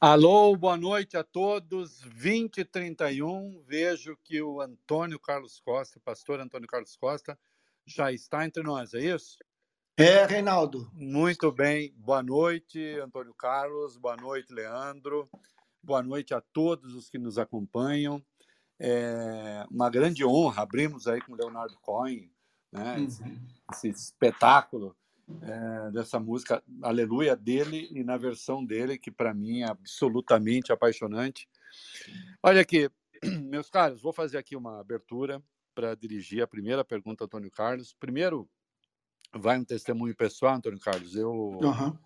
Alô, boa noite a todos. 20 e 31. Vejo que o Antônio Carlos Costa, pastor Antônio Carlos Costa, já está entre nós, é isso? É, Reinaldo. Muito bem. Boa noite, Antônio Carlos. Boa noite, Leandro. Boa noite a todos os que nos acompanham. É uma grande honra. Abrimos aí com Leonardo Cohen, né? Esse, uhum. esse espetáculo é, dessa música Aleluia dele e na versão dele, que para mim é absolutamente apaixonante. Olha aqui, meus caros, vou fazer aqui uma abertura para dirigir a primeira pergunta, Antônio Carlos. Primeiro, vai um testemunho pessoal, Antônio Carlos. Eu uhum.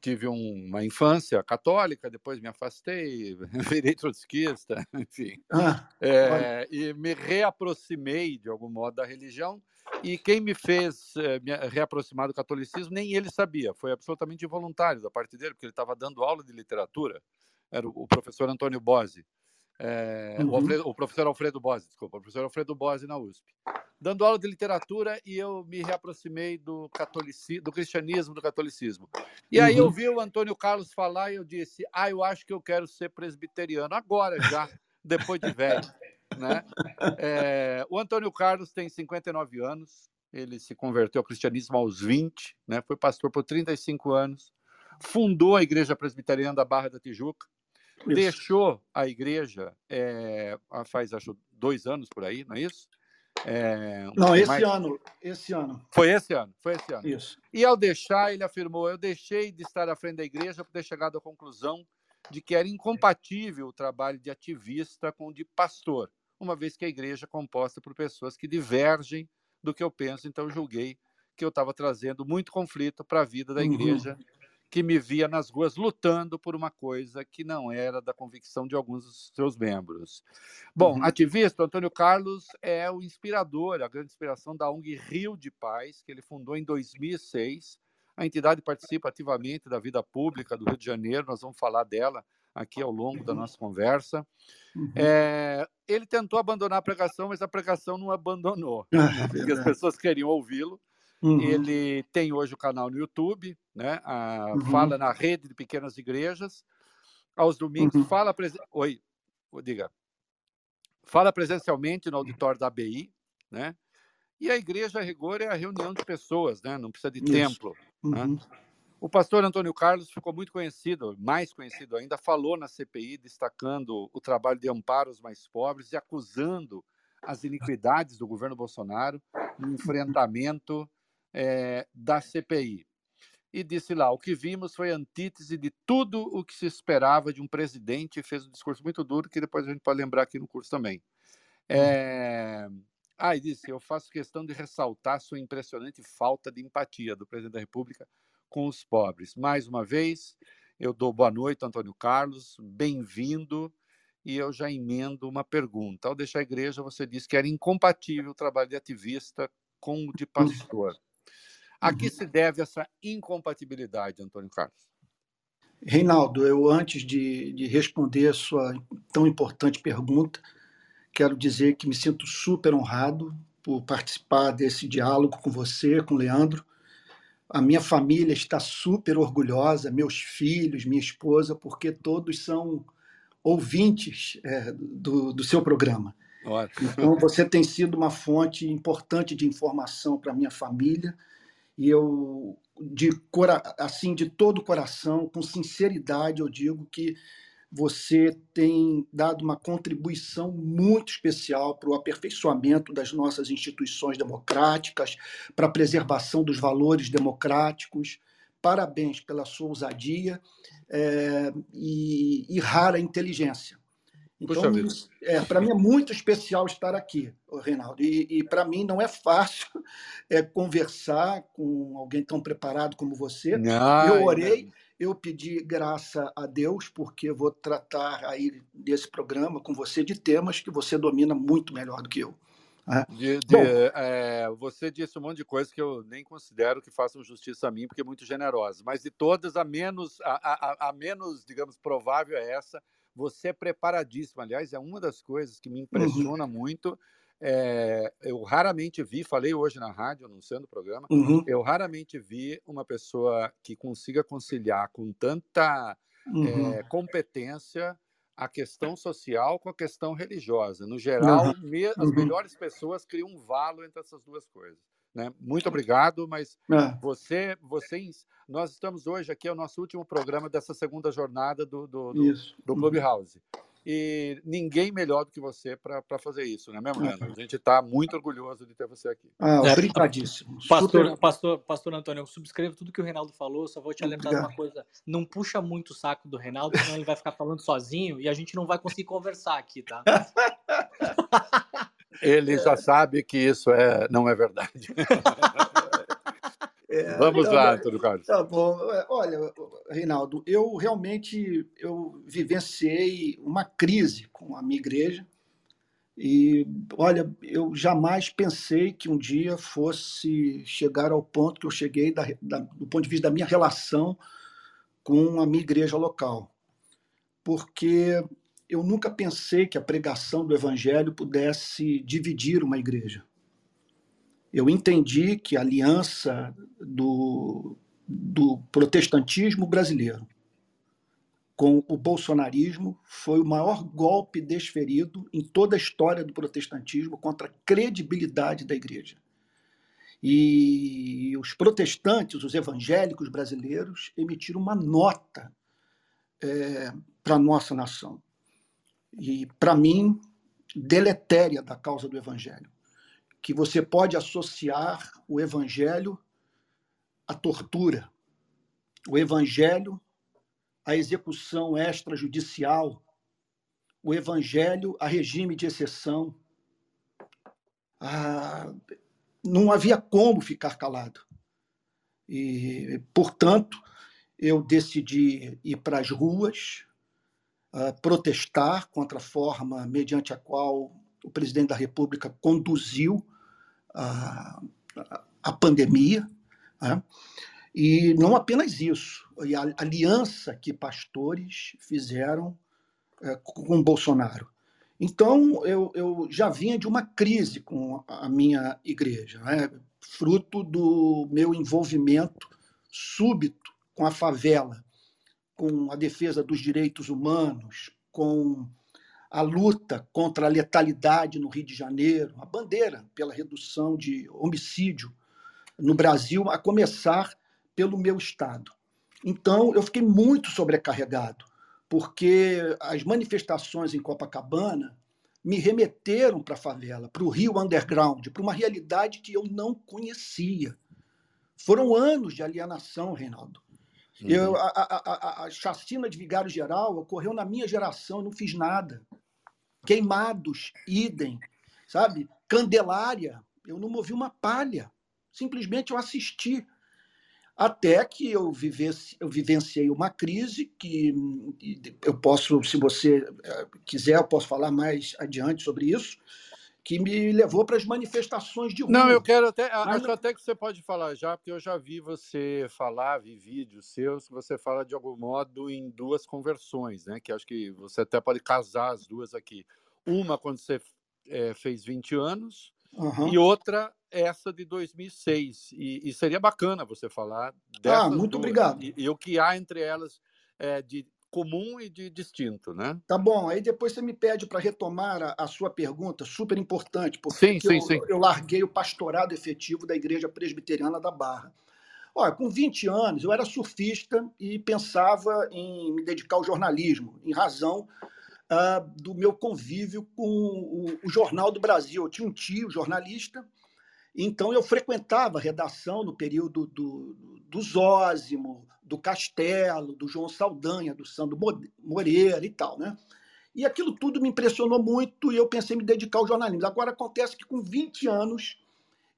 tive um, uma infância católica, depois me afastei, virei trotskista, enfim. Ah, é, e me reaproximei, de algum modo, da religião e quem me fez eh, me reaproximar do catolicismo, nem ele sabia, foi absolutamente involuntário da parte dele, porque ele estava dando aula de literatura, era o professor Antônio Bose, é, uhum. o, Alfredo, o, professor Alfredo Bose, desculpa, o professor Alfredo Bose na USP, dando aula de literatura e eu me reaproximei do catolicismo, do cristianismo, do catolicismo. E aí uhum. eu vi o Antônio Carlos falar e eu disse, ah, eu acho que eu quero ser presbiteriano, agora já, depois de velho. Né? É, o Antônio Carlos tem 59 anos, ele se converteu ao cristianismo aos 20, né? foi pastor por 35 anos, fundou a Igreja Presbiteriana da Barra da Tijuca, isso. deixou a igreja é, faz acho dois anos por aí, não é isso? É, não, esse mais... ano, esse ano. Foi esse ano, foi esse ano. Isso. E ao deixar, ele afirmou: eu deixei de estar à frente da igreja por ter chegado à conclusão de que era incompatível o trabalho de ativista com o de pastor uma vez que a igreja é composta por pessoas que divergem do que eu penso, então eu julguei que eu estava trazendo muito conflito para a vida da uhum. igreja, uhum. que me via nas ruas lutando por uma coisa que não era da convicção de alguns dos seus membros. Bom, uhum. ativista, Antônio Carlos é o inspirador, a grande inspiração da ONG Rio de Paz, que ele fundou em 2006. A entidade participa ativamente da vida pública do Rio de Janeiro, nós vamos falar dela aqui ao longo da uhum. nossa conversa. Uhum. É, ele tentou abandonar a pregação, mas a pregação não abandonou, ah, né, porque as pessoas queriam ouvi-lo. Uhum. Ele tem hoje o canal no YouTube, né? A, uhum. fala na rede de pequenas igrejas. Aos domingos, uhum. fala. Presen... Oi, diga. Fala presencialmente no auditório da ABI, né? E a igreja, a rigor, é a reunião de pessoas, né? Não precisa de Isso. templo. Né? Uhum. O pastor Antônio Carlos ficou muito conhecido, mais conhecido ainda, falou na CPI, destacando o trabalho de amparo aos mais pobres e acusando as iniquidades do governo Bolsonaro no enfrentamento é, da CPI. E disse lá: o que vimos foi antítese de tudo o que se esperava de um presidente, e fez um discurso muito duro, que depois a gente pode lembrar aqui no curso também. É... Ah, e disse: eu faço questão de ressaltar sua impressionante falta de empatia do presidente da República com os pobres. Mais uma vez, eu dou boa noite, Antônio Carlos, bem-vindo. E eu já emendo uma pergunta. Ao deixar a igreja, você disse que era incompatível o trabalho de ativista com o de uhum. pastor. A que uhum. se deve essa incompatibilidade, Antônio Carlos? Reinaldo, eu antes de, de responder a sua tão importante pergunta, quero dizer que me sinto super honrado por participar desse diálogo com você, com o Leandro, a minha família está super orgulhosa, meus filhos, minha esposa, porque todos são ouvintes é, do, do seu programa. Ótimo. Então, você tem sido uma fonte importante de informação para a minha família e eu, de, assim, de todo o coração, com sinceridade, eu digo que você tem dado uma contribuição muito especial para o aperfeiçoamento das nossas instituições democráticas, para a preservação dos valores democráticos. Parabéns pela sua ousadia é, e, e, rara inteligência. Então, é, para mim é muito especial estar aqui, Reinaldo. E, e para mim não é fácil é, conversar com alguém tão preparado como você. eu orei eu pedi graça a Deus, porque vou tratar aí desse programa com você de temas que você domina muito melhor do que eu. Né? De, de, Bom, é, você disse um monte de coisas que eu nem considero que façam justiça a mim, porque é muito generosa. Mas de todas, a menos, a, a, a menos, digamos, provável é essa. Você é preparadíssimo. Aliás, é uma das coisas que me impressiona uhum. muito é, eu raramente vi, falei hoje na rádio, anunciando o programa, uhum. eu raramente vi uma pessoa que consiga conciliar com tanta uhum. é, competência a questão social com a questão religiosa. No geral, uhum. me, as uhum. melhores pessoas criam um valo entre essas duas coisas. Né? Muito obrigado, mas é. você, você, nós estamos hoje aqui, é o nosso último programa dessa segunda jornada do, do, do, do uhum. E ninguém melhor do que você para fazer isso, não é mesmo, Leandro? A gente está muito orgulhoso de ter você aqui. Ah, é, obrigadíssimo. Pastor, pastor, pastor Antônio, eu subscrevo tudo que o Reinaldo falou, só vou te lembrar de uma coisa. Não puxa muito o saco do Reinaldo, senão ele vai ficar falando sozinho e a gente não vai conseguir conversar aqui, tá? Ele já sabe que isso é, não é verdade. É, Vamos lá, Antônio Carlos. Tá bom. É, olha, Reinaldo, eu realmente eu vivenciei uma crise com a minha igreja e, olha, eu jamais pensei que um dia fosse chegar ao ponto que eu cheguei da, da, do ponto de vista da minha relação com a minha igreja local. Porque eu nunca pensei que a pregação do evangelho pudesse dividir uma igreja eu entendi que a aliança do, do protestantismo brasileiro com o bolsonarismo foi o maior golpe desferido em toda a história do protestantismo contra a credibilidade da igreja. E os protestantes, os evangélicos brasileiros, emitiram uma nota é, para a nossa nação. E, para mim, deletéria da causa do evangelho que você pode associar o evangelho à tortura, o evangelho à execução extrajudicial, o evangelho a regime de exceção. Ah, não havia como ficar calado. E, portanto, eu decidi ir para as ruas, uh, protestar contra a forma mediante a qual o presidente da República conduziu a, a pandemia, né? e não apenas isso, e a aliança que pastores fizeram é, com Bolsonaro. Então, eu, eu, já vinha de uma crise com a minha igreja, né? fruto do meu envolvimento súbito com a favela, com a defesa dos direitos humanos, com a luta contra a letalidade no Rio de Janeiro, a bandeira pela redução de homicídio no Brasil, a começar pelo meu estado. Então, eu fiquei muito sobrecarregado, porque as manifestações em Copacabana me remeteram para a favela, para o Rio Underground, para uma realidade que eu não conhecia. Foram anos de alienação, Reinaldo. Uhum. Eu, a, a, a, a, chacina de Vigário Geral ocorreu na minha geração, eu não fiz nada. Queimados, idem, sabe? Candelária, eu não movi uma palha. Simplesmente eu assisti. Até que eu, vivesse, eu vivenciei uma crise que eu posso, se você eh, quiser, eu posso falar mais adiante sobre isso, que me levou para as manifestações de rua. Não, eu quero até, acho não... até que você pode falar já, porque eu já vi você falar, vi vídeos seus, que você fala de algum modo em duas conversões, né? Que acho que você até pode casar as duas aqui. Uma quando você é, fez 20 anos uhum. e outra essa de 2006. E, e seria bacana você falar dessas Ah, muito duas, obrigado. E, e, o que há entre elas é, de comum e de distinto, né? Tá bom. Aí depois você me pede para retomar a, a, sua pergunta, super importante, porque sim, sim, eu, sim. eu larguei o pastorado efetivo da Igreja Presbiteriana da Barra. Olha, com 20 anos eu era surfista e pensava em me dedicar ao jornalismo, em razão do meu convívio com o, o, Jornal do Brasil. Eu tinha um tio jornalista, então eu frequentava a redação no período do, do Zósimo, do Castelo, do João Saldanha, do Sandro Moreira e tal, né? E aquilo tudo me impressionou muito e eu pensei em me dedicar ao jornalismo. Agora acontece que com 20 anos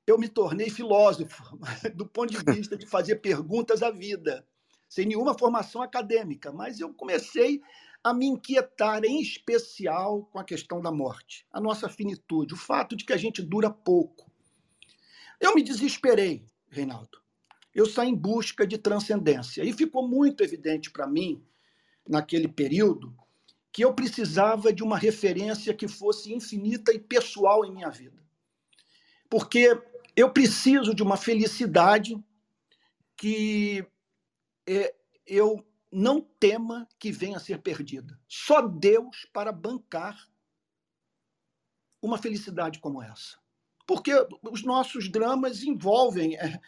eu me tornei filósofo, do ponto de vista de fazer perguntas à vida, sem nenhuma formação acadêmica, mas eu comecei a me inquietar, em especial, com a questão da morte, a nossa finitude, o fato de que a gente dura pouco. Eu me desesperei, Reinaldo eu saí em busca de transcendência. E ficou muito evidente para mim, naquele período, que eu precisava de uma referência que fosse infinita e pessoal em minha vida. Porque eu preciso de uma felicidade que é, eu não tema que venha a ser perdida. Só Deus para bancar uma felicidade como essa. Porque os nossos dramas envolvem, é,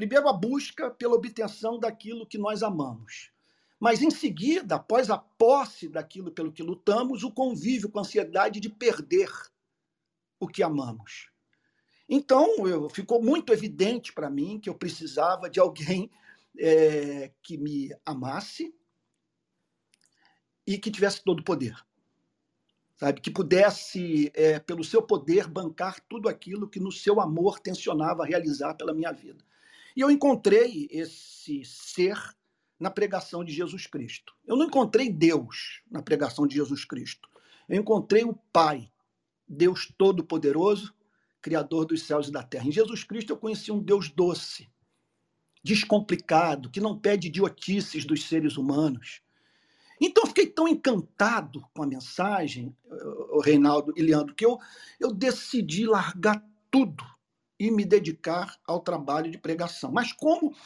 primeiro, a busca pela obtenção daquilo que nós amamos. Mas, em seguida, após a posse daquilo pelo que lutamos, o convívio com a ansiedade de perder o que amamos. Então, eu, ficou muito evidente para mim que eu precisava de alguém é, que me amasse e que tivesse todo o poder. Sabe? Que pudesse, é, pelo seu poder, bancar tudo aquilo que no seu amor tensionava realizar pela minha vida. E eu encontrei esse ser na pregação de Jesus Cristo. Eu não encontrei Deus na pregação de Jesus Cristo. Eu encontrei o Pai, Deus Todo-Poderoso, Criador dos céus e da terra. Em Jesus Cristo eu conheci um Deus doce, descomplicado, que não pede idiotices dos seres humanos. Então eu fiquei tão encantado com a mensagem, o Reinaldo e Leandro, que eu, eu decidi largar tudo e me dedicar ao trabalho de pregação. Mas como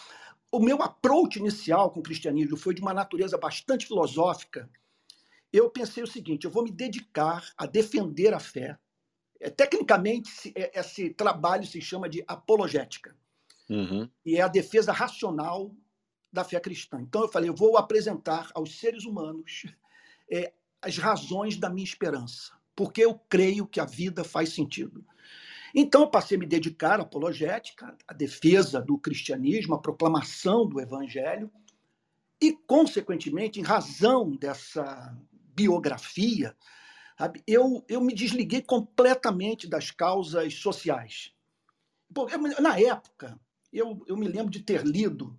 o meu approach inicial com o cristianismo foi de uma natureza bastante filosófica, eu pensei o seguinte: eu vou me dedicar a defender a fé. É, tecnicamente, é, esse trabalho se chama de apologética. Uhum. E é a defesa racional da fé cristã. Então eu falei, eu vou apresentar aos seres humanos é, as razões da minha esperança, porque eu creio que a vida faz sentido. Então, eu passei a me dedicar à apologética, à defesa do cristianismo, à proclamação do evangelho, e, consequentemente, em razão dessa biografia, eu, eu me desliguei completamente das causas sociais. Porque, na época, eu, eu me lembro de ter lido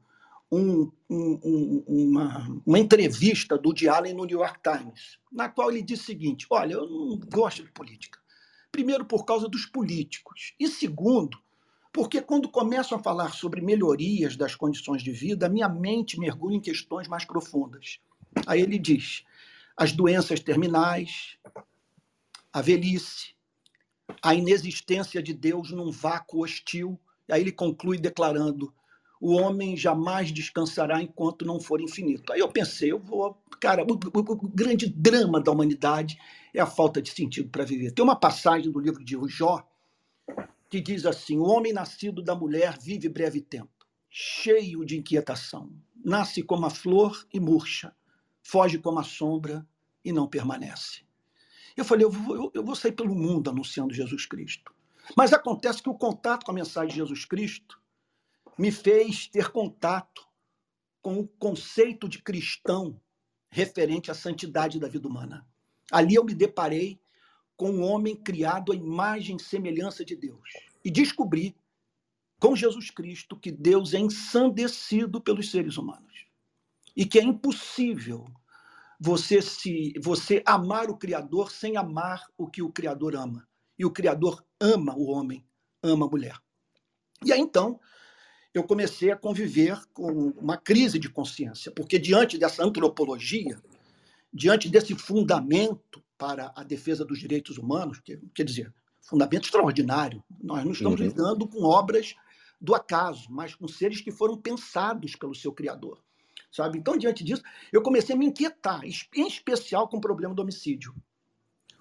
um, um, uma, uma entrevista do Allen no New York Times, na qual ele disse o seguinte: Olha, eu não gosto de política. Primeiro, por causa dos políticos. E segundo, porque quando começam a falar sobre melhorias das condições de vida, a minha mente mergulha em questões mais profundas. Aí ele diz: as doenças terminais, a velhice, a inexistência de Deus num vácuo hostil. E aí ele conclui declarando: o homem jamais descansará enquanto não for infinito. Aí eu pensei, eu vou, cara, o, o, o grande drama da humanidade é a falta de sentido para viver. Tem uma passagem do livro de Jó que diz assim: O homem nascido da mulher vive breve tempo, cheio de inquietação. Nasce como a flor e murcha, foge como a sombra e não permanece. Eu falei, eu vou, eu vou sair pelo mundo anunciando Jesus Cristo. Mas acontece que o contato com a mensagem de Jesus Cristo me fez ter contato com o conceito de cristão referente à santidade da vida humana. Ali eu me deparei com um homem criado à imagem e semelhança de Deus e descobri com Jesus Cristo que Deus é ensandecido pelos seres humanos e que é impossível você se você amar o criador sem amar o que o criador ama. E o criador ama o homem, ama a mulher. E aí então, eu comecei a conviver com uma crise de consciência, porque diante dessa antropologia, diante desse fundamento para a defesa dos direitos humanos, que, quer dizer, fundamento extraordinário, nós não estamos uhum. lidando com obras do acaso, mas com seres que foram pensados pelo seu criador. Sabe? Então, diante disso, eu comecei a me inquietar, em especial com o problema do homicídio.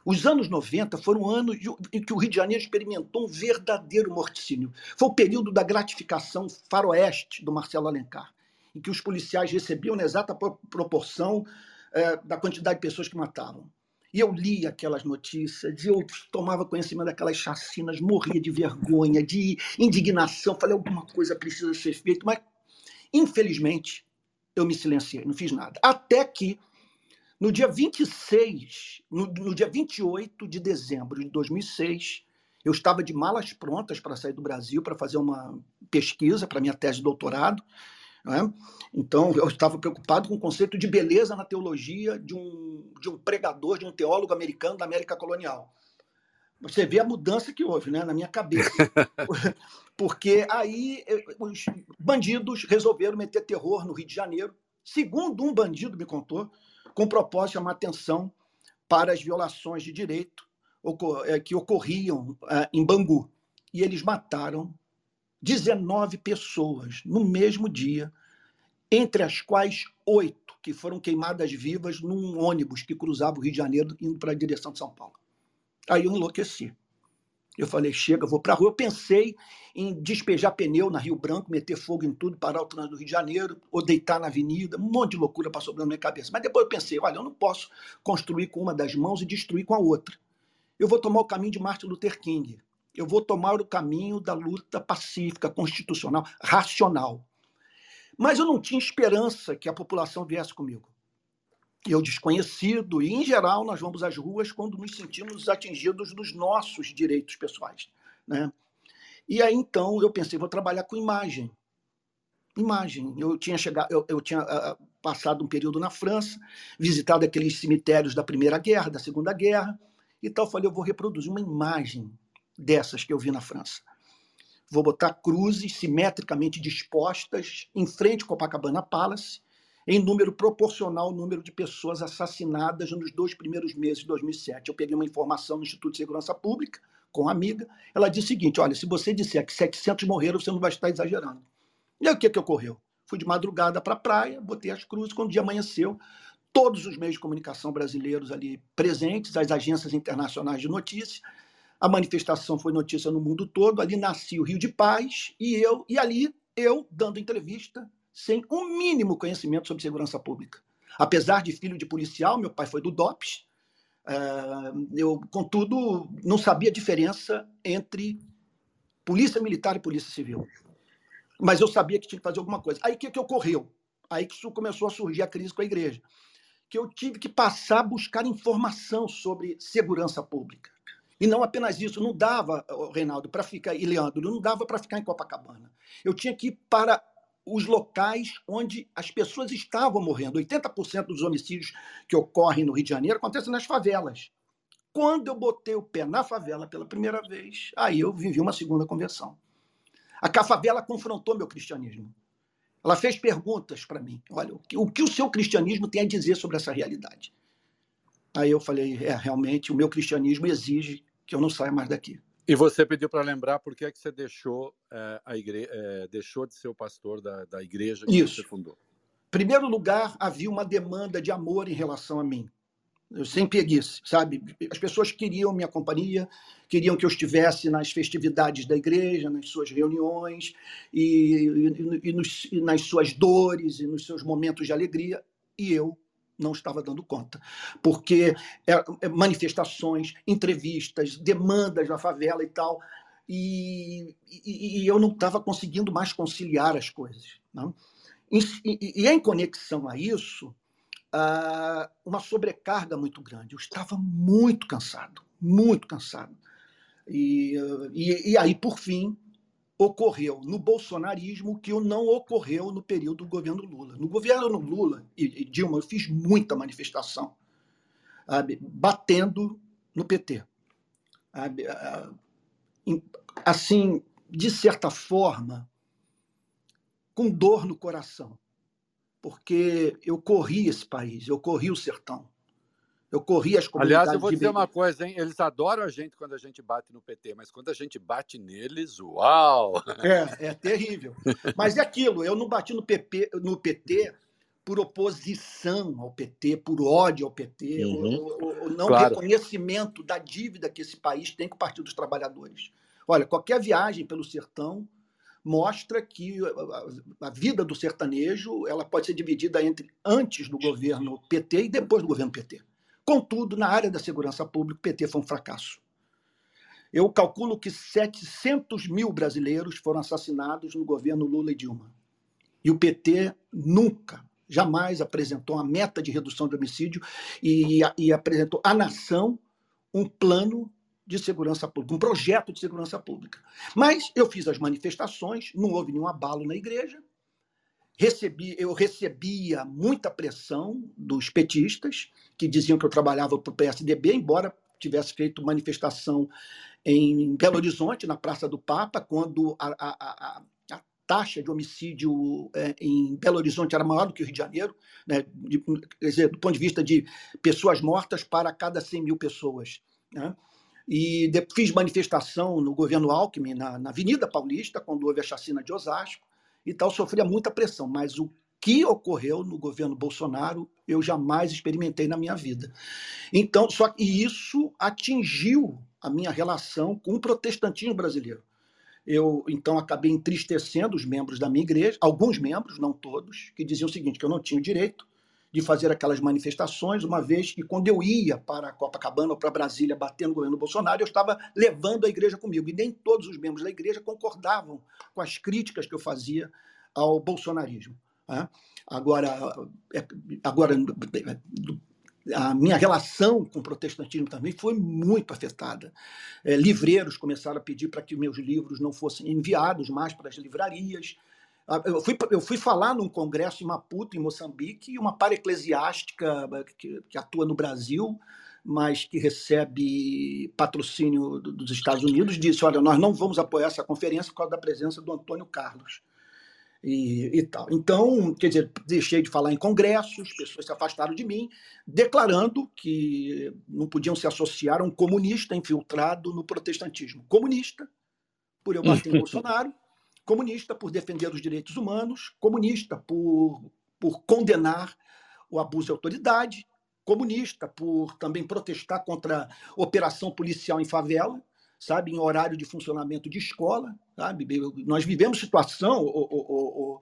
Os anos 90 foram anos em que o Rio de Janeiro experimentou um verdadeiro morticínio. Foi o período da gratificação faroeste do Marcelo Alencar, em que os policiais recebiam na exata proporção é, da quantidade de pessoas que matavam. E eu li aquelas notícias, e eu tomava conhecimento daquelas chacinas, morria de vergonha, de indignação. Falei, alguma coisa precisa ser feita, mas, infelizmente, eu me silenciei, não fiz nada. Até que no dia 26, no, no dia 28 de dezembro de 2006, eu estava de malas prontas para sair do Brasil para fazer uma pesquisa para minha tese de doutorado. Né? Então, eu estava preocupado com o conceito de beleza na teologia de um, de um pregador, de um teólogo americano da América colonial. Você vê a mudança que houve né, na minha cabeça. Porque aí os bandidos resolveram meter terror no Rio de Janeiro. Segundo um bandido me contou, com o propósito de chamar atenção para as violações de direito eh, que ocorriam eh, em Bangu. E eles mataram 19 pessoas no mesmo dia, entre as quais oito que foram queimadas vivas num ônibus que cruzava o Rio de Janeiro indo para a direção de São Paulo. Aí eu enlouqueci. Eu falei, chega, vou para a rua. Eu pensei em despejar pneu na Rio Branco, meter fogo em tudo, parar o trânsito do Rio de Janeiro, ou deitar na avenida, um monte de loucura passou pela minha cabeça. Mas depois eu pensei, olha, eu não posso construir com uma das mãos e destruir com a outra. Eu vou tomar o caminho de Martin Luther King. Eu vou tomar o caminho da luta pacífica, constitucional, racional. Mas eu não tinha esperança que a população viesse comigo. Eu desconhecido, e em geral nós vamos às ruas quando nos sentimos atingidos dos nossos direitos pessoais. Né? E aí então eu pensei, vou trabalhar com imagem. Imagem. Eu tinha chegado, eu, eu tinha uh, passado um período na França, visitado aqueles cemitérios da Primeira Guerra, da Segunda Guerra, e tal. Falei, eu vou reproduzir uma imagem dessas que eu vi na França. Vou botar cruzes simetricamente dispostas em frente ao Copacabana Palace, em número proporcional ao número de pessoas assassinadas nos dois primeiros meses de 2007. Eu peguei uma informação no Instituto de Segurança Pública, com uma amiga, ela disse o seguinte, olha, se você disser que 700 morreram, você não vai estar exagerando. E aí o que, que ocorreu? Fui de madrugada para a praia, botei as cruzes, quando o dia amanheceu, todos os meios de comunicação brasileiros ali presentes, as agências internacionais de notícias, a manifestação foi notícia no mundo todo, ali nascia o Rio de Paz, e eu, e ali eu dando entrevista, sem um mínimo conhecimento sobre segurança pública. Apesar de filho de policial, meu pai foi do DOPS, é, eu, contudo, não sabia a diferença entre polícia militar e polícia civil. Mas eu sabia que tinha que fazer alguma coisa. Aí o que, que ocorreu? Aí que começou a surgir a crise com a igreja. Que eu tive que passar a buscar informação sobre segurança pública. E não apenas isso, não dava, Reinaldo, para ficar, e Leandro, não dava para ficar em Copacabana. Eu tinha que ir para os locais onde as pessoas estavam morrendo. 80% dos homicídios que ocorrem no Rio de Janeiro acontecem nas favelas. Quando eu botei o pé na favela pela primeira vez, aí eu vivi uma segunda conversão. A favela confrontou meu cristianismo. Ela fez perguntas para mim. Olha, o que, o seu cristianismo tem a dizer sobre essa realidade? Aí eu falei, é, realmente, o meu cristianismo exige que eu não saia mais daqui. E você pediu para lembrar por que, é que você deixou, é, a igre... É, deixou de ser o pastor da, da igreja que Isso. você fundou. Em primeiro lugar, havia uma demanda de amor em relação a mim. Eu sem preguiça, sabe? As pessoas queriam minha companhia, queriam que eu estivesse nas festividades da igreja, nas suas reuniões, e, e, e, nos, e nas suas dores e nos seus momentos de alegria, e eu não estava dando conta, porque é, é, manifestações, entrevistas, demandas na favela e tal, e, e, e eu não estava conseguindo mais conciliar as coisas. Não? E, e, em conexão a isso, uh, uma sobrecarga muito grande. Eu estava muito cansado, muito cansado. E, e aí, por fim, ocorreu no bolsonarismo que não ocorreu no período do governo Lula. No governo Lula e, Dilma, eu fiz muita manifestação, sabe, batendo no PT. Sabe, assim, de certa forma, com dor no coração, porque eu corri esse país, eu corri o sertão. Eu corri as comunidades. Aliás, eu vou dizer uma coisa, hein? Eles adoram a gente quando a gente bate no PT, mas quando a gente bate neles, uau! É, é terrível. Mas é aquilo, eu não bati no, PP, no PT por oposição ao PT, por ódio ao PT, uhum. o, o, não claro. reconhecimento da dívida que esse país tem com o Partido dos Trabalhadores. Olha, qualquer viagem pelo sertão mostra que a, a vida do sertanejo ela pode ser dividida entre antes do governo PT e depois do governo PT. Contudo, na área da segurança pública, o PT foi um fracasso. Eu calculo que 700 mil brasileiros foram assassinados no governo Lula e Dilma. E o PT nunca, jamais apresentou uma meta de redução de homicídio e, e apresentou à nação um plano de segurança pública, um projeto de segurança pública. Mas eu fiz as manifestações, não houve nenhum abalo na igreja, recebi, eu recebia muita pressão dos petistas, que diziam que eu trabalhava para o PSDB, embora tivesse feito manifestação em Belo Horizonte, na Praça do Papa, quando a, a, a, a taxa de homicídio é, em Belo Horizonte era maior do que o Rio de Janeiro, né, de, quer dizer, do ponto de vista de pessoas mortas para cada 100 mil pessoas. Né? E de, fiz manifestação no governo Alckmin, na, na Avenida Paulista, quando houve a chacina de Osasco, e tal, sofria muita pressão, mas o que ocorreu no governo Bolsonaro eu jamais experimentei na minha vida. Então, só que isso atingiu a minha relação com o protestantismo brasileiro. Eu então acabei entristecendo os membros da minha igreja, alguns membros, não todos, que diziam o seguinte: que eu não tinha direito de fazer aquelas manifestações, uma vez que quando eu ia para Copacabana ou para Brasília batendo no governo Bolsonaro, eu estava levando a igreja comigo. E nem todos os membros da igreja concordavam com as críticas que eu fazia ao bolsonarismo. Né? Agora, é, agora, a minha relação com o protestantismo também foi muito afetada. É, livreiros começaram a pedir para que meus livros não fossem enviados mais para as livrarias. Ah, eu fui, eu fui falar num congresso em Maputo, em Moçambique, e uma para eclesiástica que, que atua no Brasil, mas que recebe patrocínio dos Estados Unidos, disse: Olha, nós não vamos apoiar essa conferência por causa da presença do Antônio Carlos. E, e, tal. Então, quer dizer, deixei de falar em congressos, pessoas se afastaram de mim, declarando que não podiam se associar a um comunista infiltrado no protestantismo. Comunista, por eu bater em Bolsonaro, comunista por defender os direitos humanos, comunista por, por condenar o abuso de autoridade, comunista por também protestar contra a operação policial em favela, sabe, em horário de funcionamento de escola, sabe? Nós vivemos situação, o, o,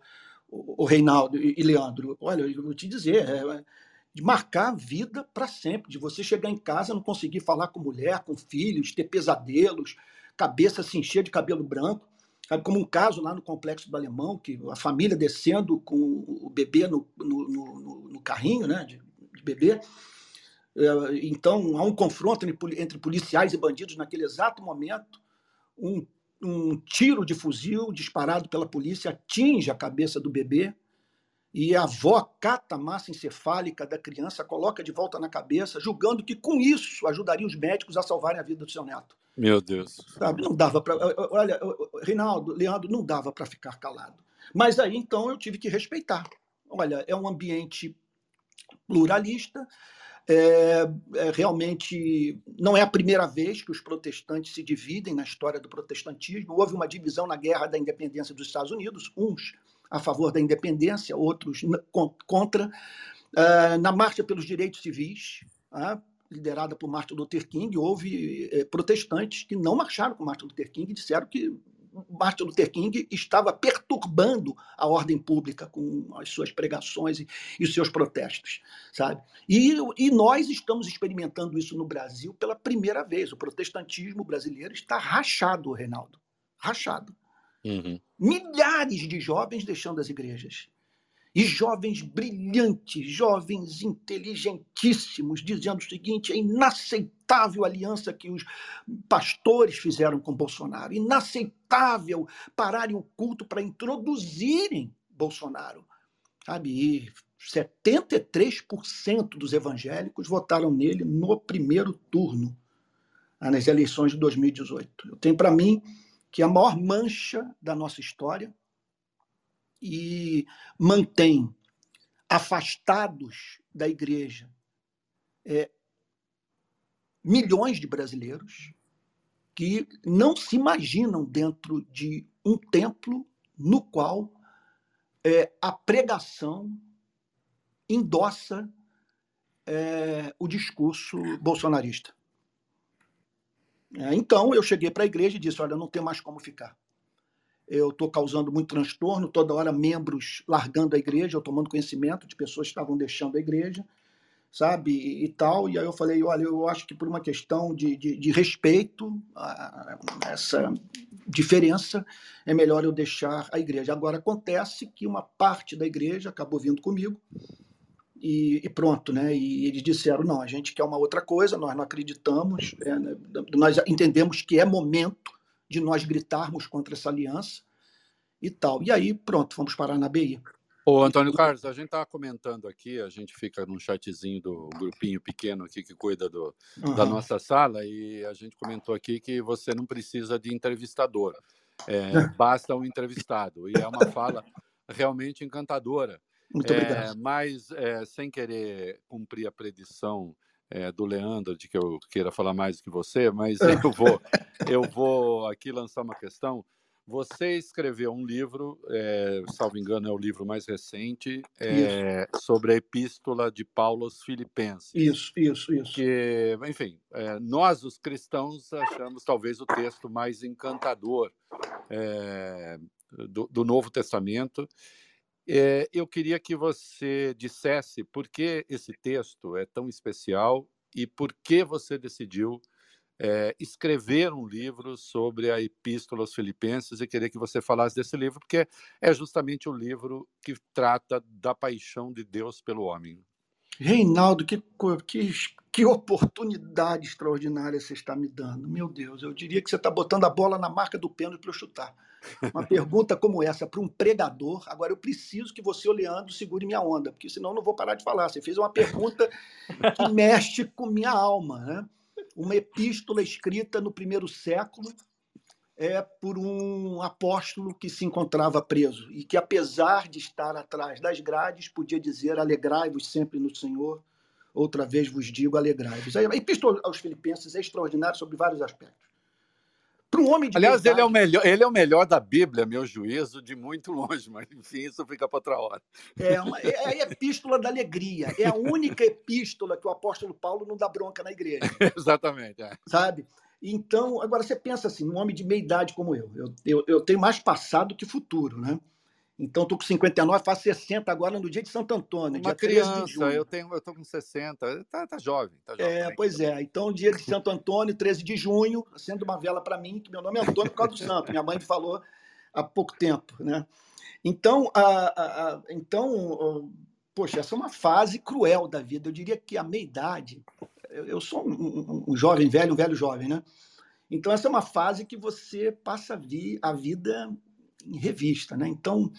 o, o Reinaldo e Leandro, olha, eu vou te dizer, é, de marcar a vida para sempre, de você chegar em casa, não conseguir falar com mulher, com filhos, ter pesadelos, cabeça se encher de cabelo branco. Sabe, como um caso lá no Complexo do Alemão, que a família descendo com o bebê no, no, no, no carrinho né, de, de bebê. É, então, há um confronto entre policiais e bandidos naquele exato momento. Um, um tiro de fuzil disparado pela polícia atinge a cabeça do bebê e a avó cata a massa encefálica da criança, coloca de volta na cabeça, julgando que com isso ajudaria os médicos a salvarem a vida do seu neto. Meu Deus. Sabe, não dava para. Olha, Reinaldo, Leandro, não dava para ficar calado. Mas aí então eu tive que respeitar. Olha, é um ambiente pluralista. É, é, realmente não é a primeira vez que os protestantes se dividem na história do protestantismo. Houve uma divisão na Guerra da Independência dos Estados Unidos, uns a favor da independência, outros contra. Uh, na Marcha pelos Direitos Civis, uh, liderada por Martin Luther King, houve eh, protestantes que não marcharam com Martin Luther King e disseram que Martin Luther King estava perturbando a ordem pública com as suas pregações e, e os seus protestos, sabe? E, e, nós estamos experimentando isso no Brasil pela primeira vez. O protestantismo brasileiro está rachado, Reinaldo, rachado. Uhum. Milhares de jovens deixando as igrejas. E jovens brilhantes, jovens inteligentíssimos, dizendo o seguinte: é inaceitável a aliança que os pastores fizeram com Bolsonaro, inaceitável pararem o culto para introduzirem Bolsonaro. Sabe? E 73% dos evangélicos votaram nele no primeiro turno, nas eleições de 2018. Eu tenho para mim que a maior mancha da nossa história e mantém afastados da igreja é, milhões de brasileiros que não se imaginam dentro de um templo no qual é, a pregação endossa é, o discurso bolsonarista. É, então eu cheguei para a igreja e disse: Olha, não tem mais como ficar eu estou causando muito transtorno, toda hora membros largando a igreja, eu tomando conhecimento de pessoas que estavam deixando a igreja, sabe, e, e tal. E aí eu falei, olha, eu acho que por uma questão de, de, de respeito a, essa diferença, é melhor eu deixar a igreja. Agora, acontece que uma parte da igreja acabou vindo comigo, e, e, pronto, né? E eles disseram: não, a gente quer uma outra coisa, nós não acreditamos, é, né? nós entendemos que é momento de nós gritarmos contra essa aliança e tal. E aí, pronto, vamos parar na BI. Ô, Antônio Carlos, a gente está comentando aqui, a gente fica num chatzinho do grupinho pequeno aqui que cuida do, uhum. da nossa sala, e a gente comentou aqui que você não precisa de entrevistador, é, basta um entrevistado. E é uma fala realmente encantadora. Muito obrigado. É, mas, é, sem querer cumprir a predição é, do Leandro de que eu queira falar mais do que você, mas eu vou, eu vou aqui lançar uma questão. Você escreveu um livro, é, salvo engano, é o livro mais recente, é, sobre a epístola de Paulo aos Filipenses. Isso, isso, isso. Que, enfim, é, nós, os cristãos, achamos talvez o texto mais encantador do, do, Novo Testamento. É, eu queria que você dissesse por que esse texto é tão especial e por que você decidiu é, escrever um livro sobre a Epístola aos Filipenses e queria que você falasse desse livro, porque é justamente o livro que trata da paixão de Deus pelo homem. Reinaldo, que, que, que oportunidade extraordinária você está me dando. Meu Deus, eu diria que você está botando a bola na marca do pênalti para eu chutar. Uma pergunta como essa para um pregador. Agora, eu preciso que você, Leandro, segure minha onda, porque senão eu não vou parar de falar. Você fez uma pergunta que mexe com minha alma. Né? uma epístola escrita no primeiro século é por um apóstolo que se encontrava preso e que, apesar de estar atrás das grades, podia dizer: Alegrai-vos sempre no Senhor. Outra vez vos digo: alegrai-vos. A epístola aos Filipenses é extraordinária sobre vários aspectos. Para um homem de Aliás, verdade... ele, é o melhor, ele é o melhor da Bíblia, meu juízo, de muito longe, mas enfim, isso fica para outra hora. É, uma, é a epístola da alegria. É a única epístola que o apóstolo Paulo não dá bronca na igreja. Exatamente. É. Sabe? Então, agora você pensa assim, um homem de meia idade como eu, eu, eu, eu tenho mais passado que futuro, né? Então, estou com 59, faço 60 agora no dia de Santo Antônio. Uma criança, eu tenho, eu estou com 60, tá, tá jovem, tá jovem. É, pois é. Então, dia de Santo Antônio, 13 de junho, acendo uma vela para mim, que meu nome é Antônio por causa do santo. Minha mãe me falou há pouco tempo, né? Então, a, a, a, então, poxa, essa é uma fase cruel da vida. Eu diria que a meia idade, eu, eu sou um, um, um jovem velho, um velho jovem, né? Então, essa é uma fase que você passa a, vir, a vida em revista, né? Então,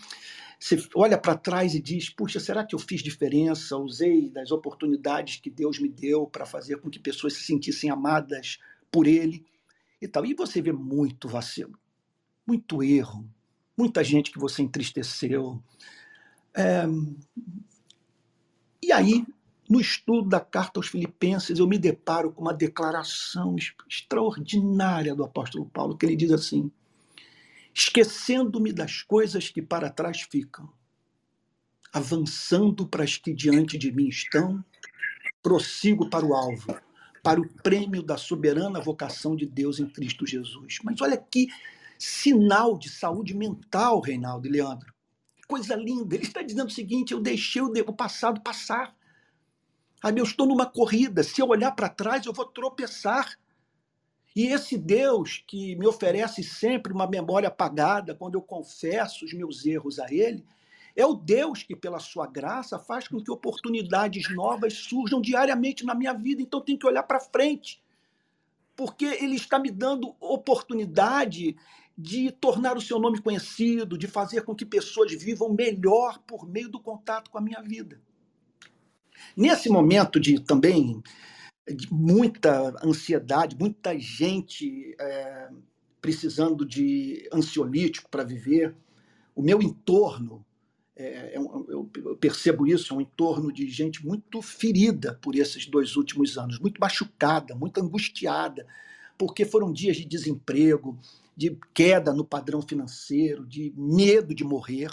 você olha para trás e diz: puxa, será que eu fiz diferença? Usei das oportunidades que Deus me deu para fazer com que pessoas se sentissem amadas por Ele e tal. E você vê muito vacilo, muito erro, muita gente que você entristeceu. É... E aí, no estudo da carta aos Filipenses, eu me deparo com uma declaração extraordinária do apóstolo Paulo, que ele diz assim: esquecendo-me das coisas que para trás ficam, avançando para as que diante de mim estão, prossigo para o alvo, para o prêmio da soberana vocação de Deus em Cristo Jesus. Mas olha que sinal de saúde mental, Reinaldo e Leandro. Coisa linda. Ele está dizendo o seguinte: eu deixei o passado passar. Eu estou numa corrida. Se eu olhar para trás, eu vou tropeçar. E esse Deus que me oferece sempre uma memória apagada quando eu confesso os meus erros a Ele, é o Deus que, pela sua graça, faz com que oportunidades novas surjam diariamente na minha vida. Então, tem que olhar para frente, porque Ele está me dando oportunidade de tornar o seu nome conhecido, de fazer com que pessoas vivam melhor por meio do contato com a minha vida. Nesse momento de também de muita ansiedade, muita gente é, precisando de ansiolítico para viver. O meu entorno, é, é eu, eu percebo isso, é um entorno de gente muito ferida por esses dois últimos anos, muito machucada, muito angustiada, porque foram dias de desemprego, de queda no padrão financeiro, de medo de morrer,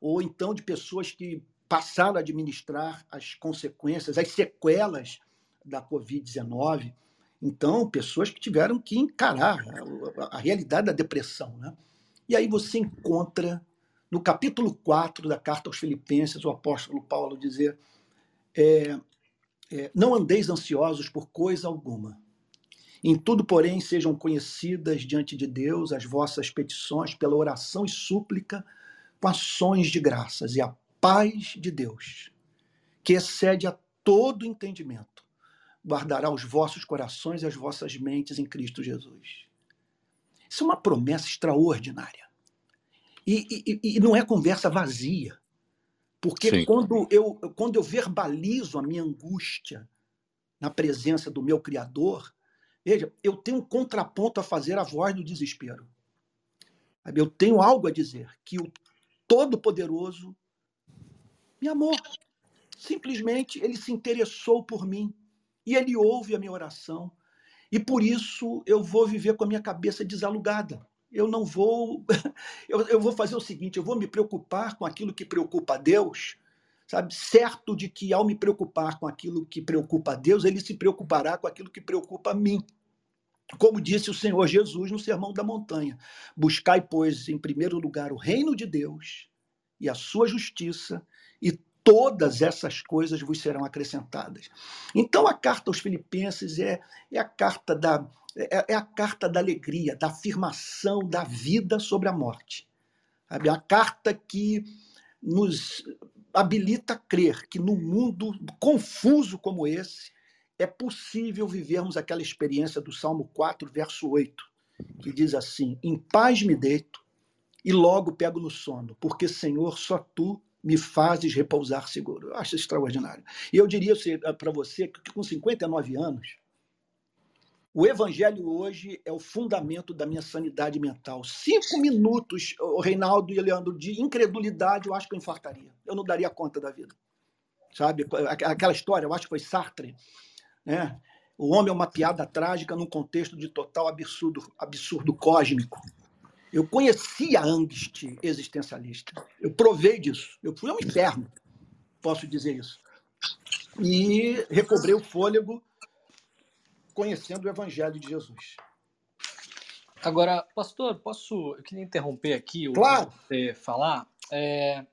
ou então de pessoas que passaram a administrar as consequências, as sequelas da Covid-19. Então, pessoas que tiveram que encarar a, a, realidade da depressão. Né? E aí você encontra, no capítulo 4 da carta aos Filipenses, o apóstolo Paulo dizer: é, é, Não andeis ansiosos por coisa alguma. Em tudo, porém, sejam conhecidas diante de Deus as vossas petições pela oração e súplica com ações de graças, e a paz de Deus, que excede a todo entendimento, guardará os vossos corações e as vossas mentes em Cristo Jesus. Isso é uma promessa extraordinária. E, e, e não é conversa vazia. Porque quando eu, quando eu verbalizo a minha angústia na presença do meu Criador, veja, eu tenho um contraponto a fazer a voz do desespero. Eu tenho algo a dizer, que o Todo-Poderoso me amou. Simplesmente ele se interessou por mim e ele ouve a minha oração. E por isso eu vou viver com a minha cabeça desalugada. eu não vou. Eu, eu vou fazer o seguinte: eu vou me preocupar com aquilo que preocupa a Deus, sabe? Certo de que ao me preocupar com aquilo que preocupa a Deus, ele se preocupará com aquilo que preocupa a mim. Como disse o Senhor Jesus no Sermão da Montanha: Buscai, pois, em primeiro lugar o reino de Deus e a sua justiça, todas essas coisas vos serão acrescentadas. Então, a carta aos Filipenses é, é a carta da é, é, a carta da alegria, da afirmação da vida sobre a morte. Sabe? A carta que nos habilita a crer que no mundo confuso como esse é possível vivermos aquela experiência do Salmo 4, verso 8, que diz assim: Em paz me deito e logo pego no sono, porque, Senhor, só tu me fazes repousar seguro. Eu acho extraordinário. E eu diria para você que com 59 anos, o evangelho hoje é o fundamento da minha sanidade mental. Cinco minutos, Reinaldo e Leandro, de incredulidade, eu acho que eu infartaria. Eu não daria conta da vida. Sabe? Aquela história, eu acho que foi Sartre. Né? O homem é uma piada trágica num contexto de total absurdo, absurdo cósmico. Eu conhecia a angst existencialista. Eu provei disso. Eu fui ao inferno, posso dizer isso. E recobrei o fôlego conhecendo o Evangelho de Jesus. Agora, pastor, posso. Eu queria interromper aqui o claro. você falar. É,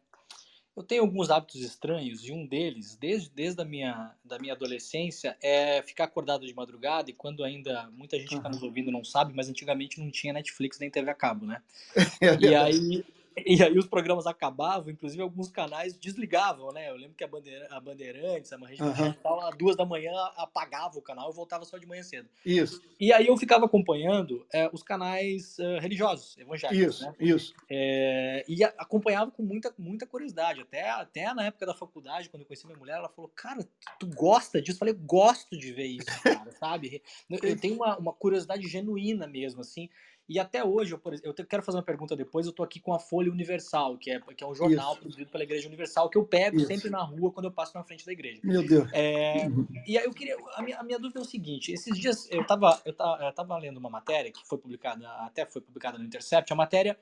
eu tenho alguns hábitos estranhos e um deles, desde, desde a minha, da minha adolescência, é ficar acordado de madrugada e quando ainda muita gente que está nos ouvindo não sabe, mas antigamente não tinha Netflix nem TV a cabo, né? É e aí e aí os programas acabavam, inclusive alguns canais desligavam, né? Eu lembro que a, Bandeira, a Bandeirantes, a Rede uhum. tal, às duas da manhã apagava o canal e voltava só de manhã cedo. Isso. E aí eu ficava acompanhando é, os canais uh, religiosos, evangélicos, isso, né? Isso, é, E a, acompanhava com muita, muita curiosidade. Até, até na época da faculdade, quando eu conheci minha mulher, ela falou, cara, tu gosta disso? Eu falei, gosto de ver isso, cara, sabe? Eu tenho uma, uma curiosidade genuína mesmo, assim. E até hoje, eu, eu quero fazer uma pergunta depois, eu estou aqui com a Folha Universal, que é, que é um jornal Isso. produzido pela Igreja Universal, que eu pego Isso. sempre na rua quando eu passo na frente da igreja. Meu Deus. É, e aí eu queria. A minha, a minha, dúvida é o seguinte: esses dias eu estava eu tava, eu tava lendo uma matéria que foi publicada, até foi publicada no Intercept, a matéria.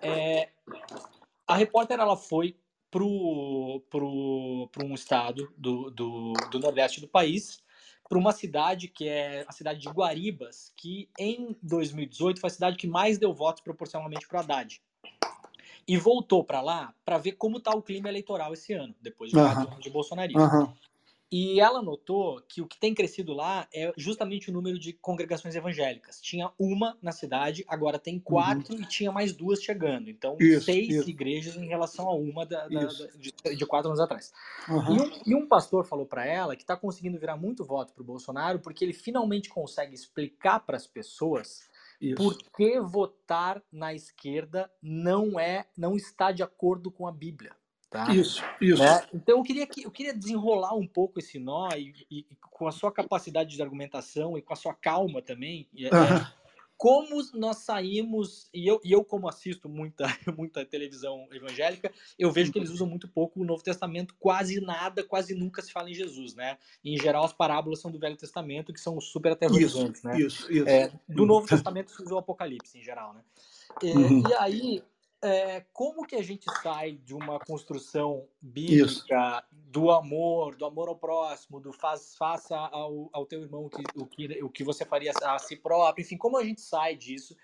É, a repórter ela foi para pro, pro um estado do, do, do nordeste do país para uma cidade que é a cidade de Guaribas, que em 2018 foi a cidade que mais deu votos proporcionalmente para o Haddad. E voltou para lá para ver como está o clima eleitoral esse ano, depois de uhum. quatro anos de bolsonarismo. Uhum. E ela notou que o que tem crescido lá é justamente o número de congregações evangélicas. Tinha uma na cidade, agora tem quatro uhum. e tinha mais duas chegando. Então, isso, seis isso. igrejas em relação a uma da, da, da, de, de, quatro anos atrás. Uhum. E, um, e, um, pastor falou para ela que está conseguindo virar muito voto para o Bolsonaro porque ele finalmente consegue explicar para as pessoas isso. por que votar na esquerda não é, não está de acordo com a Bíblia. Tá? Isso, isso. Né? Então eu queria, eu queria desenrolar um pouco esse nó e, e, com a sua capacidade de argumentação e com a sua calma também. Uhum. como nós saímos, e eu, e eu como assisto muita, muita televisão evangélica, eu vejo que eles usam muito pouco o Novo Testamento, quase nada, quase nunca se fala em Jesus, né? em geral, as parábolas são do Velho Testamento, que são super aterrorizantes, isso, né? Isso, isso. É, do Novo Testamento se usa o Apocalipse, em geral, né? É, uhum. E aí, é, como que a gente sai de uma construção bíblica Isso. do amor, do amor ao próximo, do faz, faça ao, ao teu irmão o que, o, que, o que você faria a si próprio, enfim, como a gente sai disso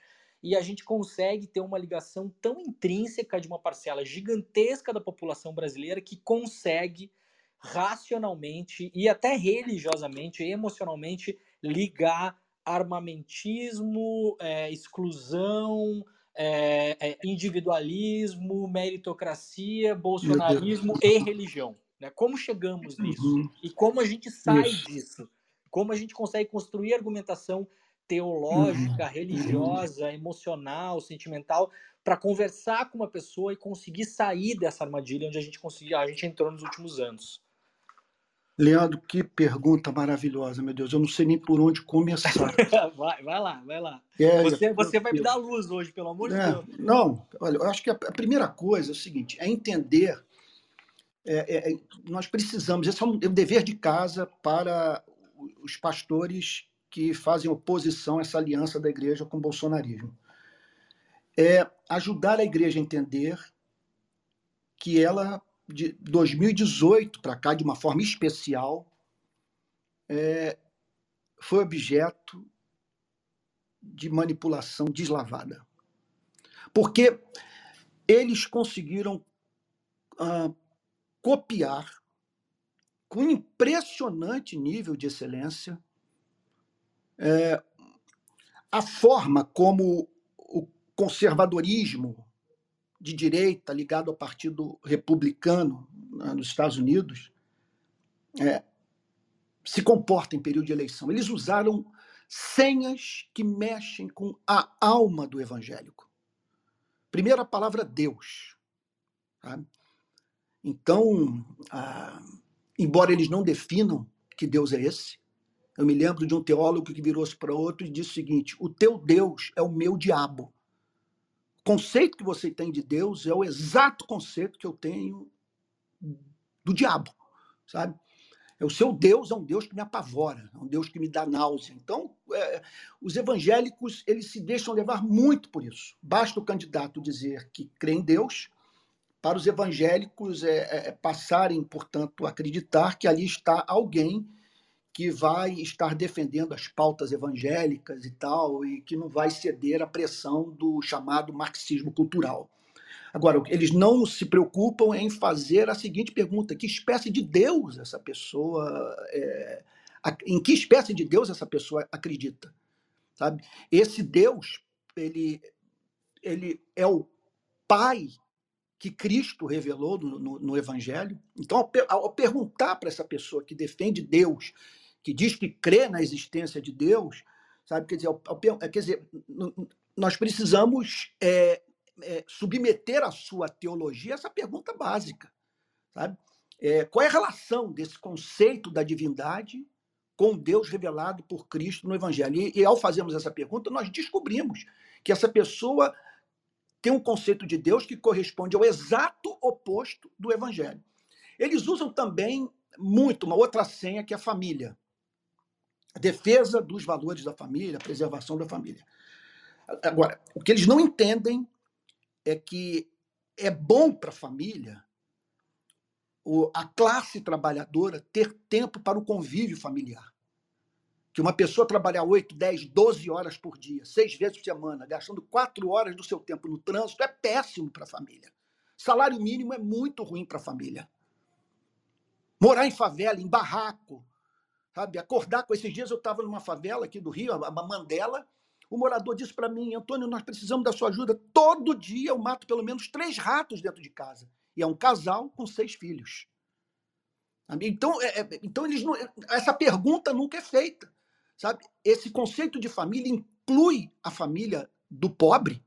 e a gente consegue ter uma ligação tão intrínseca de uma parcela gigantesca da população brasileira que consegue racionalmente e até religiosamente, emocionalmente ligar armamentismo, é, exclusão, é, é, individualismo, meritocracia, bolsonarismo e religião. Né? Como chegamos nisso? Uhum. E como a gente sai Isso. disso? Como a gente consegue construir argumentação teológica, uhum. religiosa, emocional, sentimental, para conversar com uma pessoa e conseguir sair dessa armadilha onde a gente conseguiu, a gente entrou nos últimos anos. Leandro, que pergunta maravilhosa, meu Deus. Eu não sei nem por onde começar. vai, vai lá, vai lá. É, você, você vai me dar luz hoje, pelo amor é, de Deus. Não, olha, eu acho que a, primeira coisa é o seguinte: é entender. É, é, é nós precisamos, esse é um, é um dever de casa para os pastores que fazem oposição a essa aliança da igreja com o bolsonarismo. é ajudar a igreja a entender que ela, de 2018 para cá, de uma forma especial, é, foi objeto de manipulação deslavada. Porque eles conseguiram ah, copiar com impressionante nível de excelência é, a forma como o conservadorismo de direita ligado ao Partido Republicano né, nos Estados Unidos é, se comporta em período de eleição. Eles usaram senhas que mexem com a alma do evangélico. Primeiro, a palavra Deus. Tá? Então, ah, embora eles não definam que Deus é esse, eu me lembro de um teólogo que virou-se para outro e disse o seguinte: o teu Deus é o meu diabo. Conceito que você tem de Deus é o exato conceito que eu tenho do diabo, sabe? É o seu Deus é um Deus que me apavora, é um Deus que me dá náusea. Então, é, os evangélicos eles se deixam levar muito por isso. Basta o candidato dizer que crê em Deus, para os evangélicos é, é, é passarem, portanto, a acreditar que ali está alguém que vai estar defendendo as pautas evangélicas e tal, e que não vai ceder à pressão do chamado marxismo cultural. Agora, eles não se preocupam em fazer a seguinte pergunta: que espécie de Deus essa pessoa. É, em que espécie de Deus essa pessoa acredita? Sabe? Esse Deus, ele, ele é o Pai que Cristo revelou no, no, no Evangelho. Então, ao, ao perguntar para essa pessoa que defende Deus que diz que crê na existência de Deus, sabe? Quer dizer, quer dizer nós precisamos é, é, submeter a sua teologia a essa pergunta básica, sabe? É, qual é a relação desse conceito da divindade com Deus revelado por Cristo no Evangelho? E, e ao fazermos essa pergunta, nós descobrimos que essa pessoa tem um conceito de Deus que corresponde ao exato oposto do Evangelho. Eles usam também muito uma outra senha que é a família a defesa dos valores da família, a preservação da família. Agora, o que eles não entendem é que é bom para a família a classe trabalhadora ter tempo para o convívio familiar. Que uma pessoa trabalhar 8, 10, 12 horas por dia, seis vezes por semana, gastando quatro horas do seu tempo no trânsito, é péssimo para a família. Salário mínimo é muito ruim para a família. Morar em favela, em barraco, sabe? Acordar com esses dias eu estava numa favela aqui do Rio, a Mandela. O morador disse para mim, Antônio, nós precisamos da sua ajuda. Todo dia eu mato pelo menos três ratos dentro de casa. E é um casal com seis filhos. Então, é, é, então eles não, essa pergunta nunca é feita, sabe? Esse conceito de família inclui a família do pobre.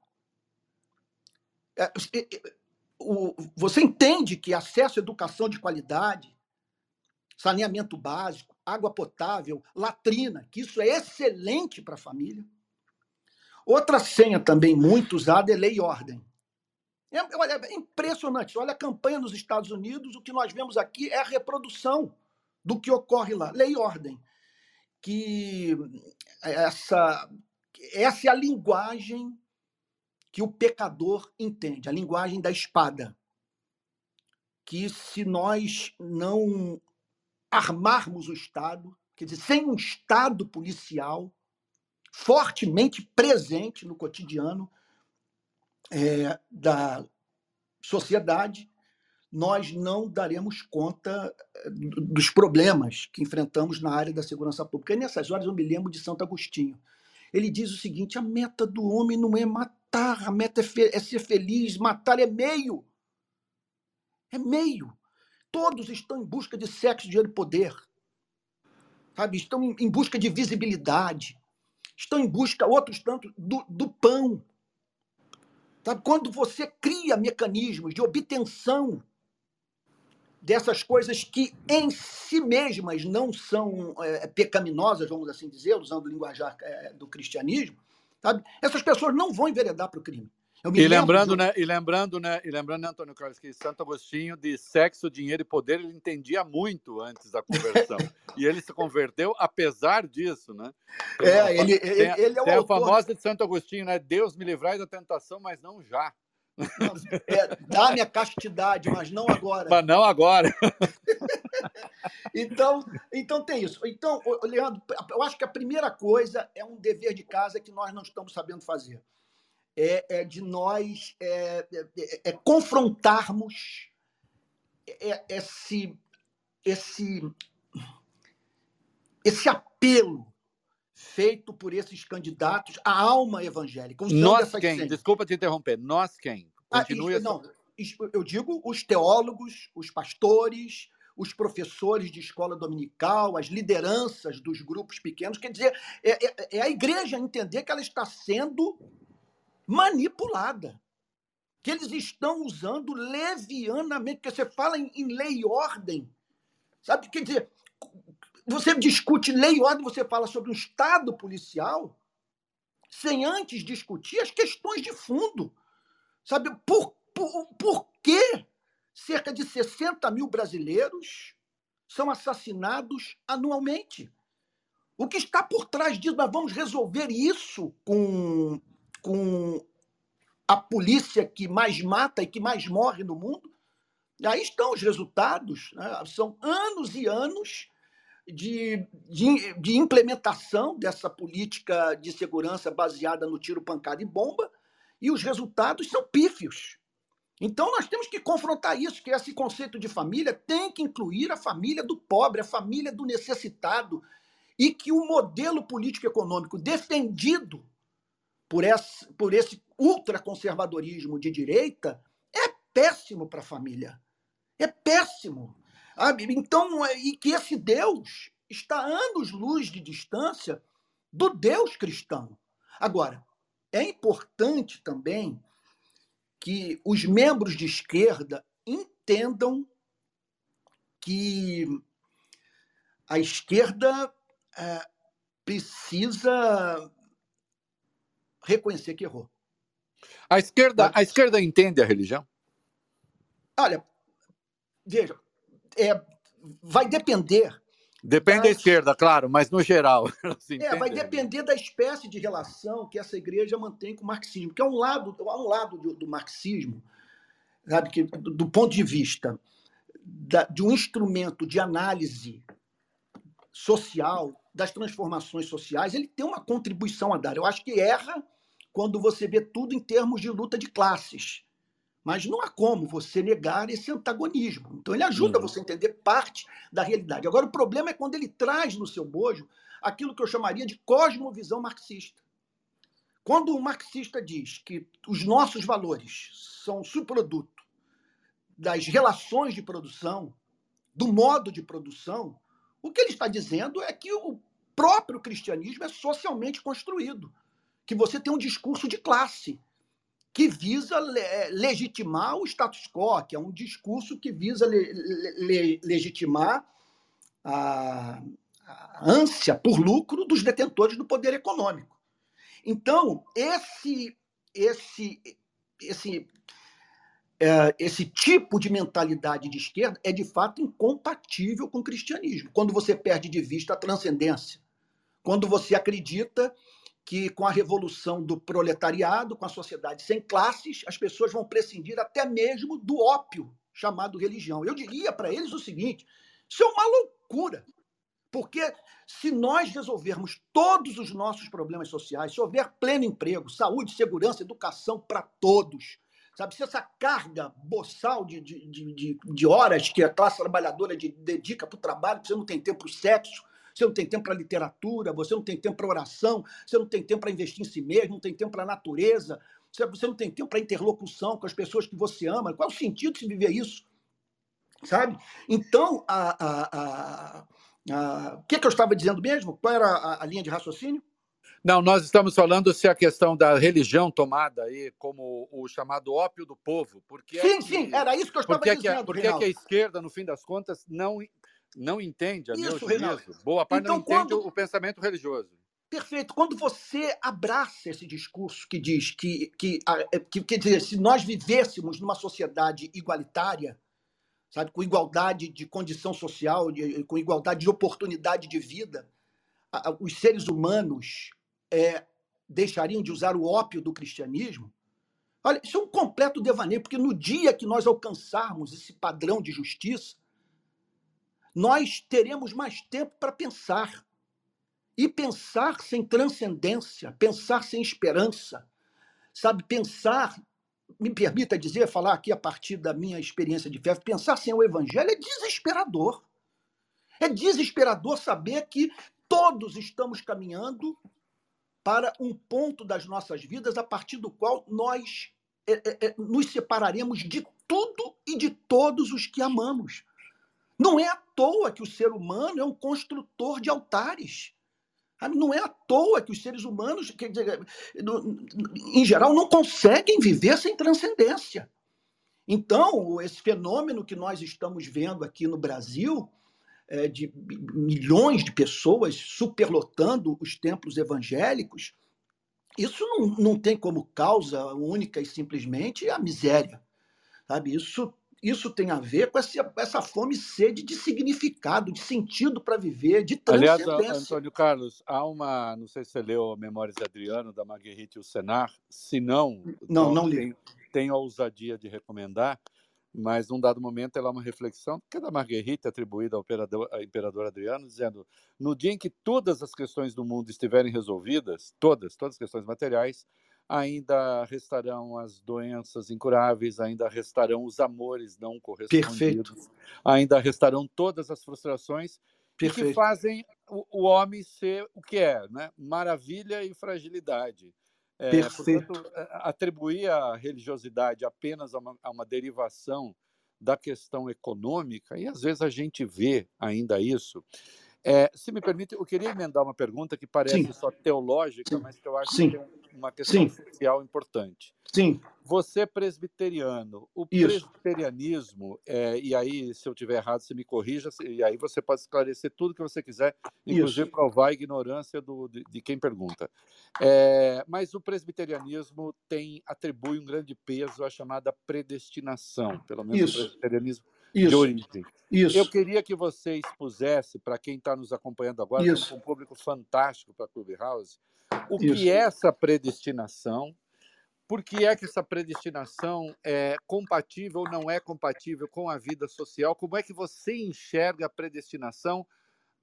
É, é, é o, você entende que acesso à educação de qualidade, saneamento básico, água potável, latrina, que isso é excelente para a família. Outra senha também muito usada é lei e ordem. É, é impressionante. Olha a campanha nos Estados Unidos, o que nós vemos aqui é a reprodução do que ocorre lá. Lei e ordem. Que essa, essa é a linguagem que o pecador entende, a linguagem da espada. Que se nós não armarmos o Estado, quer dizer, sem um Estado policial fortemente presente no cotidiano é, da sociedade, nós não daremos conta eh, dos problemas que enfrentamos na área da segurança pública. E nessas horas eu me lembro de Santo Agostinho. Ele diz o seguinte: a meta do homem não é matar, a meta é, é ser feliz, matar é meio. É meio. Todos estão em busca de sexo, dinheiro e poder. Sabe? Estão em busca de visibilidade. Estão em busca, outros tanto, do, do pão. Sabe? Quando você cria mecanismos de obtenção dessas coisas que em si mesmas não são é, pecaminosas, vamos assim dizer, usando o linguajar é, do cristianismo, sabe? essas pessoas não vão enveredar para o crime. E lembrando, né, e lembrando, né, e lembrando, né, Antônio Carlos, que Santo Agostinho de sexo, dinheiro e poder ele entendia muito antes da conversão. e ele se converteu apesar disso, né? É, ele, tem, ele, ele é o autor... a famosa de Santo Agostinho, né? Deus me livrai da tentação, mas não já. É, dá minha castidade, mas não agora. Mas não agora. então, então tem isso. Então, Leandro, eu acho que a primeira coisa é um dever de casa que nós não estamos sabendo fazer. É, é de nós é, é, é confrontarmos é, esse, esse, esse apelo feito por esses candidatos à alma evangélica. Nós quem? Desculpa te interromper. Nós quem? Continue ah, não, eu digo os teólogos, os pastores, os professores de escola dominical, as lideranças dos grupos pequenos. Quer dizer, é, é, é a igreja entender que ela está sendo manipulada. Que eles estão usando levianamente, porque você fala em, em lei e ordem. Sabe? Quer dizer, você discute lei e ordem, você fala sobre um Estado policial, sem antes discutir as questões de fundo. Sabe, por, por, por que cerca de 60 mil brasileiros são assassinados anualmente? O que está por trás disso? Nós vamos resolver isso com, com a polícia que mais mata e que mais morre no mundo? Aí estão os resultados. Né? São anos e anos de, de, de, implementação dessa política de segurança baseada no tiro, pancada e bomba, e os resultados são pífios. Então nós temos que confrontar isso, que esse conceito de família tem que incluir a família do pobre, a família do necessitado, e que o modelo político-econômico defendido por esse, por esse ultraconservadorismo de direita é péssimo para a família. É péssimo. Então, é, e que esse Deus está anos-luz de distância do Deus cristão. Agora, é importante também que os membros de esquerda entendam que a esquerda é, precisa reconhecer que errou. A esquerda, a esquerda entende a religião? Olha, veja, é, vai depender. Depende das... da esquerda, claro, mas no geral. é, vai depender da espécie de relação que essa igreja mantém com o marxismo, que é um lado, um lado do, do marxismo, sabe, que, do, do ponto de vista da, de um instrumento de análise social, das transformações sociais, ele tem uma contribuição a dar. Eu acho que erra quando você vê tudo em termos de luta de classes. Mas não há como você negar esse antagonismo. Então, ele ajuda uhum. você a entender parte da realidade. Agora, o problema é quando ele traz no seu bojo aquilo que eu chamaria de cosmovisão marxista. Quando o marxista diz que os nossos valores são subproduto das relações de produção, do modo de produção, o que ele está dizendo é que o próprio cristianismo é socialmente construído, que você tem um discurso de classe, que visa le legitimar o status quo, que é um discurso que visa le le legitimar a, a ânsia por lucro dos detentores do poder econômico. Então, esse, esse, esse, é, esse tipo de mentalidade de esquerda é de fato incompatível com o cristianismo. Quando você perde de vista a transcendência, quando você acredita que com a revolução do proletariado, com a sociedade sem classes, as pessoas vão prescindir até mesmo do ópio chamado religião. Eu diria para eles o seguinte: isso é uma loucura. Porque se nós resolvermos todos os nossos problemas sociais, se houver pleno emprego, saúde, segurança, educação para todos, sabe? Se essa carga boçal de, de, de, de, horas que a classe trabalhadora dedica para o trabalho, você não tem tempo para o sexo, você não tem tempo para literatura, você não tem tempo para oração, você não tem tempo para investir em si mesmo, não tem tempo para a natureza, você não tem tempo para interlocução com as pessoas que você ama. Qual é o sentido de se viver isso? Sabe? Então, a, a, a, o que, é que eu estava dizendo mesmo? Qual era a, linha de raciocínio? Não, nós estamos falando se a questão da religião tomada aí como o chamado ópio do povo. Porque sim, é que, sim, era isso que eu estava dizendo. Que, porque é que a esquerda, no fim das contas, não não entende, a Isso, meu juízo. Boa parte então, não entende quando... o pensamento religioso. Perfeito. Quando você abraça esse discurso que diz que, que, é, que quer dizer, se nós vivêssemos numa sociedade igualitária, sabe, com igualdade de condição social, de, com igualdade de oportunidade de vida, os seres humanos é, deixariam de usar o ópio do cristianismo? Olha, isso é um completo devaneio, porque no dia que nós alcançarmos esse padrão de justiça, nós teremos mais tempo para pensar. E pensar sem transcendência, pensar sem esperança, sabe? Pensar, me permita dizer, falar aqui a partir da minha experiência de fé, pensar sem o evangelho é desesperador. É desesperador saber que todos estamos caminhando para um ponto das nossas vidas a partir do qual nós é, é, é, nos separaremos de tudo e de todos os que amamos. Não é à toa que o ser humano é um construtor de altares. Não é à toa que os seres humanos, dizer, em geral, não conseguem viver sem transcendência. Então, esse fenômeno que nós estamos vendo aqui no Brasil, é, de milhões de pessoas superlotando os templos evangélicos, isso não, não tem como causa única e simplesmente a miséria. Sabe? Isso, isso tem a ver com essa, essa fome e sede de significado, de sentido para viver, de transcendência. Aliás, Antônio Carlos, há uma, não sei se você leu Memórias de Adriano, da Marguerite e o Senar, se não, não, não li. Tem, tem a ousadia de recomendar, mas num dado momento ela é uma reflexão, que é da Marguerite, atribuída ao imperador, ao imperador Adriano, dizendo: no dia em que todas as questões do mundo estiverem resolvidas, todas, todas as questões materiais, ainda restarão as doenças incuráveis, ainda restarão os amores não correspondidos, Perfeito. ainda restarão todas as frustrações que fazem o, o homem ser o que é, né? maravilha e fragilidade. É, Perfeito. Portanto, é, atribuir a religiosidade apenas a uma, a uma, derivação da questão econômica, e às vezes a gente vê ainda isso. É, se me permite, eu queria emendar uma pergunta que parece Sim. só teológica, mas que eu acho Sim. que tem uma questão social importante. Sim. Você presbiteriano, o Isso. presbiterianismo, é, e aí se eu tiver errado, você me corrija, e aí você pode esclarecer tudo que você quiser, inclusive Isso. provar a ignorância do, de, de quem pergunta. É, mas o presbiterianismo tem atribui um grande peso à chamada predestinação, pelo menos Isso. o presbiterianismo isso. de origem. Isso. Eu queria que você expusesse para quem está nos acompanhando agora, um público fantástico para a Clubhouse, o Isso. que é essa predestinação, por que é que essa predestinação é compatível ou não é compatível com a vida social? Como é que você enxerga a predestinação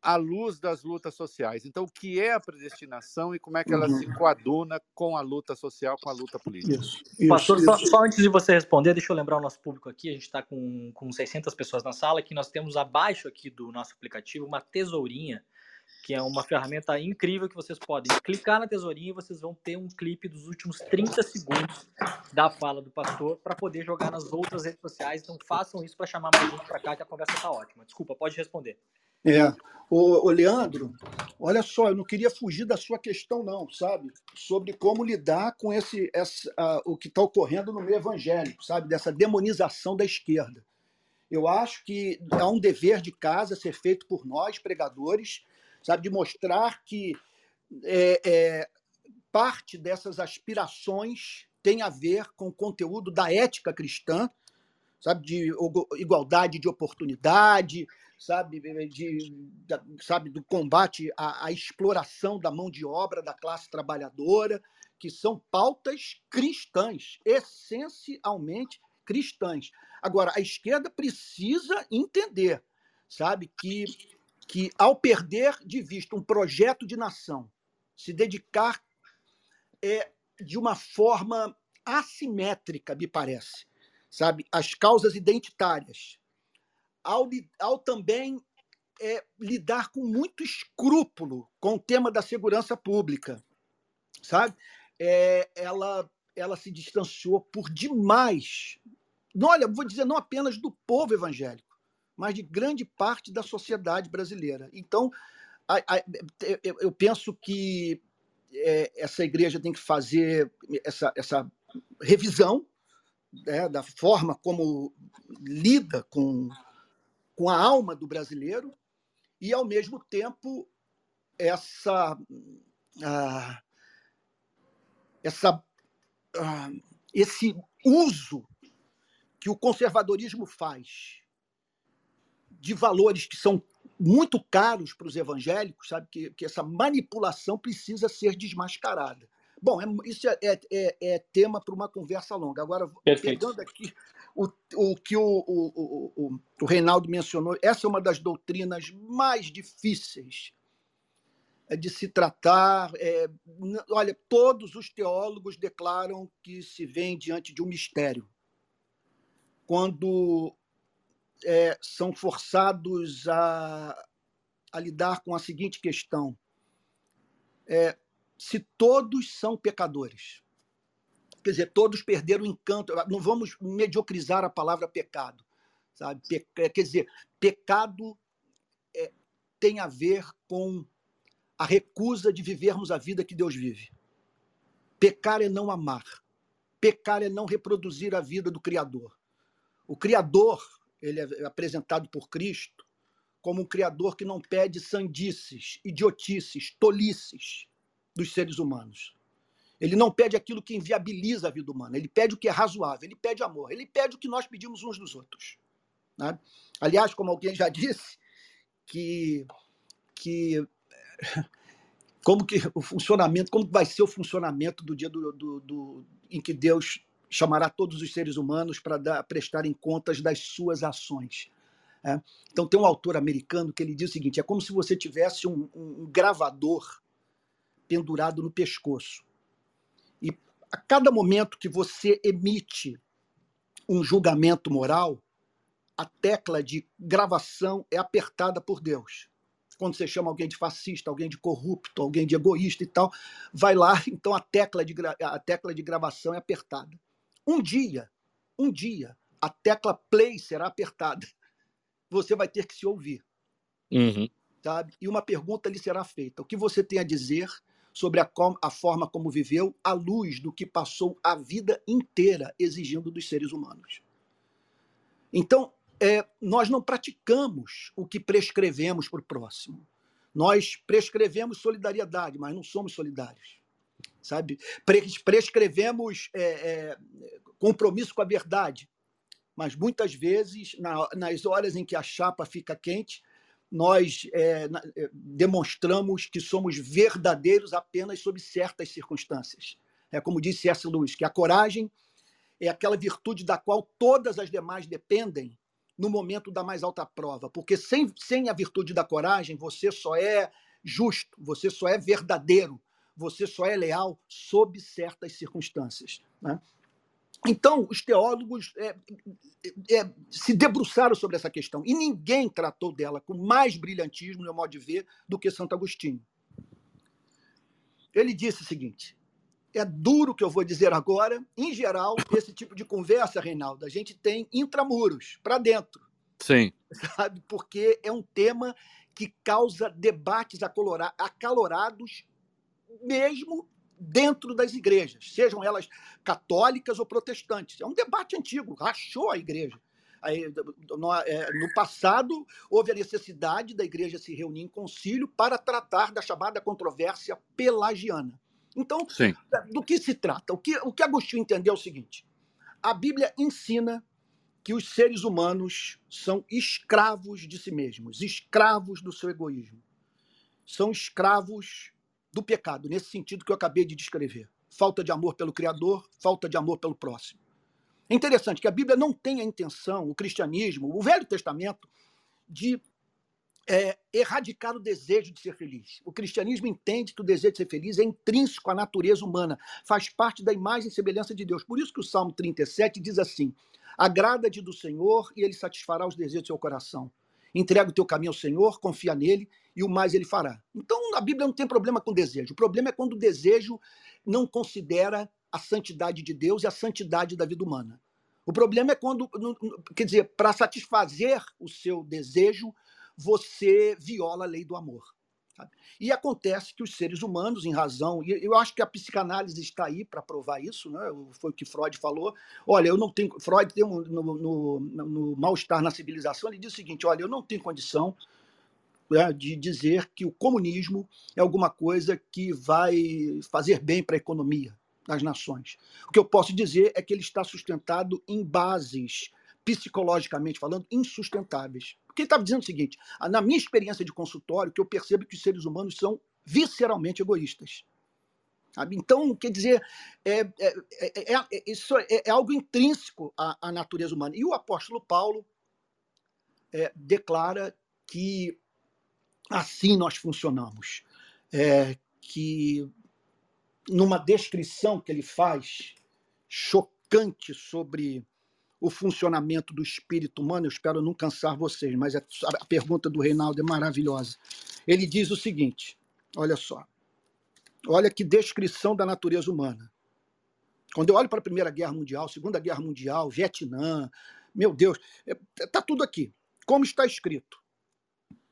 à luz das lutas sociais? Então, o que é a predestinação e como é que ela uhum. se coaduna com a luta social, com a luta política? Isso, isso, Pastor, isso. Só, só, antes de você responder, deixa eu lembrar o nosso público aqui. A gente está com, com 600 pessoas na sala, que nós temos abaixo aqui do nosso aplicativo uma tesourinha que é uma ferramenta incrível que vocês podem clicar na tesourinha e vocês vão ter um clipe dos últimos 30 segundos da fala do pastor para poder jogar nas outras redes sociais. Então façam isso para chamar mais gente para cá, que a conversa está ótima. Desculpa, pode responder. É. Ô, ô, Leandro, olha só, eu não queria fugir da sua questão, não, sabe? Sobre como lidar com esse, essa, uh, o que está ocorrendo no meio evangélico, sabe? Dessa demonização da esquerda. Eu acho que há um dever de casa ser feito por nós, pregadores, sabe, de mostrar que é, é, parte dessas aspirações tem a ver com o conteúdo da ética cristã, sabe, de igualdade de oportunidade, sabe, de, sabe do combate à, à exploração da mão de obra da classe trabalhadora, que são pautas cristãs, essencialmente cristãs. Agora, a esquerda precisa entender, sabe, que que, ao perder de vista um projeto de nação, se dedicar é, de uma forma assimétrica, me parece, sabe, às causas identitárias, ao, ao também é, lidar com muito escrúpulo com o tema da segurança pública, sabe? É, ela, ela se distanciou por demais. Olha, vou dizer, não apenas do povo evangélico, mas de grande parte da sociedade brasileira. Então, a, a, eu, eu, penso que é, essa igreja tem que fazer essa, essa revisão né, da forma como lida com, com a alma do brasileiro e, ao mesmo tempo, essa ah, essa, ah, esse uso que o conservadorismo faz de valores que são muito caros para os evangélicos, sabe? Que, que essa manipulação precisa ser desmascarada. Bom, é, isso é, é, é, é tema para uma conversa longa. Agora, Perfeito. pegando aqui o, o que o, o, o, o Reinaldo mencionou, essa é uma das doutrinas mais difíceis é de se tratar. É, olha, todos os teólogos declaram que se vem diante de um mistério. Quando é, são forçados a, a, lidar com a seguinte questão: é, se todos são pecadores, quer dizer, todos perderam o encanto, não vamos mediocrizar a palavra pecado, sabe? Pe, quer dizer, pecado é, tem a ver com a recusa de vivermos a vida que Deus vive. Pecar é não amar. Pecar é não reproduzir a vida do Criador. O Criador ele é apresentado por Cristo como um criador que não pede sandices, idiotices, tolices dos seres humanos. Ele não pede aquilo que inviabiliza a vida humana, ele pede o que é razoável, ele pede amor, ele pede o que nós pedimos uns dos outros. Né? Aliás, como alguém já disse, que, que como que o funcionamento, como vai ser o funcionamento do dia do, do, do em que Deus chamará todos os seres humanos para prestarem contas das suas ações. É? Então, tem um autor americano que ele diz o seguinte: é como se você tivesse um, um gravador pendurado no pescoço. E a cada momento que você emite um julgamento moral, a tecla de gravação é apertada por Deus. Quando você chama alguém de fascista, alguém de corrupto, alguém de egoísta e tal, vai lá, então a tecla de, a tecla de gravação é apertada. Um dia, um dia, a tecla play será apertada. Você vai ter que se ouvir. Uhum. Sabe? E uma pergunta lhe será feita: o que você tem a dizer sobre a, a, forma como viveu à luz do que passou a vida inteira exigindo dos seres humanos? Então, é, nós não praticamos o que prescrevemos para o próximo. Nós prescrevemos solidariedade, mas não somos solidários sabe? Prescrevemos é, é, compromisso com a verdade, mas muitas vezes, na, nas horas em que a chapa fica quente, nós é, é, demonstramos que somos verdadeiros apenas sob certas circunstâncias. É como disse S. Lewis, que a coragem é aquela virtude da qual todas as demais dependem no momento da mais alta prova, porque sem, sem a virtude da coragem, você só é justo, você só é verdadeiro, você só é leal sob certas circunstâncias. Né? Então, os teólogos é, é, é, se debruçaram sobre essa questão e ninguém tratou dela com mais brilhantismo, no meu modo de ver, do que Santo Agostinho. Ele disse o seguinte: é duro o que eu vou dizer agora. Em geral, esse tipo de conversa, Reinaldo, a gente tem intramuros, para dentro. Sim. Sabe? Porque é um tema que causa debates acalorados mesmo dentro das igrejas, sejam elas católicas ou protestantes. É um debate antigo, rachou a igreja. Aí, no, é, no, passado, houve a necessidade da igreja se reunir em concílio para tratar da chamada controvérsia pelagiana. Então, Sim. do que se trata? O que, o que Agostinho entendeu é o seguinte: a Bíblia ensina que os seres humanos são escravos de si mesmos, escravos do seu egoísmo. São escravos do pecado, nesse sentido que eu acabei de descrever. Falta de amor pelo Criador, falta de amor pelo próximo. É interessante que a Bíblia não tem a intenção, o cristianismo, o Velho Testamento, de é, erradicar o desejo de ser feliz. O cristianismo entende que o desejo de ser feliz é intrínseco à natureza humana, faz parte da imagem e semelhança de Deus. Por isso que o Salmo 37 diz assim: Agrada-te do Senhor e ele satisfará os desejos do seu coração. Entrega o teu caminho ao Senhor, confia nele e o mais ele fará. Então, a Bíblia não tem problema com desejo. O problema é quando o desejo não considera a santidade de Deus e a santidade da vida humana. O problema é quando, quer dizer, para satisfazer o seu desejo, você viola a lei do amor. Sabe? E acontece que os seres humanos, em razão, e eu acho que a psicanálise está aí para provar isso, né? foi o que Freud falou. Olha, eu não tenho. Freud tem um, no, no, no mal-estar na civilização, ele diz o seguinte: olha, eu não tenho condição né, de dizer que o comunismo é alguma coisa que vai fazer bem para a economia das nações. O que eu posso dizer é que ele está sustentado em bases, psicologicamente falando, insustentáveis. Porque ele estava dizendo o seguinte: na minha experiência de consultório, que eu percebo que os seres humanos são visceralmente egoístas. Então, quer dizer, é, é, é, é isso é, algo intrínseco à, à, natureza humana. E o apóstolo Paulo declara que assim nós funcionamos. que numa descrição que ele faz chocante sobre o funcionamento do espírito humano, eu espero não cansar vocês, mas a pergunta do Reinaldo é maravilhosa. Ele diz o seguinte: olha só, olha que descrição da natureza humana. Quando eu olho para a Primeira Guerra Mundial, Segunda Guerra Mundial, Vietnã, meu Deus, está é, tudo aqui. Como está escrito: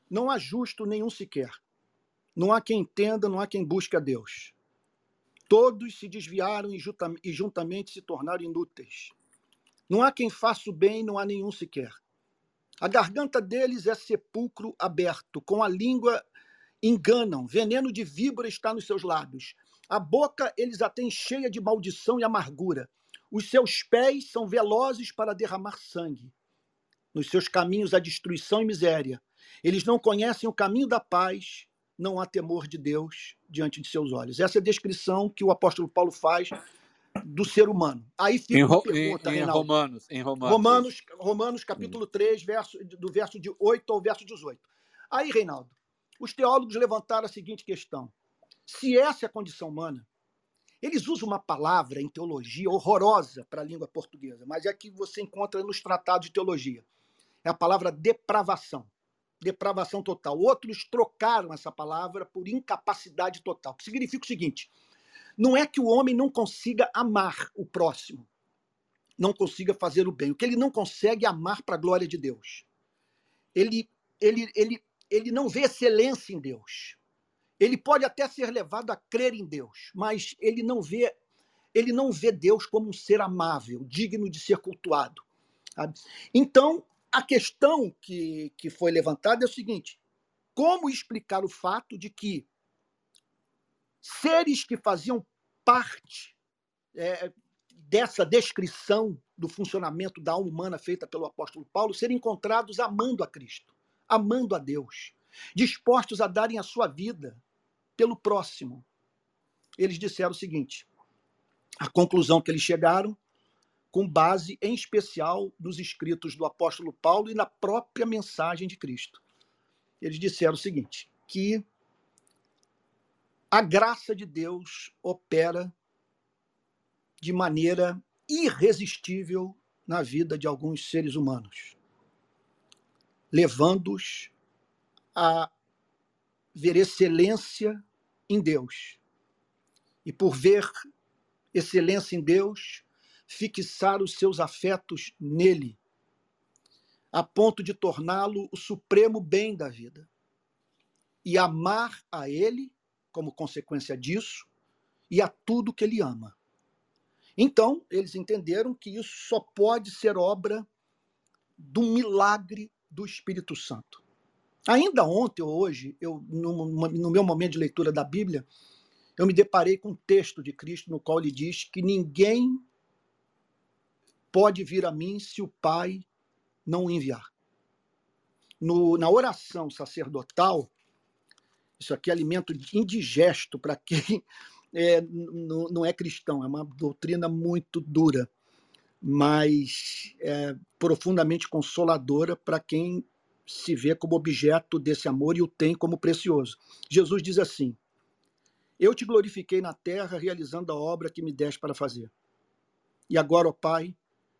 não há justo nenhum sequer. Não há quem entenda, não há quem busque a Deus. Todos se desviaram e juntamente se tornaram inúteis. Não há quem faça o bem, não há nenhum sequer. A garganta deles é sepulcro aberto, com a língua enganam, veneno de víbora está nos seus lábios. A boca eles a têm cheia de maldição e amargura. Os seus pés são velozes para derramar sangue. Nos seus caminhos há destruição e miséria. Eles não conhecem o caminho da paz, não há temor de Deus diante de seus olhos. Essa é a descrição que o apóstolo Paulo faz do ser humano. Aí fica em, pergunta, em, em Romanos, em Romanos. Romanos, Romanos capítulo 3, verso, do verso de 8 ao verso 18. Aí, Reinaldo, os teólogos levantaram a seguinte questão: se essa é a condição humana, eles usam uma palavra em teologia horrorosa para a língua portuguesa, mas é que você encontra nos tratados de teologia. É a palavra depravação depravação total. Outros trocaram essa palavra por incapacidade total, que significa o seguinte: não é que o homem não consiga amar o próximo, não consiga fazer o bem. O que ele não consegue é amar para a glória de Deus. Ele, ele, ele, ele não vê excelência em Deus. Ele pode até ser levado a crer em Deus, mas ele não vê ele não vê Deus como um ser amável, digno de ser cultuado. Sabe? Então, a questão que, que foi levantada é o seguinte: como explicar o fato de que seres que faziam parte é, dessa descrição do funcionamento da alma humana feita pelo apóstolo Paulo serem encontrados amando a Cristo, amando a Deus, dispostos a darem a sua vida pelo próximo. Eles disseram o seguinte: a conclusão que eles chegaram com base, em especial, nos escritos do apóstolo Paulo e na própria mensagem de Cristo. Eles disseram o seguinte: que a graça de Deus opera de maneira irresistível na vida de alguns seres humanos, levando-os a ver excelência em Deus. E por ver excelência em Deus, fixar os seus afetos nele, a ponto de torná-lo o supremo bem da vida. E amar a ele, como consequência disso, e a tudo que ele ama. Então, eles entenderam que isso só pode ser obra do milagre do Espírito Santo. Ainda ontem ou hoje, eu, no, no meu momento de leitura da Bíblia, eu me deparei com um texto de Cristo no qual ele diz que ninguém pode vir a mim se o Pai não o enviar. No, na oração sacerdotal, isso aqui é alimento indigesto para quem é, não, é cristão, é uma doutrina muito dura, mas é profundamente consoladora para quem se vê como objeto desse amor e o tem como precioso. Jesus diz assim: Eu te glorifiquei na terra realizando a obra que me deste para fazer. E agora, ó Pai,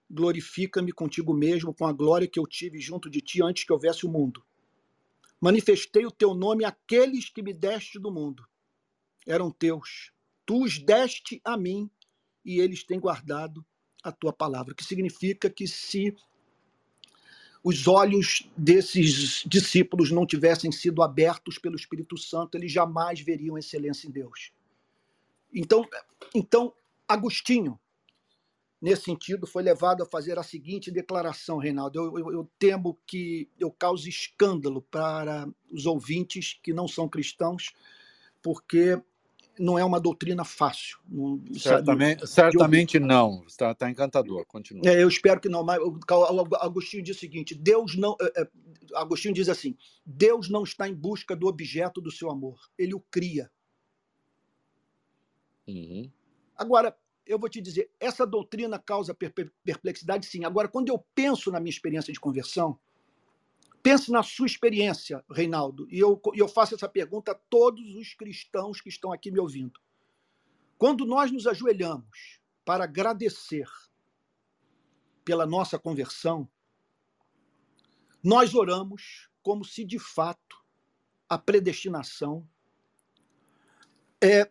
glorifica-me contigo mesmo com a glória que eu tive junto de ti antes que houvesse o mundo. Manifestei o teu nome àqueles que me deste do mundo. Eram teus. Tu os deste a mim e eles têm guardado a tua palavra. O que significa que se os olhos desses discípulos não tivessem sido abertos pelo Espírito Santo, eles jamais veriam excelência em Deus. Então, então Agostinho, nesse sentido, foi levado a fazer a seguinte declaração, Reinaldo. Eu, eu, eu temo que eu cause escândalo para os ouvintes que não são cristãos, porque não é uma doutrina fácil. Não, certamente, sabe? certamente eu, não. Está, está encantador. Continua. É, eu espero que não. Mas o Agostinho diz o seguinte: Deus não. É, é, Agostinho diz assim: Deus não está em busca do objeto do seu amor. Ele o cria. Uhum. Agora, eu vou te dizer, essa doutrina causa perplexidade, sim. Agora, quando eu penso na minha experiência de conversão, pense na sua experiência, Reinaldo, e eu, eu faço essa pergunta a todos os cristãos que estão aqui me ouvindo. Quando nós nos ajoelhamos para agradecer pela nossa conversão, nós oramos como se de fato a predestinação é,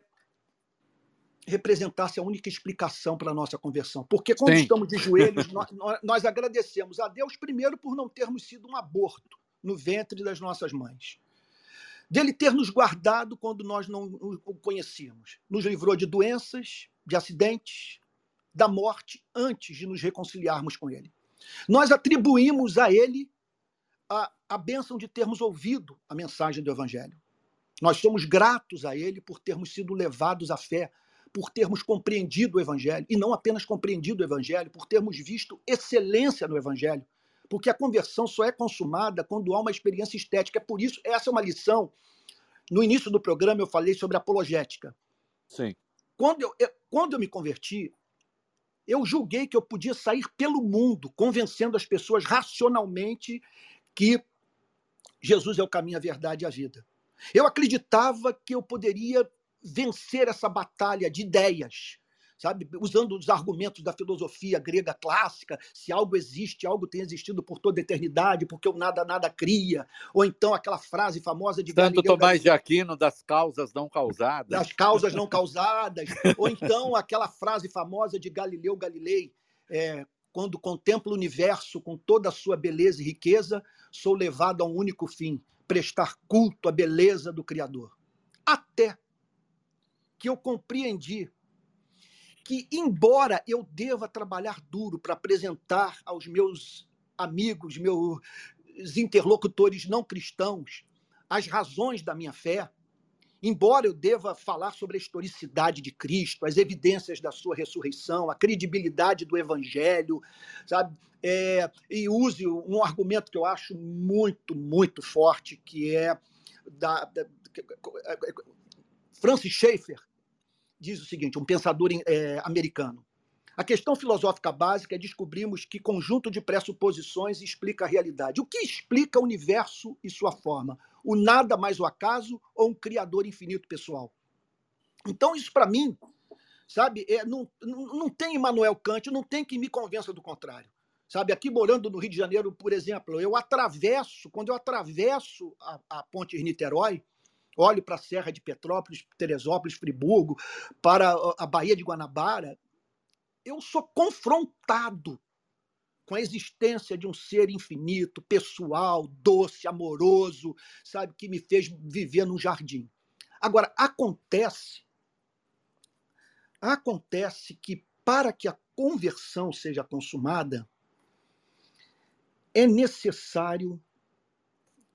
representasse a única explicação para a nossa conversão. Porque quando Sim. estamos de joelhos, nós, nós, agradecemos a Deus, primeiro, por não termos sido um aborto no ventre das nossas mães. Dele ter nos guardado quando nós não o conhecíamos. Nos livrou de doenças, de acidentes, da morte, antes de nos reconciliarmos com Ele. Nós atribuímos a Ele a, a bênção de termos ouvido a mensagem do Evangelho. Nós somos gratos a Ele por termos sido levados à fé por termos compreendido o Evangelho, e não apenas compreendido o Evangelho, por termos visto excelência no Evangelho. Porque a conversão só é consumada quando há uma experiência estética. É por isso, essa é uma lição. No início do programa, eu falei sobre apologética. Sim. Quando eu, eu, quando eu me converti, eu julguei que eu podia sair pelo mundo convencendo as pessoas racionalmente que Jesus é o caminho, a verdade e a vida. Eu acreditava que eu poderia vencer essa batalha de ideias, sabe? Usando os argumentos da filosofia grega clássica, se algo existe, algo tem existido por toda a eternidade, porque o nada nada cria, ou então aquela frase famosa de Santo Galileu Tomás de Aquino das causas não causadas. Das causas não causadas, ou então aquela frase famosa de Galileu Galilei, é, quando contemplo o universo com toda a sua beleza e riqueza, sou levado a um único fim, prestar culto à beleza do Criador. Até que eu compreendi que, embora eu deva trabalhar duro para apresentar aos meus amigos, meus interlocutores não cristãos, as razões da minha fé, embora eu deva falar sobre a historicidade de Cristo, as evidências da sua ressurreição, a credibilidade do Evangelho, sabe? É, e use um argumento que eu acho muito, muito forte, que é da, da Francis Schaeffer, diz o seguinte, um pensador é, americano. A questão filosófica básica é descobrirmos que conjunto de pressuposições explica a realidade. O que explica o universo e sua forma? O nada mais o acaso ou um criador infinito pessoal? Então, isso para mim, sabe, é, não, não tem Immanuel Kant, não tem que me convença do contrário. Sabe, aqui morando no Rio de Janeiro, por exemplo, eu atravesso, quando eu atravesso a, a ponte Niterói, olho para a Serra de Petrópolis, Teresópolis, Friburgo, para a Baía de Guanabara, eu sou confrontado com a existência de um ser infinito, pessoal, doce, amoroso, sabe, que me fez viver num jardim. Agora, acontece acontece que para que a conversão seja consumada, é necessário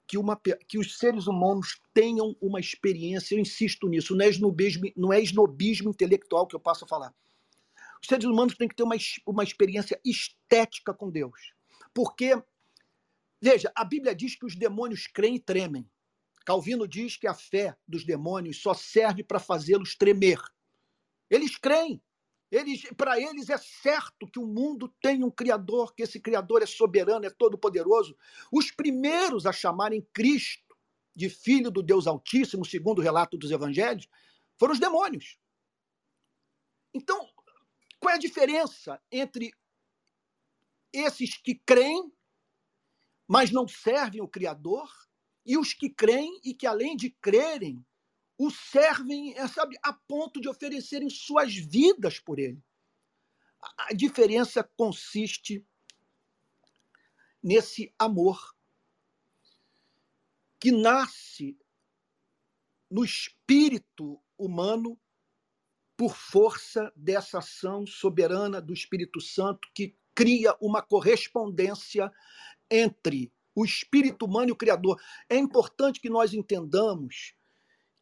que, uma, que os seres humanos tenham uma experiência, eu insisto nisso, não é, esnobismo, não é esnobismo intelectual que eu passo a falar. Os seres humanos têm que ter uma, uma experiência estética com Deus. Porque, veja, a Bíblia diz que os demônios creem e tremem. Calvino diz que a fé dos demônios só serve para fazê-los tremer. Eles creem, eles, para eles é certo que o mundo tem um Criador, que esse Criador é soberano, é todo-poderoso. Os primeiros a chamarem Cristo de Filho do Deus Altíssimo, segundo o relato dos Evangelhos, foram os demônios. Então, qual é a diferença entre esses que creem, mas não servem o Criador, e os que creem e que, além de crerem, o servem, é, sabe, a ponto de oferecerem suas vidas por ele. A diferença consiste nesse amor que nasce no espírito humano por força dessa ação soberana do Espírito Santo que cria uma correspondência entre o espírito humano e o Criador. É importante que nós entendamos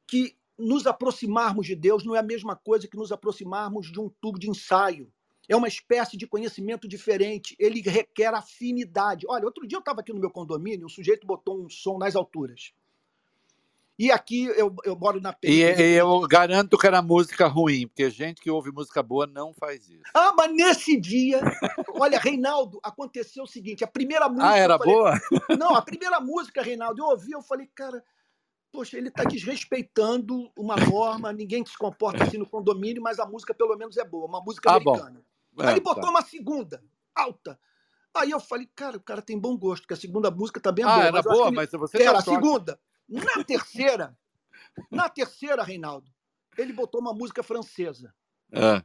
que nos aproximarmos de Deus não é a mesma coisa que nos aproximarmos de um tubo de ensaio. É uma espécie de conhecimento diferente, ele requer afinidade. Olha, outro dia eu estava aqui no meu condomínio, um sujeito botou um som nas alturas. E aqui eu, eu moro na periferia. E, e eu garanto que era música ruim, porque gente que ouve música boa não faz isso. Ah, mas nesse dia, olha, Reinaldo, aconteceu o seguinte: a primeira música. Ah, era falei, boa? Não, a primeira música, Reinaldo, eu ouvi, eu falei, cara, poxa, ele está desrespeitando uma norma, ninguém se comporta assim no condomínio, mas a música pelo menos é boa, uma música ah, americana. Bom. Aí ele é, botou tá. uma segunda, alta. Aí eu falei, cara, o cara tem bom gosto, porque a segunda música também é ah, boa. Era mas boa, mas você Era a segunda. Na terceira, na terceira, Reinaldo, ele botou uma música francesa. É.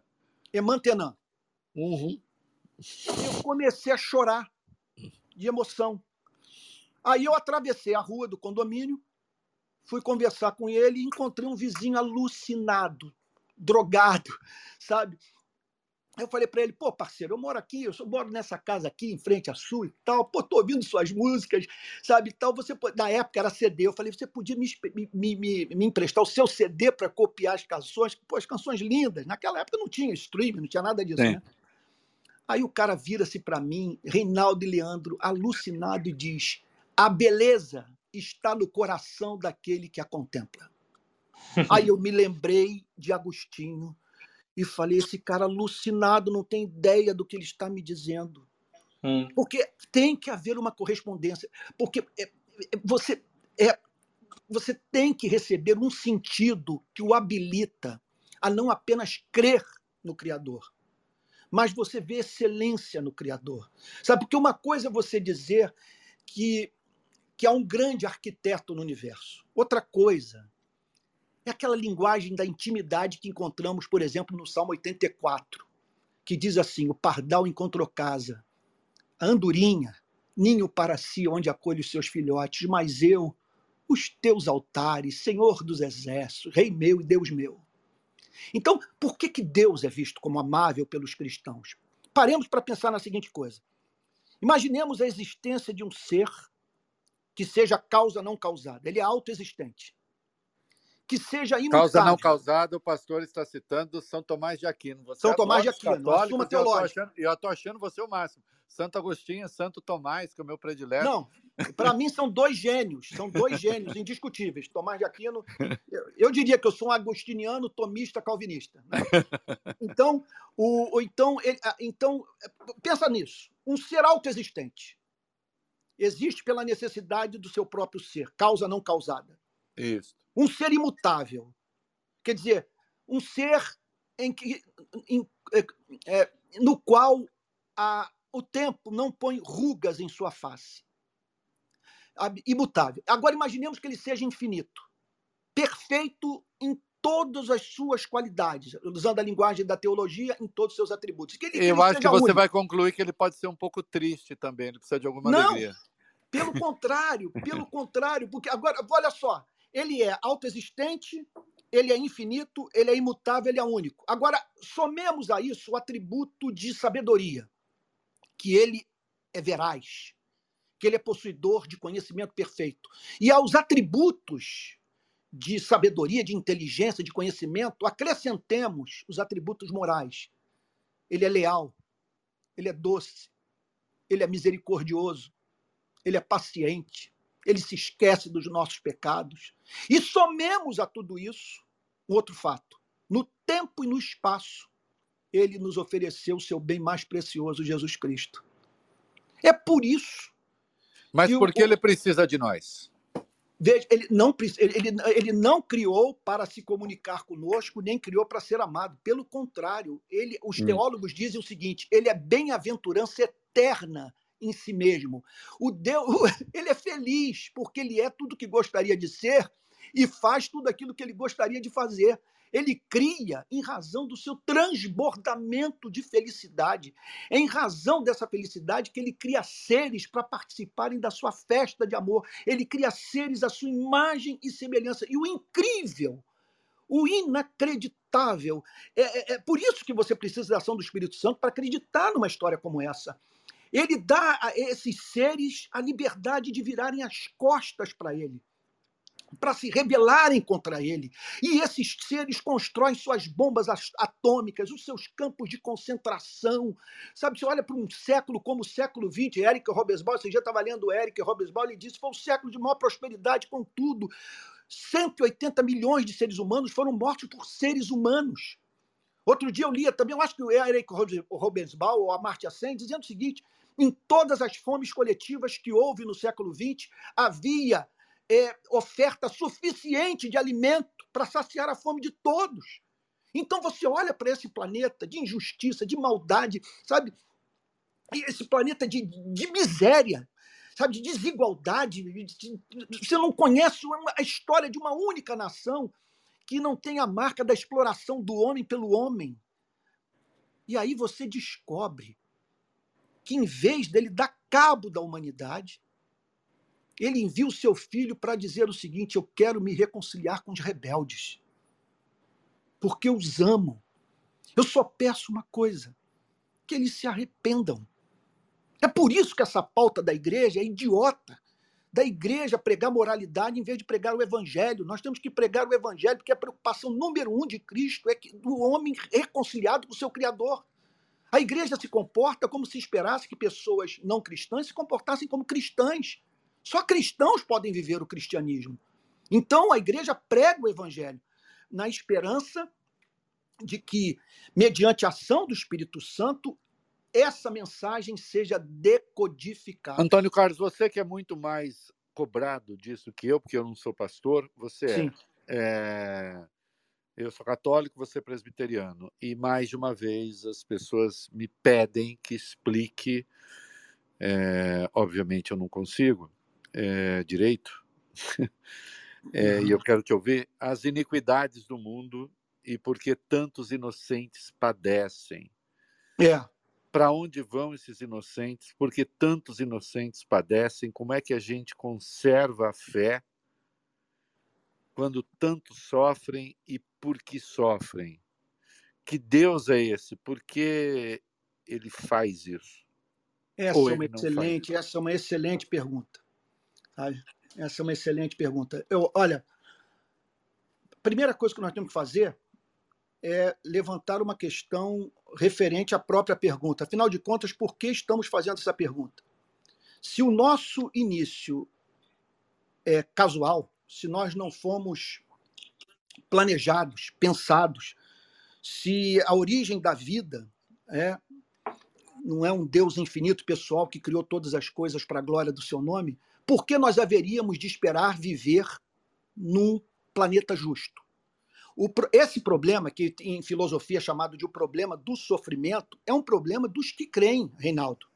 É Mantenant. Uhum. Eu comecei a chorar de emoção. Aí eu atravessei a rua do condomínio, fui conversar com ele e encontrei um vizinho alucinado, drogado, sabe? Eu falei para ele, pô, parceiro, eu moro aqui, eu moro nessa casa aqui, em frente à sua e tal, pô, tô ouvindo suas músicas, sabe, e tal, você, na época era CD, eu falei, você podia me, me, me, me emprestar o seu CD para copiar as canções, pô, as canções lindas, naquela época não tinha streaming, não tinha nada disso, Sim. né? Aí o cara vira-se para mim, Reinaldo e Leandro, alucinado, e diz, a beleza está no coração daquele que a contempla. Aí eu me lembrei de Agostinho, e falei: esse cara alucinado não tem ideia do que ele está me dizendo. Hum. Porque tem que haver uma correspondência. Porque é, é, você, é, você tem que receber um sentido que o habilita a não apenas crer no Criador, mas você vê excelência no Criador. Sabe? Porque uma coisa é você dizer que, que há um grande arquiteto no universo. Outra coisa é aquela linguagem da intimidade que encontramos, por exemplo, no Salmo 84, que diz assim: O pardal encontrou casa, a andorinha, ninho para si, onde acolhe os seus filhotes, mas eu, os teus altares, Senhor dos exércitos, Rei meu e Deus meu. Então, por que, que Deus é visto como amável pelos cristãos? Paremos para pensar na seguinte coisa. Imaginemos a existência de um ser que seja causa não causada. Ele é autoexistente que seja imutável. Causa não causada, o pastor está citando São Tomás de Aquino. Você São Tomás de Aquino, assuma teológica. Eu estou achando você o máximo. Santo Agostinho, Santo Tomás, que é o meu predileto. Não, para mim são dois gênios, são dois gênios indiscutíveis. Tomás de Aquino, eu, eu, diria que eu sou um agostiniano, tomista, calvinista. Né? Então, o, o então, ele, então, pensa nisso. Um ser autoexistente existe pela necessidade do seu próprio ser, causa não causada. Isso um ser imutável. Quer dizer, um ser em que, em, é, é, no qual a, o tempo não põe rugas em sua face. Imutável. Agora imaginemos que ele seja infinito, perfeito em todas as suas qualidades, usando a linguagem da teologia, em todos os seus atributos. Que ele, Eu que acho que você único. vai concluir que ele pode ser um pouco triste também, ele precisa de alguma não, alegria. Pelo contrário, pelo contrário, porque agora, olha só, ele é autoexistente, ele é infinito, ele é imutável, ele é único. Agora, somemos a isso o atributo de sabedoria, que ele é veraz, que ele é possuidor de conhecimento perfeito. E aos atributos de sabedoria, de inteligência, de conhecimento, acrescentemos os atributos morais. Ele é leal, ele é doce, ele é misericordioso, ele é paciente, ele se esquece dos nossos pecados. E somemos a tudo isso um outro fato. No tempo e no espaço, ele nos ofereceu o seu bem mais precioso, Jesus Cristo. É por isso. Mas por que ele precisa de nós? Veja, ele não, ele, ele não criou para se comunicar conosco, nem criou para ser amado. Pelo contrário, ele, os hum. teólogos dizem o seguinte: ele é bem-aventurança eterna em si mesmo. O Deus, ele é feliz porque ele é tudo que gostaria de ser e faz tudo aquilo que ele gostaria de fazer. Ele cria em razão do seu transbordamento de felicidade. É em razão dessa felicidade que ele cria seres para participarem da sua festa de amor. Ele cria seres à sua imagem e semelhança. E o incrível, o inacreditável. É, é, é, por isso que você precisa da ação do Espírito Santo para acreditar numa história como essa. Ele dá a esses seres a liberdade de virarem as costas para ele para se rebelarem contra ele. E esses seres constroem suas bombas atômicas, os seus campos de concentração. Sabe, você olha para um século como o século XX, Eric Robesbal, você já estava lendo Eric Robesbal, ele disse foi o século de maior prosperidade, contudo, 180 milhões de seres humanos foram mortos por seres humanos. Outro dia eu lia também, eu acho que o Eric Robesbal ou a Amartya Sen, dizendo o seguinte, em todas as fomes coletivas que houve no século XX, havia é, oferta suficiente de alimento para saciar a fome de todos. Então você olha para esse planeta de injustiça, de maldade, sabe? Esse planeta de, de miséria, sabe? De desigualdade. Você não conhece a história de uma única nação que não tem a marca da exploração do homem pelo homem. E aí você descobre que, em vez dele dar cabo da humanidade, ele envia o seu filho para dizer o seguinte: Eu quero me reconciliar com os rebeldes, porque eu os amo. Eu só peço uma coisa: que eles se arrependam. É por isso que essa pauta da igreja é idiota. Da igreja pregar moralidade em vez de pregar o evangelho. Nós temos que pregar o evangelho, porque a preocupação número um de Cristo é que do homem reconciliado com o seu Criador. A igreja se comporta como se esperasse que pessoas não cristãs se comportassem como cristãs. Só cristãos podem viver o cristianismo. Então a igreja prega o evangelho na esperança de que, mediante a ação do Espírito Santo, essa mensagem seja decodificada. Antônio Carlos, você que é muito mais cobrado disso que eu, porque eu não sou pastor, você é. Sim. é. Eu sou católico, você é presbiteriano. E mais de uma vez as pessoas me pedem que explique. É, obviamente eu não consigo, é, direito, é, e eu quero te ouvir, as iniquidades do mundo e por que tantos inocentes padecem. É. Para onde vão esses inocentes? Por que tantos inocentes padecem? Como é que a gente conserva a fé quando tantos sofrem e por que sofrem? Que Deus é esse? Por que ele faz isso? Essa, é uma, excelente, essa é uma excelente pergunta. Essa é uma excelente pergunta. Eu, olha, a primeira coisa que nós temos que fazer é levantar uma questão referente à própria pergunta. Afinal de contas, por que estamos fazendo essa pergunta? Se o nosso início é casual, se nós não fomos planejados, pensados, se a origem da vida é, não é um Deus infinito pessoal que criou todas as coisas para a glória do seu nome, por que nós haveríamos de esperar viver num planeta justo? O, esse problema, que em filosofia é chamado de o problema do sofrimento, é um problema dos que creem, Reinaldo.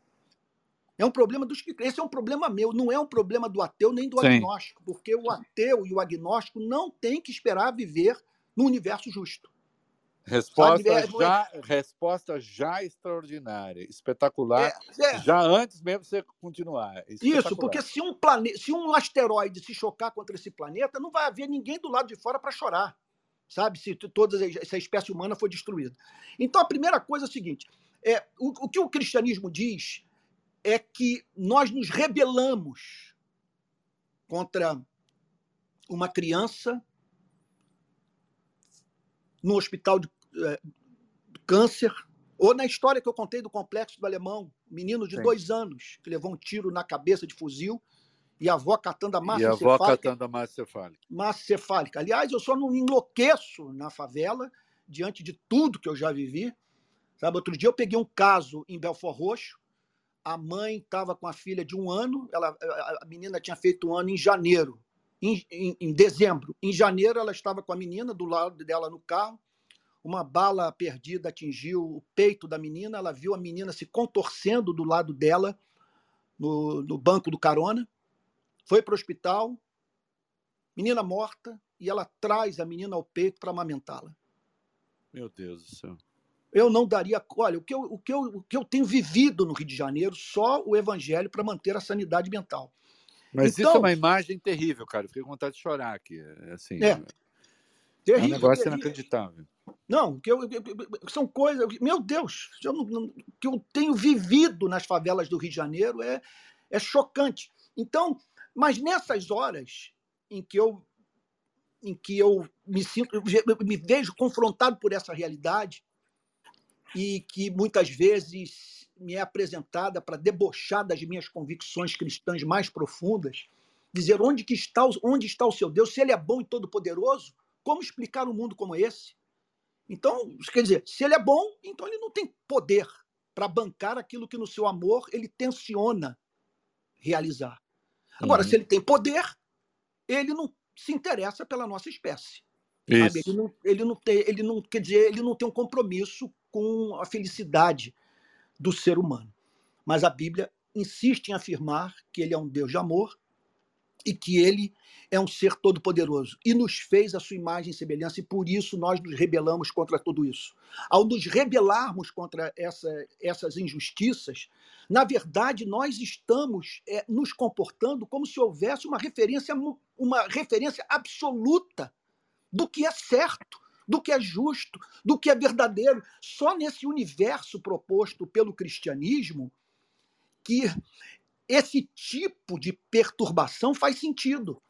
É um problema dos que creem. Esse é um problema meu, não é um problema do ateu nem do Sim. agnóstico, porque o ateu e o agnóstico não têm que esperar viver no universo justo. Resposta, é, já, resposta já extraordinária, espetacular, é, é. já antes mesmo você continuar. Isso, porque se um, plane... se um asteroide se chocar contra esse planeta, não vai haver ninguém do lado de fora para chorar, sabe? Se toda essa espécie humana for destruída. Então, a primeira coisa é a seguinte: é, o, o que o cristianismo diz é que nós nos rebelamos contra uma criança no hospital de é, câncer, ou na história que eu contei do complexo do alemão, menino de Sim. dois anos que levou um tiro na cabeça de fuzil e a avó catando a massa e a avó catando a massa cefálica. Massa cefálica. Aliás, eu só não enlouqueço na favela diante de tudo que eu já vivi. Sabe, outro dia eu peguei um caso em Belfort Roxo. A mãe estava com a filha de um ano, ela, a menina tinha feito um ano em janeiro, em, em, em dezembro. Em janeiro, ela estava com a menina do lado dela no carro uma bala perdida atingiu o peito da menina, ela viu a menina se contorcendo do lado dela, no, no banco do carona, foi para o hospital, menina morta, e ela traz a menina ao peito para amamentá-la. Meu Deus do céu. Eu não daria. Olha, o que eu, o, que eu, o que eu tenho vivido no Rio de Janeiro, só o evangelho para manter a sanidade mental. Mas então, isso é então uma imagem terrível, cara. Eu fiquei com vontade de chorar aqui. Assim, é, terrível, é um negócio terrível. inacreditável. Não, que eu, são coisas. Meu Deus, eu que eu tenho vivido nas favelas do Rio de Janeiro é, é chocante. Então, mas nessas horas em que eu em que eu me sinto, me vejo confrontado por essa realidade e que muitas vezes me é apresentada para debochar das minhas convicções cristãs mais profundas, dizer onde que está onde está o seu Deus, se ele é bom e todo poderoso, como explicar um mundo como esse? Então, quer dizer, se ele é bom, então ele não tem poder para bancar aquilo que no seu amor ele tensiona realizar. Agora, uhum. se ele tem poder, ele não se interessa pela nossa espécie. Ele não, ele não tem, ele não quer dizer, ele não tem um compromisso com a felicidade do ser humano. Mas a Bíblia insiste em afirmar que ele é um Deus de amor e que ele é um ser todo-poderoso e nos fez a sua imagem e semelhança, e por isso nós nos rebelamos contra tudo isso. Ao nos rebelarmos contra essa, essas injustiças, na verdade, nós estamos é, nos comportando como se houvesse uma referência, uma referência absoluta do que é certo, do que é justo, do que é verdadeiro. Só nesse universo proposto pelo cristianismo que esse tipo de perturbação faz sentido.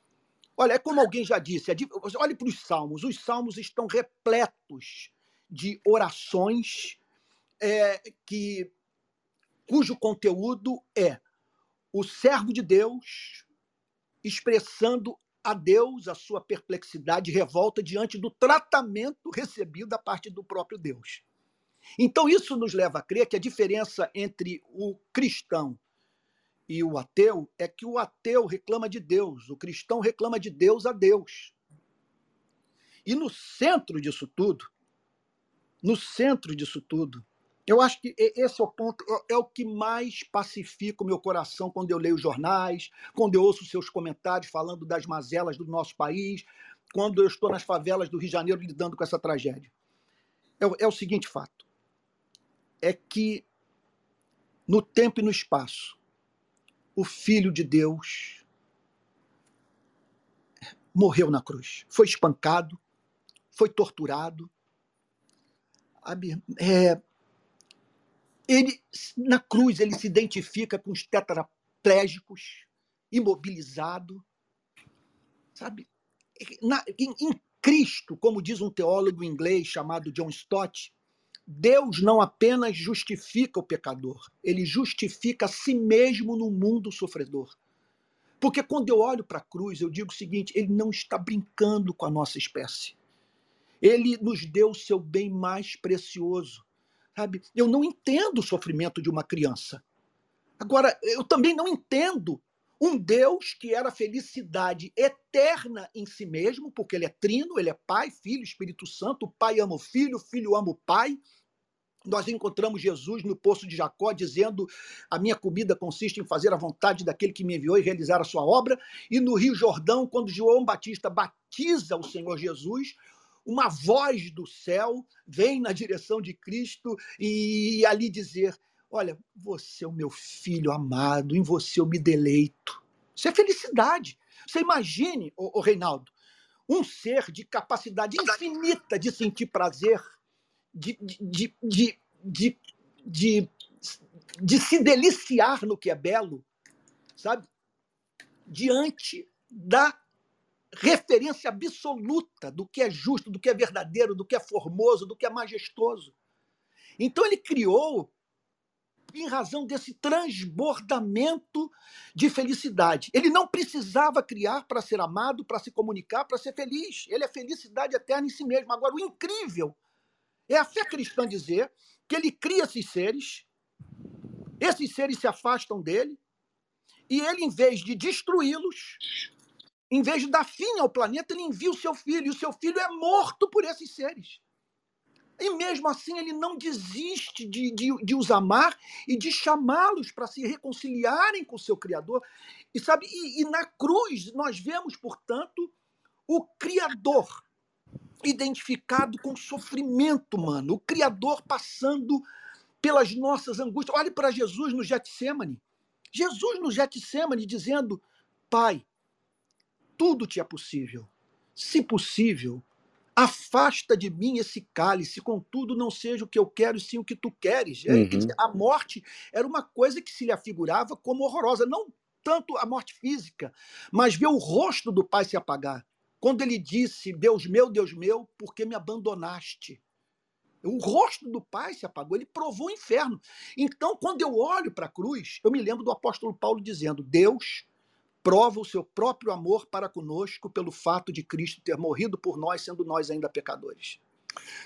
Olha, é como alguém já disse, é olhe para os salmos, os salmos estão repletos de orações é, que cujo conteúdo é o servo de Deus expressando a Deus a sua perplexidade e revolta diante do tratamento recebido da parte do próprio Deus. Então, isso nos leva a crer que a diferença entre o cristão e o ateu é que o ateu reclama de Deus, o cristão reclama de Deus a Deus. E no centro disso tudo, no centro disso tudo, eu acho que esse é o ponto, é, é o que mais pacifica o meu coração quando eu leio jornais, quando eu ouço seus comentários falando das mazelas do nosso país, quando eu estou nas favelas do Rio de Janeiro lidando com essa tragédia. É, é o seguinte fato: é que no tempo e no espaço, o Filho de Deus morreu na cruz. Foi espancado, foi torturado. É, ele, na cruz, ele se identifica com os tetraplégicos, imobilizado. Sabe? Na, em, em Cristo, como diz um teólogo inglês chamado John Stott, Deus não apenas justifica o pecador, ele justifica a si mesmo no mundo sofredor. Porque quando eu olho para a cruz, eu digo o seguinte: ele não está brincando com a nossa espécie. Ele nos deu o seu bem mais precioso. Sabe? Eu não entendo o sofrimento de uma criança. Agora, eu também não entendo um Deus que era felicidade eterna em si mesmo, porque ele é trino, ele é Pai, Filho, Espírito Santo, o Pai ama o Filho, o Filho ama o Pai. Nós encontramos Jesus no poço de Jacó dizendo: A minha comida consiste em fazer a vontade daquele que me enviou e realizar a sua obra. E no Rio Jordão, quando João Batista batiza o Senhor Jesus, uma voz do céu vem na direção de Cristo e ali dizer: Olha, você é o meu filho amado, em você eu me deleito. Isso é felicidade. Você imagine, o, Reinaldo, um ser de capacidade infinita de sentir prazer, de, de, de, de, de, de se deliciar no que é belo, sabe? Diante da referência absoluta do que é justo, do que é verdadeiro, do que é formoso, do que é majestoso. Então ele criou em razão desse transbordamento de felicidade. Ele não precisava criar para ser amado, para se comunicar, para ser feliz. Ele é felicidade eterna em si mesmo. Agora, o incrível é a fé cristã dizer que ele cria esses seres, esses seres se afastam dele, e ele, em vez de destruí-los, em vez de dar fim ao planeta, ele envia o seu filho, e o seu filho é morto por esses seres. E mesmo assim ele não desiste de, de, de os amar e de chamá-los para se reconciliarem com o seu Criador. E sabe, e, e na cruz nós vemos, portanto, o Criador identificado com o sofrimento humano, o Criador passando pelas nossas angústias. Olhe para Jesus no Getsemane. Jesus no Getsemane dizendo: Pai, tudo te é possível. Se possível, Afasta de mim esse cálice, contudo, não seja o que eu quero, sim o que tu queres. É, Uhum. dizer, a morte era uma coisa que se lhe afigurava como horrorosa, não tanto a morte física, mas ver o rosto do pai se apagar. Quando ele disse: Deus meu, Deus meu, por que me abandonaste? O rosto do pai se apagou, ele provou o inferno. Então, quando eu olho para a cruz, eu me lembro do apóstolo Paulo dizendo: Deus prova o seu próprio amor para conosco pelo fato de Cristo ter morrido por nós, sendo nós ainda pecadores.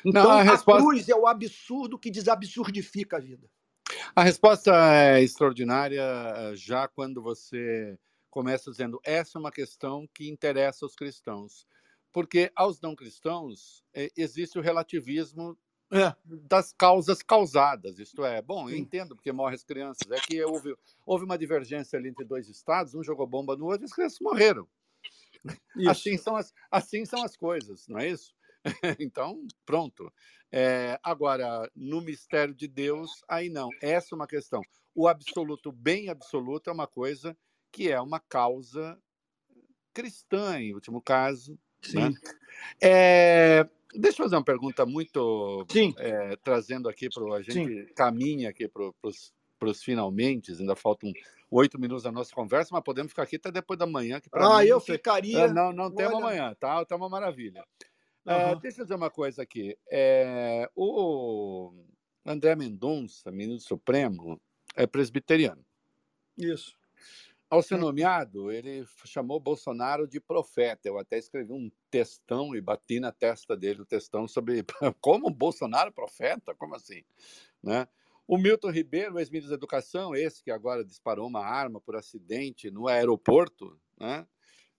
Então, Não, a a, resposta- cruz é o absurdo que desabsurdifica a vida. A resposta é extraordinária eh, já quando você começa dizendo essa é uma questão que interessa aos cristãos. Porque aos não cristãos eh, existe o relativismo É. das causas causadas. Isto é, bom, eu entendo porque morrem as crianças. É que houve, houve uma divergência ali entre dois estados, um jogou bomba no outro e as crianças morreram. Assim são, as, assim são as coisas, não é isso? então, pronto. É, agora, no mistério de Deus, aí não. Essa é uma questão. O absoluto, bem absoluto, é uma coisa que é uma causa cristã, em último caso. Sim. É, deixa eu fazer uma pergunta muito Sim. é, trazendo aqui para a gente caminha aqui para os finalmente, ainda faltam oito minutos da nossa conversa, mas podemos ficar aqui até depois da manhã. Que Ah, mim eu tem- ficaria. é, não, não temos Olha- amanhã, tá? Tá uma maravilha. É, Aham. deixa eu dizer uma coisa aqui. É, o André Mendonça, ministro Supremo, é presbiteriano. Isso. Ao ser Hum. nomeado, ele chamou Bolsonaro de profeta. Eu até escrevi um textão e bati na testa dele o textão sobre como Bolsonaro profeta, como assim, né? O Milton Ribeiro, ex-ministro da Educação, esse que agora disparou uma arma por acidente no aeroporto, né?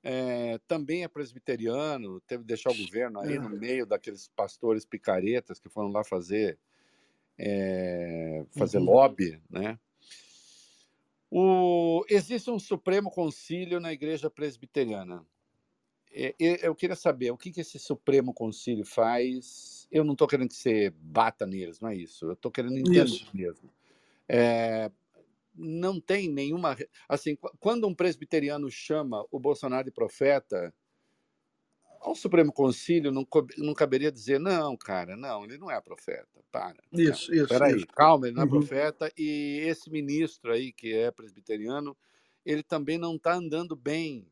É, também é presbiteriano, teve que deixar o governo aí É. no meio daqueles pastores picaretas que foram lá fazer é, fazer Uhum. lobby, né? O, existe um Supremo Concílio na Igreja Presbiteriana. É, Eu queria saber o que, que esse Supremo Concílio faz. Eu não estou querendo que você bata neles, não é isso. Eu estou querendo entender Isso. mesmo. É, não tem nenhuma. Assim, qu- quando um presbiteriano chama o Bolsonaro de profeta, ao Supremo Concílio não, não caberia dizer, não, cara, não, ele não é profeta. Para. Isso, isso. Peraí, isso. calma, ele não é Uhum. profeta. E esse ministro aí, que é presbiteriano, ele também não está andando bem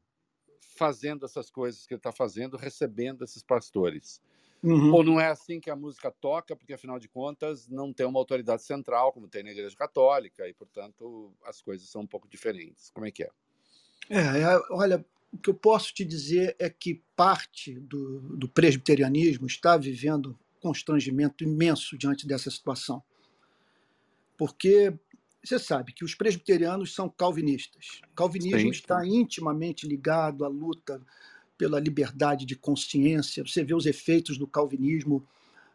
fazendo essas coisas que ele está fazendo, recebendo esses pastores. Uhum. Ou não é assim que a música toca, porque afinal de contas não tem uma autoridade central, como tem na Igreja Católica, e portanto as coisas são um pouco diferentes. Como é que é? É, é, olha, o que eu posso te dizer é que parte do, do presbiterianismo está vivendo constrangimento imenso diante dessa situação. Porque você sabe que os presbiterianos são calvinistas. O calvinismo Sim. está intimamente ligado à luta pela liberdade de consciência. Você vê os efeitos do calvinismo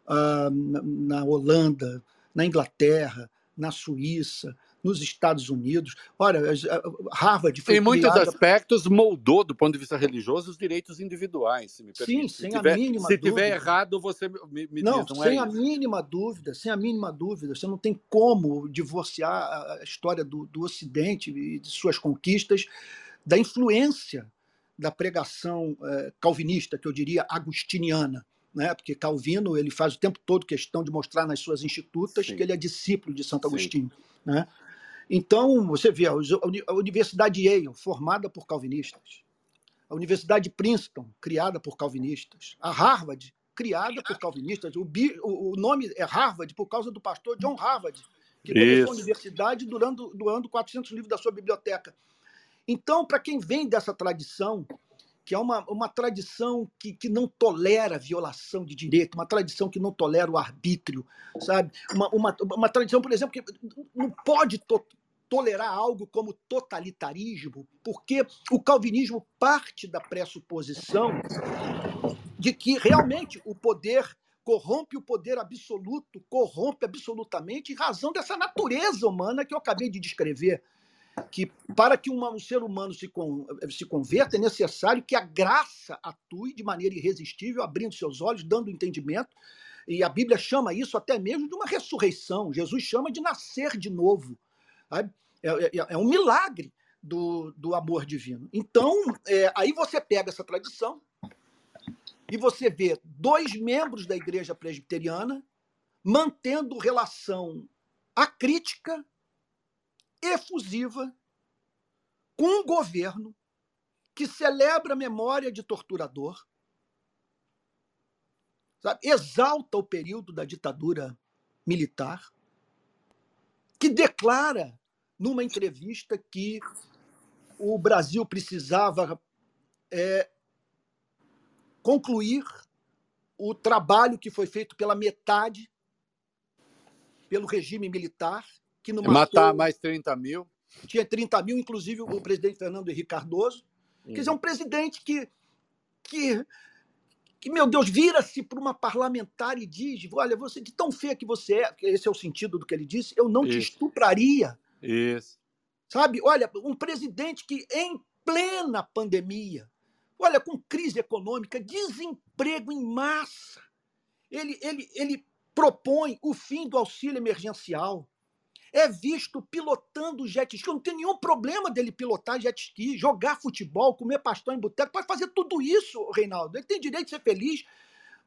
ah, na, na Holanda, na Inglaterra, na Suíça, nos Estados Unidos. Olha, a- Harvard foi Em muitos criada aspectos, moldou, do ponto de vista religioso, os direitos individuais, se me Sim, permite. sem se a tiver, mínima se tiver dúvida. errado, você me, me Não, diz, não sem é a isso? mínima dúvida, sem a mínima dúvida. Você não tem como divorciar a a história do, do Ocidente e de suas conquistas da influência da pregação eh, calvinista, que eu diria agustiniana. Né? Porque Calvino ele faz o tempo todo questão de mostrar nas suas institutas Sim. que ele é discípulo de Santo Sim. Agostinho. Né? Então, você vê, a uni- a Universidade Yale, formada por calvinistas, a Universidade de Princeton, criada por calvinistas, a Harvard, criada por calvinistas. O, bi- o- o nome é Harvard por causa do pastor John Harvard, que começou a universidade doando, doando 400 livros da sua biblioteca. Então, para quem vem dessa tradição, que é uma, uma tradição que, que não tolera violação de direito, uma tradição que não tolera o arbítrio, sabe? Uma, uma, uma tradição, por exemplo, que não pode to- tolerar algo como totalitarismo, porque o calvinismo parte da pressuposição de que realmente o poder corrompe o poder absoluto, corrompe absolutamente em razão dessa natureza humana que eu acabei de descrever que para que uma- um ser humano se, con- se converta é necessário que a graça atue de maneira irresistível, abrindo seus olhos, dando entendimento. E a Bíblia chama isso até mesmo de uma ressurreição. Jesus chama de nascer de novo. sabe? É, é- é um milagre do, do amor divino. Então, é, aí você pega essa tradição e você vê dois membros da igreja presbiteriana mantendo relação acrítica, efusiva, com um governo que celebra a memória de torturador, sabe? exalta o período da ditadura militar, que declara numa entrevista que o Brasil precisava é, concluir o trabalho que foi feito pela metade pelo regime militar, que não matar mais 30 mil. Tinha 30 mil, inclusive o presidente Fernando Henrique Cardoso. Hum. Quer dizer, um presidente que, que, que meu Deus, vira-se para uma parlamentar e diz: Olha, você de tão feia que você é, esse é o sentido do que ele disse, eu não Isso. te estupraria. Isso. Sabe? Olha, um presidente que em plena pandemia, olha, com crise econômica, desemprego em massa, ele, ele, ele propõe o fim do auxílio emergencial. É visto pilotando jet ski. Não tem nenhum problema dele pilotar jet ski, jogar futebol, comer pastel em boteco. Pode fazer tudo isso, Reinaldo. Ele tem direito de ser feliz.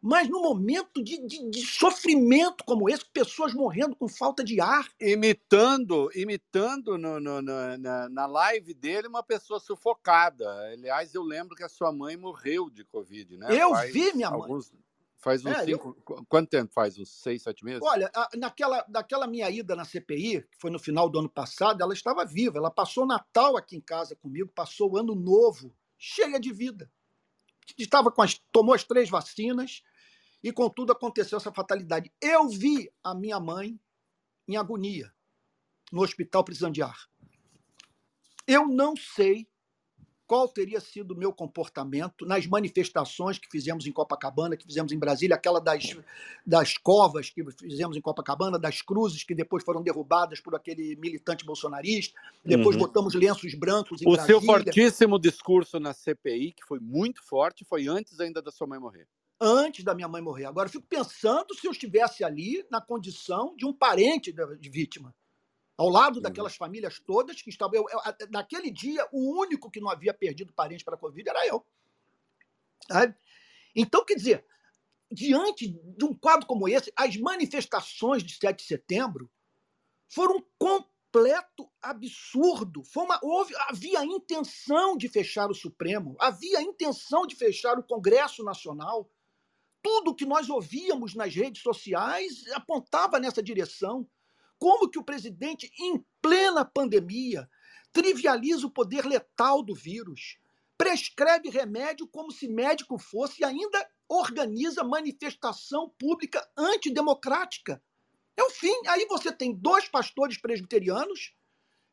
Mas no momento de, de, de, sofrimento como esse, pessoas morrendo com falta de ar. Imitando, imitando no, no, no, na, na live dele uma pessoa sufocada. Aliás, eu lembro que a sua mãe morreu de Covid, né? Eu Faz vi minha alguns... mãe. Faz uns é, cinco. Eu... Quanto tempo faz? Uns seis, sete meses? Olha, naquela, naquela minha ida na CPI, que foi no final do ano passado, ela estava viva. Ela passou Natal aqui em casa comigo, passou o ano novo, cheia de vida. Estava com as, tomou as três vacinas e, contudo, aconteceu essa fatalidade. Eu vi a minha mãe em agonia no hospital precisando de ar. Eu não sei qual teria sido o meu comportamento nas manifestações que fizemos em Copacabana, que fizemos em Brasília, aquela das, das covas que fizemos em Copacabana, das cruzes que depois foram derrubadas por aquele militante bolsonarista, depois uhum. botamos lenços brancos em o Brasília. O seu fortíssimo discurso na CPI, que foi muito forte, foi antes ainda da sua mãe morrer. Antes da minha mãe morrer. Agora, eu fico pensando se eu estivesse ali na condição de um parente de vítima ao lado uhum. daquelas famílias todas que estavam. Eu, eu, naquele dia, o único que não havia perdido parente para a Covid era eu. Sabe? Então, quer dizer, diante de um quadro como esse, as manifestações de 7 de setembro foram um completo absurdo. Foi uma, houve, havia a intenção de fechar o Supremo, havia a intenção de fechar o Congresso Nacional. Tudo que nós ouvíamos nas redes sociais apontava nessa direção. Como que o presidente, em plena pandemia, trivializa o poder letal do vírus, prescreve remédio como se médico fosse e ainda organiza manifestação pública antidemocrática. É o fim. Aí você tem dois pastores presbiterianos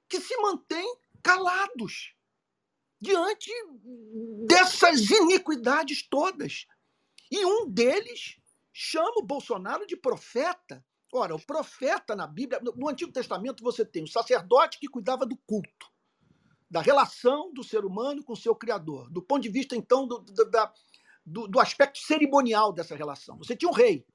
que se mantêm calados diante dessas iniquidades todas. E um deles chama o Bolsonaro de profeta. Ora, o profeta na Bíblia, no Antigo Testamento você tem o sacerdote que cuidava do culto, da relação do ser humano com o seu Criador, do ponto de vista, então, do, do, da, do, do aspecto cerimonial dessa relação. Você tinha o rei,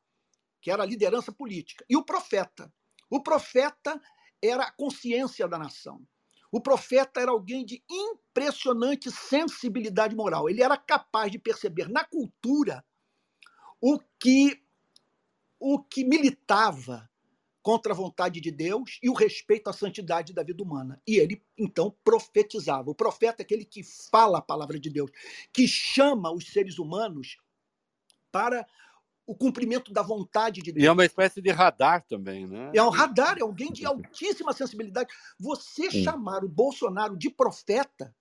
que era a liderança política, e o profeta. O profeta era a consciência da nação. O profeta era alguém de impressionante sensibilidade moral. Ele era capaz de perceber na cultura o que o que militava contra a vontade de Deus e o respeito à santidade da vida humana. E ele, então, profetizava. O profeta é aquele que fala a palavra de Deus, que chama os seres humanos para o cumprimento da vontade de Deus. E é uma espécie de radar também, né? É um radar, é alguém de altíssima sensibilidade. Você Sim. chamar o Bolsonaro de profeta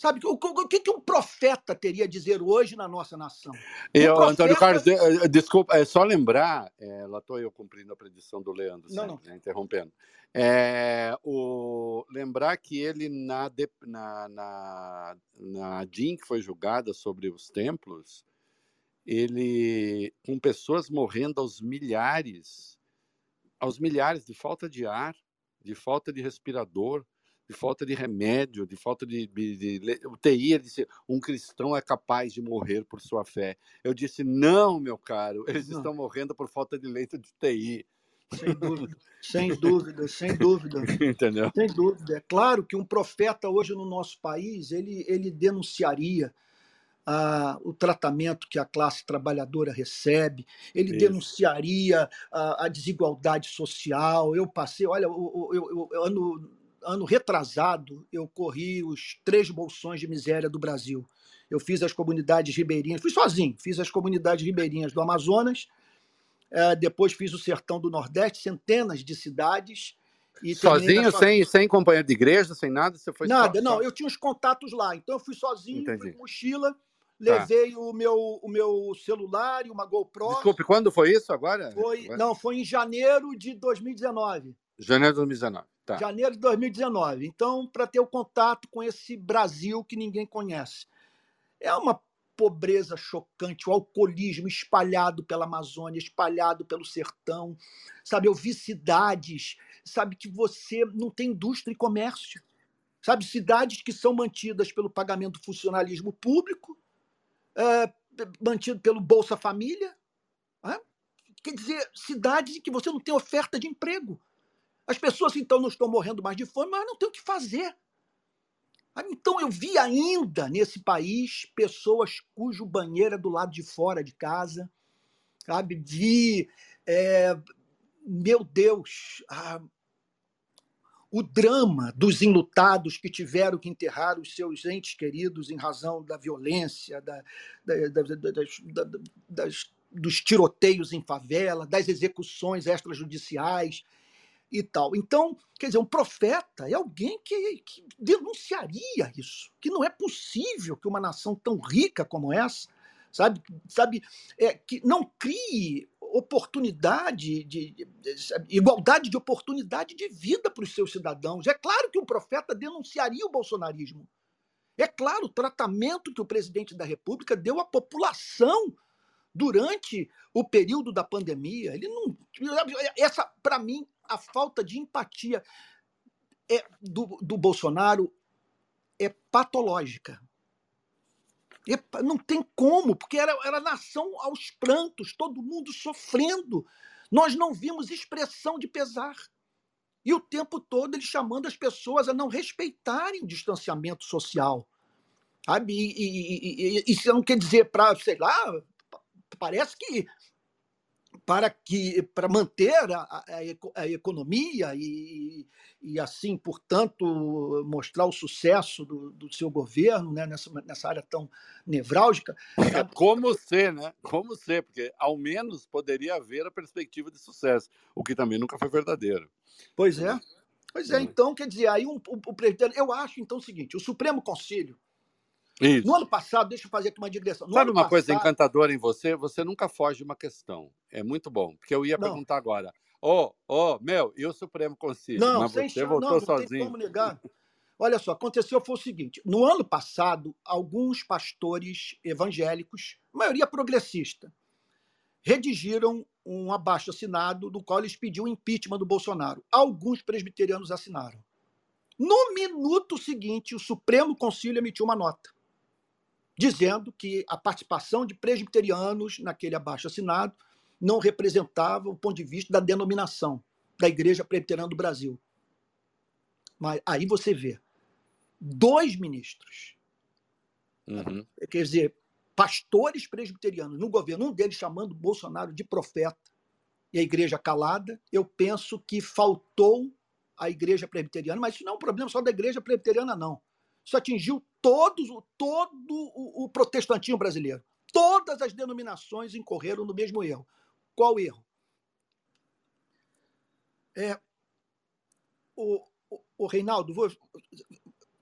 Sabe, o, o que, que um profeta teria a dizer hoje na nossa nação? Eu, profeta... Antônio Carlos, desculpa, é só lembrar, é, lá estou eu cumprindo a predição do Leandro, não, sempre, não. Né, interrompendo. É, o, lembrar que ele, na, na, na, na DIN, que foi julgada sobre os templos, ele, com pessoas morrendo aos milhares, aos milhares de falta de ar, de falta de respirador, de falta de remédio, de falta de, de, de UTI. Ele disse: um cristão é capaz de morrer por sua fé. Eu disse: não, meu caro, eles não. estão morrendo por falta de leito de UTI. Sem dúvida, sem dúvida, sem dúvida. Entendeu? Sem dúvida. É claro que um profeta hoje no nosso país ele, ele denunciaria a, o tratamento que a classe trabalhadora recebe, ele Isso. denunciaria a, a, desigualdade social. Eu passei, olha, eu, eu, eu, ano, ano retrasado, eu corri os três bolsões de miséria do Brasil. Eu fiz as comunidades ribeirinhas, fui sozinho, fiz as comunidades ribeirinhas do Amazonas, é, depois fiz o sertão do Nordeste, centenas de cidades. sozinho, sem, sem companheiro de igreja, sem nada? Você foi nada, só, não, só... eu tinha os contatos lá. Então eu fui sozinho, Entendi. fui com mochila, Tá. Levei tá. o, meu, o meu celular e uma GoPro. Desculpe, quando foi isso agora? Foi, Não, foi em janeiro de 2019. Janeiro de 2019. Tá. Janeiro de 2019. Então, para ter o contato com esse Brasil que ninguém conhece. É uma pobreza chocante, o alcoolismo espalhado pela Amazônia, espalhado pelo sertão. Sabe, eu vi cidades, sabe, que você não tem indústria e comércio. Sabe, cidades que são mantidas pelo pagamento do funcionalismo público, é, mantido pelo Bolsa Família. Né? Quer dizer, cidades em que você não tem oferta de emprego. As pessoas então não estão morrendo mais de fome, mas não tem o que fazer. Então eu vi ainda nesse país pessoas cujo banheiro é do lado de fora de casa, sabe? Vi, é, meu Deus, a, o drama dos enlutados que tiveram que enterrar os seus entes queridos em razão da violência, da, da, da, das, dos tiroteios em favela, das execuções extrajudiciais e tal. Então, quer dizer, um profeta é alguém que, que denunciaria isso, que não é possível que uma nação tão rica como essa, sabe, sabe, é, que não crie oportunidade, de, de, de, igualdade de oportunidade de vida para os seus cidadãos. É claro que um profeta denunciaria o bolsonarismo. É claro o tratamento que o presidente da República deu à população durante o período da pandemia. Ele não, essa, para mim, a falta de empatia é, do, do Bolsonaro é patológica. Não tem como, porque era, era nação aos prantos, todo mundo sofrendo. Nós não vimos expressão de pesar. E o tempo todo ele chamando as pessoas a não respeitarem o distanciamento social. Sabe? E, e, e, e isso não quer dizer para, sei lá, parece que para que para manter a, a, a economia e, e, assim, portanto, mostrar o sucesso do, do seu governo né, nessa, nessa área tão nevrálgica. Como ser, né? Como ser, porque ao menos poderia haver a perspectiva de sucesso, o que também nunca foi verdadeiro. Pois é. Pois é, é. então, quer dizer, aí um, o, o presidente. Eu acho, então, o seguinte: o Supremo Conselho isso. No ano passado, deixa eu fazer aqui uma digressão. No Sabe uma passado... coisa encantadora em você? Você nunca foge de uma questão. É muito bom. Porque eu ia não. perguntar agora. Ô, oh, ô, oh, meu, e o Supremo Conselho? Não, Mas você voltou não, sozinho. Não tem como negar. Olha só, aconteceu foi o seguinte: no ano passado, alguns pastores evangélicos, maioria progressista, redigiram um abaixo assinado do qual eles pediam o impeachment do Bolsonaro. Alguns presbiterianos assinaram. No minuto seguinte, o Supremo Conselho emitiu uma nota dizendo que a participação de presbiterianos naquele abaixo assinado não representava o ponto de vista da denominação da Igreja Presbiteriana do Brasil. Mas aí você vê dois ministros, uhum. quer dizer, pastores presbiterianos no governo, um deles chamando Bolsonaro de profeta e a igreja calada. Eu penso que faltou a igreja presbiteriana, mas isso não é um problema só da igreja presbiteriana, não. Isso atingiu todos, todo o, o protestantismo brasileiro. Todas as denominações incorreram no mesmo erro. Qual erro? É, o, o, o Reinaldo, vou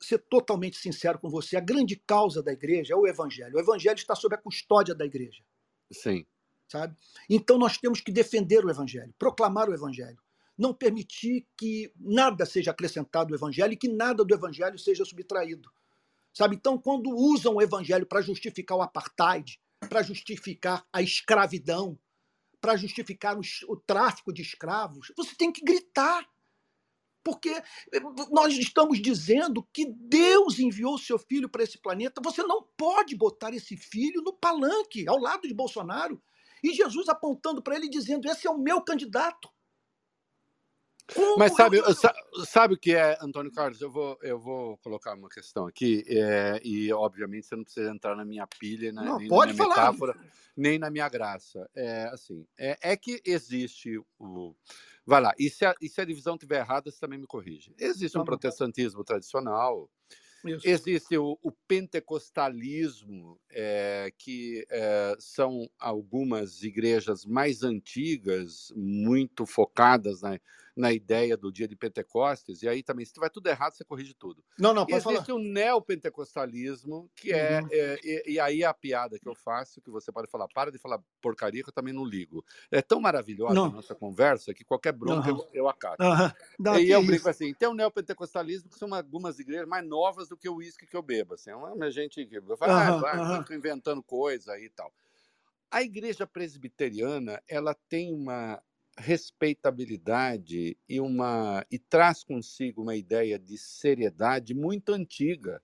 ser totalmente sincero com você. A grande causa da igreja é o evangelho. O evangelho está sob a custódia da igreja. Sim. Sabe? Então nós temos que defender o evangelho, proclamar o evangelho não permitir que nada seja acrescentado ao evangelho e que nada do evangelho seja subtraído. Sabe? Então, quando usam o evangelho para justificar o apartheid, para justificar a escravidão, para justificar o, o tráfico de escravos, você tem que gritar. Porque eh, nós estamos dizendo que Deus enviou seu filho para esse planeta. Você não pode botar esse filho no palanque, ao lado de Bolsonaro. E Jesus apontando para ele, dizendo: Esse é o meu candidato. Como Mas sabe, eu... sabe o que é, Antônio Carlos? Eu vou, eu vou colocar uma questão aqui, é, e obviamente você não precisa entrar na minha pilha, né, não, nem pode na minha falar. metáfora, nem na minha graça. É assim, é, é que existe o. Vai lá, e se, a, e se a divisão estiver errada, você também me corrige. Existe um protestantismo tradicional, isso. Existe o, o pentecostalismo, é, que é, são algumas igrejas mais antigas, muito focadas na, na ideia do dia de Pentecostes, e aí também, se tiver tudo errado, você corrige tudo. Não, não, pode Existe falar. o neopentecostalismo, que é, uhum. é e, e, aí a piada que eu faço, que você pode falar, para de falar porcaria, que eu também não ligo. É tão maravilhosa não. a nossa conversa que qualquer bronca uhum. eu, eu acato. Uhum. e eu brinco assim, tem o neopentecostalismo, que são algumas igrejas mais novas do que o uísque que eu bebo. Assim, é uma gente que fala, ah, fico inventando coisa aí e tal. A igreja presbiteriana, ela tem uma respeitabilidade e uma e traz consigo uma ideia de seriedade muito antiga.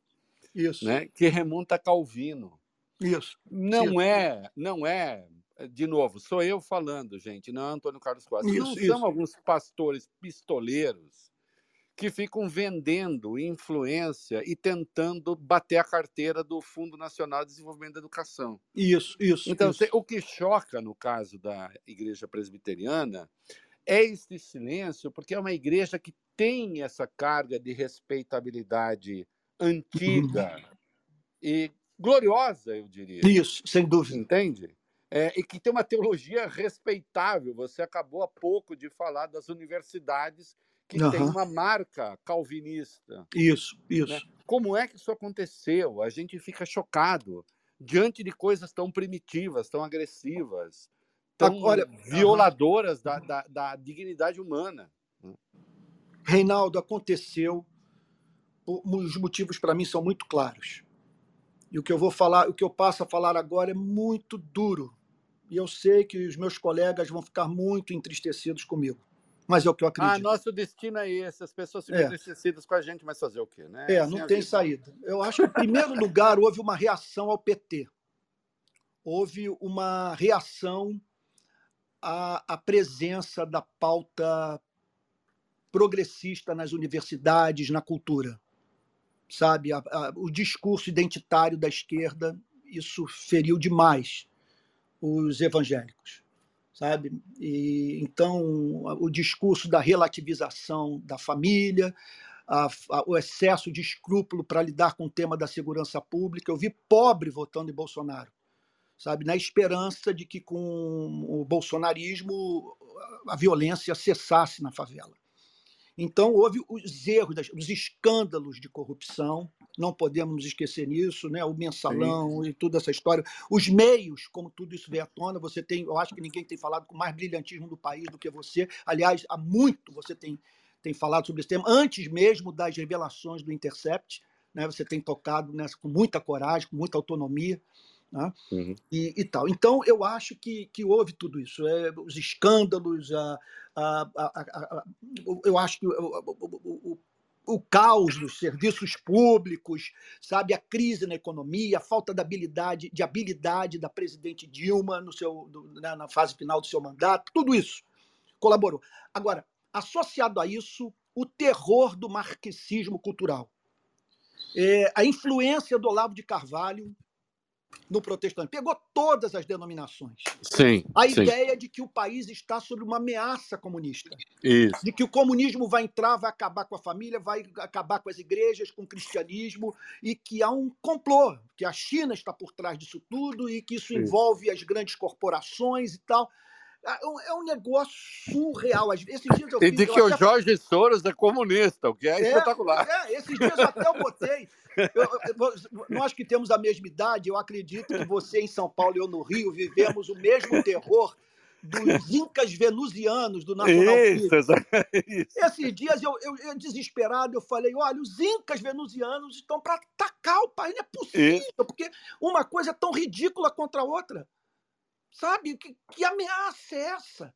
Isso. Né, que remonta a Calvino. Isso. Não isso. é, não é, de novo, sou eu falando, gente, não é Antônio Carlos Costa. Isso, não são alguns pastores pistoleiros que ficam vendendo influência e tentando bater a carteira do Fundo Nacional de Desenvolvimento da Educação. Isso, isso. Então, isso. o que choca no caso da Igreja Presbiteriana é esse silêncio, porque é uma igreja que tem essa carga de respeitabilidade antiga uhum. e gloriosa, eu diria. Isso, sem dúvida. Entende? É, e que tem uma teologia respeitável. Você acabou há pouco de falar das universidades que uhum. tem uma marca calvinista. Isso, isso. Né? Como é que isso aconteceu? A gente fica chocado diante de coisas tão primitivas, tão agressivas, tão Olha, violadoras uhum. da, da, da, dignidade humana. Né? Reinaldo, aconteceu. Os motivos para mim são muito claros. E o que eu vou falar, o que eu passo a falar agora é muito duro. E eu sei que os meus colegas vão ficar muito entristecidos comigo mas é o que eu ah, acredito. Ah, nosso destino é esse. As pessoas ficam é. entristecidas com a gente, mas fazer o quê, né? É, assim não tem vida. saída. Eu acho que, em primeiro lugar, houve uma reação ao PT. Houve uma reação à, à presença da pauta progressista nas universidades, na cultura. Sabe, a, a, o discurso identitário da esquerda, isso feriu demais os evangélicos sabe? E, então, o discurso da relativização da família, a, a, o excesso de escrúpulo para lidar com o tema da segurança pública. Eu vi pobre votando em Bolsonaro, sabe? Na esperança de que com o bolsonarismo a violência cessasse na favela. Então, houve os erros, os escândalos de corrupção, não podemos nos esquecer nisso, né? o mensalão Sim. e toda essa história. Os meios, como tudo isso veio à tona, você tem, eu acho que ninguém tem falado com mais brilhantismo do país do que você. Aliás, há muito você tem, tem falado sobre esse tema, antes mesmo das revelações do Intercept. Né? Você tem tocado nessa com muita coragem, com muita autonomia. Né? Uhum. E, e, tal. Então, eu acho que, que houve tudo isso. É, os escândalos, a, a, a, a eu acho que o, o, o, o, caos dos serviços públicos, sabe, a crise na economia, a falta de habilidade, de habilidade da presidente Dilma no seu, do, né, na fase final do seu mandato, tudo isso colaborou. Agora, associado a isso, o terror do marxismo cultural. É, a influência do Olavo de Carvalho no protestantismo. Pegou todas as denominações. Sim. A sim. ideia de que o país está sob uma ameaça comunista. Isso. De que o comunismo vai entrar, vai acabar com a família, vai acabar com as igrejas, com o cristianismo, e que há um complô, que a China está por trás disso tudo e que isso, isso. envolve as grandes corporações e tal. É, é um negócio surreal. Esses dias eu e de que até... o Jorge Soros é comunista, o que é, é espetacular. É, esses dias até eu botei. Eu, eu, nós que temos a mesma idade, eu acredito que você em São Paulo e eu no Rio vivemos o mesmo terror dos incas venusianos do Nacional isso, isso. Esses dias eu, eu, eu, desesperado, eu falei, olha, os incas venusianos estão para atacar o país, não é possível, isso. porque uma coisa é tão ridícula contra a outra. Sabe? Que, que ameaça é essa?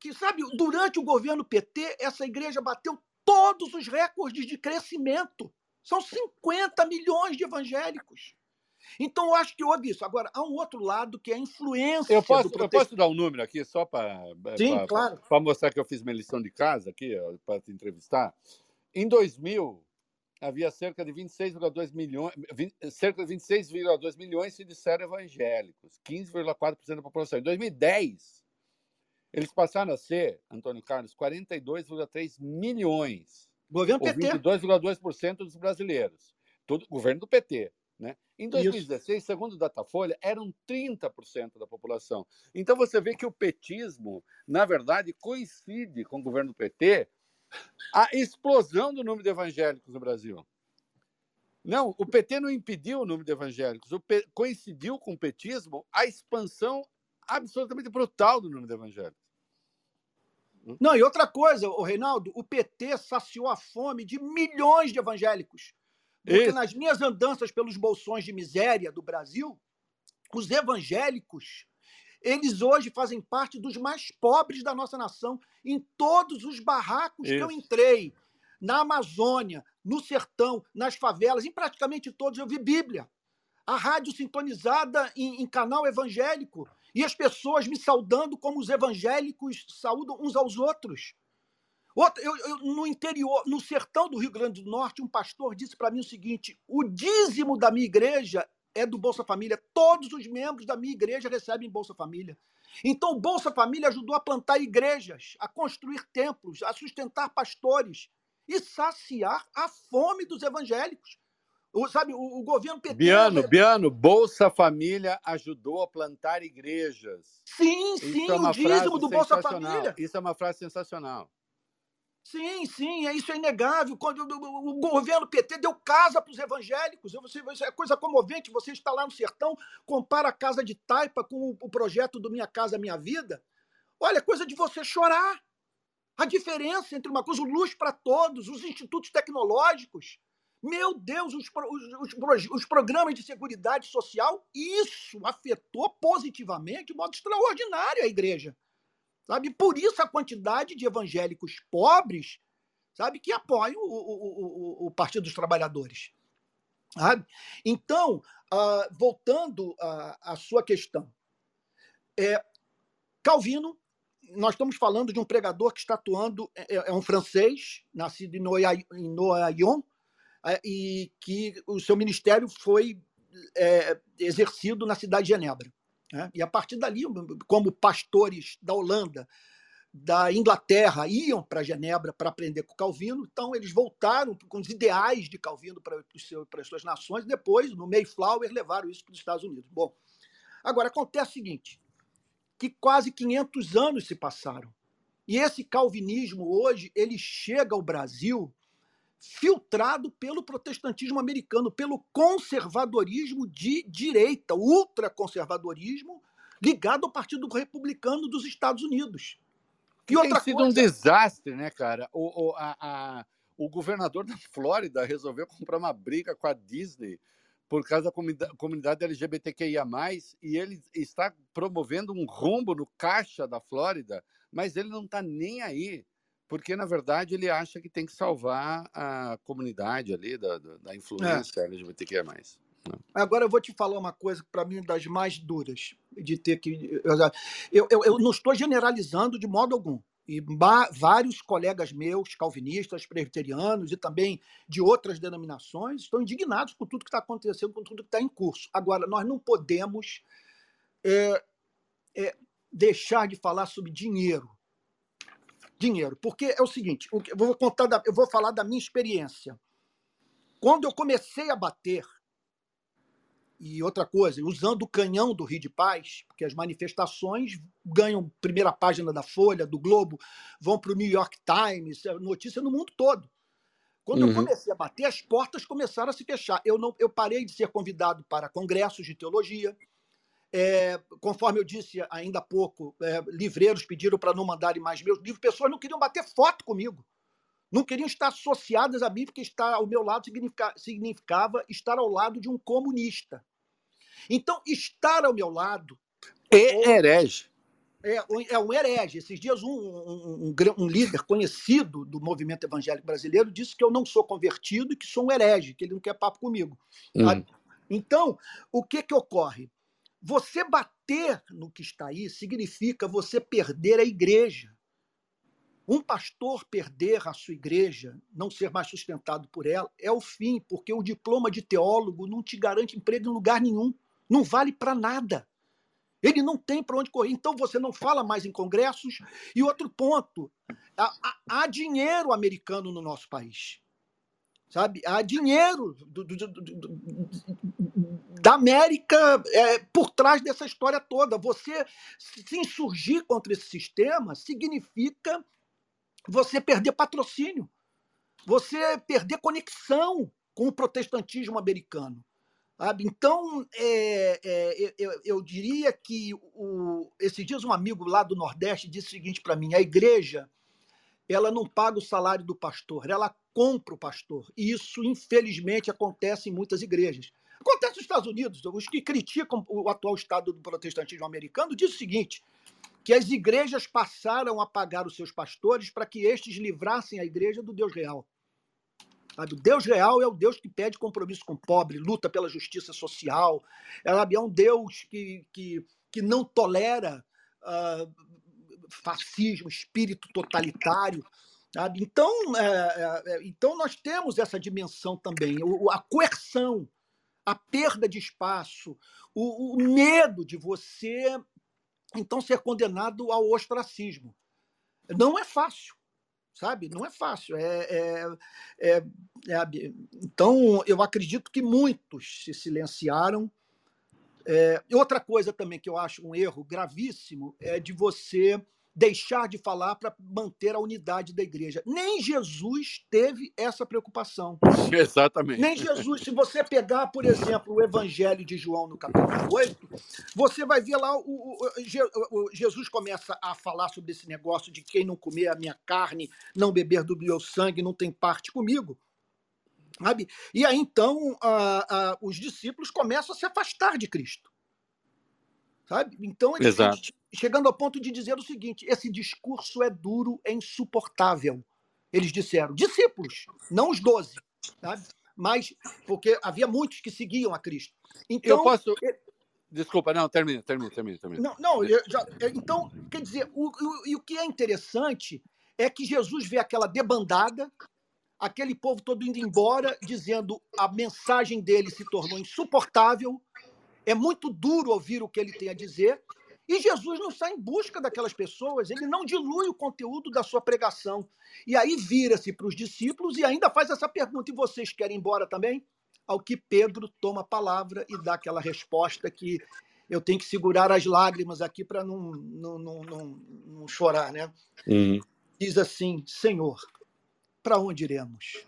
Que, sabe, durante o governo PT, essa igreja bateu todos os recordes de crescimento. São 50 milhões de evangélicos. Então, eu acho que houve isso. Agora, há um outro lado que é a influência. Eu posso, eu posso dar um número aqui, só para claro. mostrar que eu fiz minha lição de casa aqui, para te entrevistar. Em 2000, havia cerca de 26,2 milhões, 20, cerca de 26,2 milhões se disseram evangélicos, 15,4% da população. Em 2010, eles passaram a ser, Antônio Carlos, 42,3 milhões. Governo PT. 22,2% dos brasileiros. Tudo governo do PT. Né? Em 2016, Isso. segundo o Datafolha, eram 30% da população. Então você vê que o petismo, na verdade, coincide com o governo do PT a explosão do número de evangélicos no Brasil. Não, o PT não impediu o número de evangélicos, coincidiu com o petismo a expansão absolutamente brutal do número de evangélicos. Não, e outra coisa, o Reinaldo, o PT saciou a fome de milhões de evangélicos. Porque Isso. nas minhas andanças pelos bolsões de miséria do Brasil, os evangélicos, eles hoje fazem parte dos mais pobres da nossa nação. Em todos os barracos Isso. que eu entrei, na Amazônia, no sertão, nas favelas, em praticamente todos eu vi Bíblia. A rádio sintonizada em, em canal evangélico e as pessoas me saudando como os evangélicos saudam uns aos outros. Outra, eu, eu, no interior, no sertão do Rio Grande do Norte, um pastor disse para mim o seguinte: o dízimo da minha igreja é do Bolsa Família. Todos os membros da minha igreja recebem Bolsa Família. Então, o Bolsa Família ajudou a plantar igrejas, a construir templos, a sustentar pastores e saciar a fome dos evangélicos. O, sabe, o, o governo PT. Biano, Biano, Bolsa Família ajudou a plantar igrejas. Sim, sim, é o dízimo do Bolsa Família. Isso é uma frase sensacional. Sim, sim, é isso é inegável. Quando o, governo PT deu casa para os evangélicos, você, é coisa comovente. Você está lá no sertão, compara a casa de Taipa com o projeto do Minha Casa Minha Vida. Olha, é coisa de você chorar. A diferença entre uma coisa, o luz para todos, os institutos tecnológicos. Meu Deus, os, os, os, os programas de seguridade social, isso afetou positivamente, de modo extraordinário, a igreja. Sabe? Por isso a quantidade de evangélicos pobres sabe, que apoiam o, o, o, o Partido dos Trabalhadores. Sabe? Então, uh, voltando à sua questão, é, Calvino, nós estamos falando de um pregador que está atuando, é, é, é um francês, nascido em Noyon, é, e que o seu ministério foi é, exercido na cidade de Genebra. Né? E a partir dali, como pastores da Holanda, da Inglaterra iam para Genebra para aprender com Calvino, então eles voltaram com os ideais de Calvino para, para as suas nações, depois, no Mayflower, levaram isso para os Estados Unidos. Bom, agora acontece o seguinte, que quase 500 anos se passaram, e esse calvinismo hoje, ele chega ao Brasil filtrado pelo protestantismo americano, pelo conservadorismo de direita, ultraconservadorismo ligado ao Partido Republicano dos Estados Unidos. E outra Tem sido coisa... um desastre, né, cara? O, o, a, a, o governador da Flórida resolveu comprar uma briga com a Disney por causa da comunidade, comunidade LGBTQIA+, e ele está promovendo um rombo no caixa da Flórida, mas ele não está nem aí porque na verdade ele acha que tem que salvar a comunidade ali da, da, influência é. LGBTQIA+. Né? Agora eu vou te falar uma coisa para mim das mais duras de ter que eu, eu, eu não estou generalizando de modo algum e vários colegas meus, calvinistas, presbiterianos e também de outras denominações, estão indignados com tudo que está acontecendo, com tudo que está em curso. Agora, nós não podemos é, é, deixar de falar sobre dinheiro dinheiro. Porque é o seguinte, eu vou contar, da, eu vou falar da minha experiência. Quando eu comecei a bater, e outra coisa, usando o canhão do Rio de Paz, porque as manifestações ganham primeira página da Folha, do Globo, vão para o New York Times, é notícia no mundo todo. Quando uhum. eu comecei a bater, as portas começaram a se fechar. Eu, não, eu parei de ser convidado para congressos de teologia, é, conforme eu disse ainda há pouco, é, livreiros pediram para não mandarem mais meus livros, pessoas não queriam bater foto comigo. Não queriam estar associadas a mim, porque estar ao meu lado significa, significava estar ao lado de um comunista. Então, estar ao meu lado. É herege. É, é um herege. Esses dias, um, um, um, um, líder conhecido do movimento evangélico brasileiro disse que eu não sou convertido e que sou um herege, que ele não quer papo comigo. Hum. Então, o que, que ocorre? Você bater no que está aí significa você perder a igreja. Um pastor perder a sua igreja, não ser mais sustentado por ela, é o fim, porque o diploma de teólogo não te garante emprego em lugar nenhum. Não vale para nada. Ele não tem para onde correr. Então você não fala mais em congressos. E outro ponto: há, há dinheiro americano no nosso país. Sabe? Há dinheiro do, do, do, da América é, por trás dessa história toda. Você se insurgir contra esse sistema significa você perder patrocínio, você perder conexão com o protestantismo americano. Sabe? Então, é, é, eu, eu, diria que o, esses dias um amigo lá do Nordeste disse o seguinte para mim: a igreja ela não paga o salário do pastor, ela compra o pastor. E isso, infelizmente, acontece em muitas igrejas. Acontece nos Estados Unidos. Os que criticam o atual estado do protestantismo americano dizem o seguinte: que as igrejas passaram a pagar os seus pastores para que estes livrassem a igreja do Deus real. O Deus real é o Deus que pede compromisso com o pobre, luta pela justiça social. É um Deus que, que, que não tolera uh, fascismo, espírito totalitário. Sabe? Então, é, é, é, então, nós temos essa dimensão também, a coerção, a perda de espaço, o, o medo de você então ser condenado ao ostracismo. Não é fácil, sabe? Não é fácil. É, é, é, é, então, eu acredito que muitos se silenciaram. É, outra coisa também que eu acho um erro gravíssimo é de você deixar de falar para manter a unidade da igreja. Nem Jesus teve essa preocupação. Exatamente. Nem Jesus. Se você pegar, por exemplo, o Evangelho de João no capítulo 8, você vai ver lá o, o, o, Jesus começa a falar sobre esse negócio de quem não comer a minha carne, não beber do meu sangue, não tem parte comigo. Sabe? E aí então a, a, os discípulos começam a se afastar de Cristo. Sabe? Então, eles, eles, chegando ao ponto de dizer o seguinte: esse discurso é duro, é insuportável. Eles disseram, discípulos, não os doze, sabe? mas porque havia muitos que seguiam a Cristo. Então, eu posso. Desculpa, não, termina, termina, termina. termina. Não, não já, então, quer dizer, o, o, o que é interessante é que Jesus vê aquela debandada, aquele povo todo indo embora, dizendo a mensagem dele se tornou insuportável, é muito duro ouvir o que ele tem a dizer. E Jesus não sai em busca daquelas pessoas, ele não dilui o conteúdo da sua pregação. E aí vira-se para os discípulos e ainda faz essa pergunta: e vocês querem ir embora também? Ao que Pedro toma a palavra e dá aquela resposta que eu tenho que segurar as lágrimas aqui para não, não, não, não, não chorar, né? Uhum. Diz assim: Senhor, para onde iremos?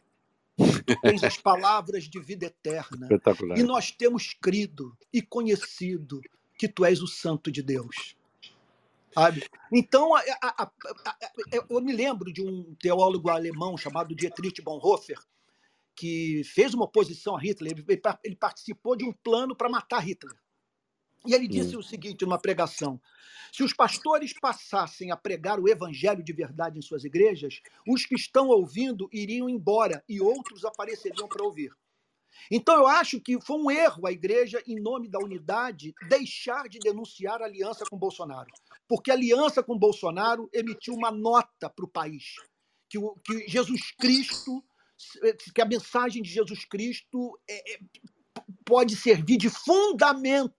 Tu tens as palavras de vida eterna. E nós temos crido e conhecido que tu és o Santo de Deus. Sabe? Então, a, a, a, eu me lembro de um teólogo alemão chamado Dietrich Bonhoeffer, que fez uma oposição a Hitler. Ele, ele participou de um plano para matar Hitler. E ele disse o seguinte numa pregação: se os pastores passassem a pregar o evangelho de verdade em suas igrejas, os que estão ouvindo iriam embora e outros apareceriam para ouvir. Então eu acho que foi um erro a igreja, em nome da unidade, deixar de denunciar a aliança com Bolsonaro. Porque a aliança com Bolsonaro emitiu uma nota para o país. Que, o, que Jesus Cristo, que a mensagem de Jesus Cristo é, é, pode servir de fundamento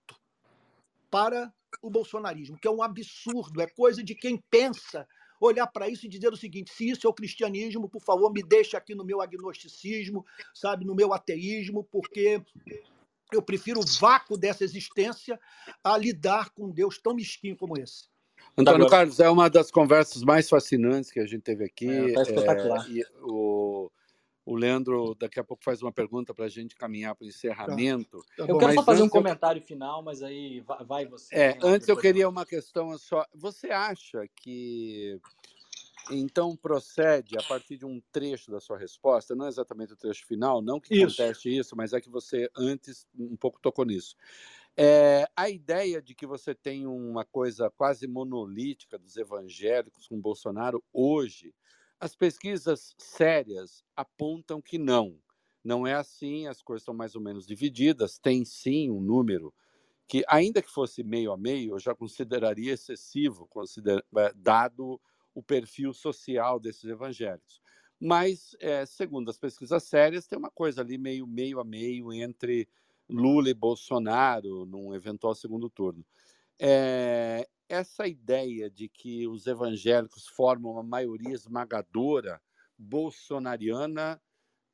para o bolsonarismo, que é um absurdo, é coisa de quem pensa olhar para isso e dizer o seguinte: se isso é o cristianismo, por favor, me deixe aqui no meu agnosticismo, sabe, no meu ateísmo, porque eu prefiro o vácuo dessa existência a lidar com um Deus tão mesquinho como esse. Antônio Carlos, é uma das conversas mais fascinantes que a gente teve aqui. É, tá espetacular. É, o, o Leandro daqui a pouco faz uma pergunta para a gente caminhar para o encerramento. Tá. Eu quero só fazer um comentário eu... final, mas aí vai você. É, antes eu queria uma questão só. Você acha que então procede a partir de um trecho da sua resposta, não exatamente o trecho final, não que isso. conteste isso, mas é que você antes um pouco tocou nisso. É, a ideia de que você tem uma coisa quase monolítica dos evangélicos com Bolsonaro hoje as pesquisas sérias apontam que não. Não é assim, as coisas estão mais ou menos divididas. Tem sim um número que, ainda que fosse meio a meio, eu já consideraria excessivo. Eh, dado o perfil social desses evangélicos. Mas, é, segundo as pesquisas sérias, tem uma coisa ali meio meio a meio entre Lula e Bolsonaro num eventual segundo turno. É, essa ideia de que os evangélicos formam uma maioria esmagadora bolsonariana,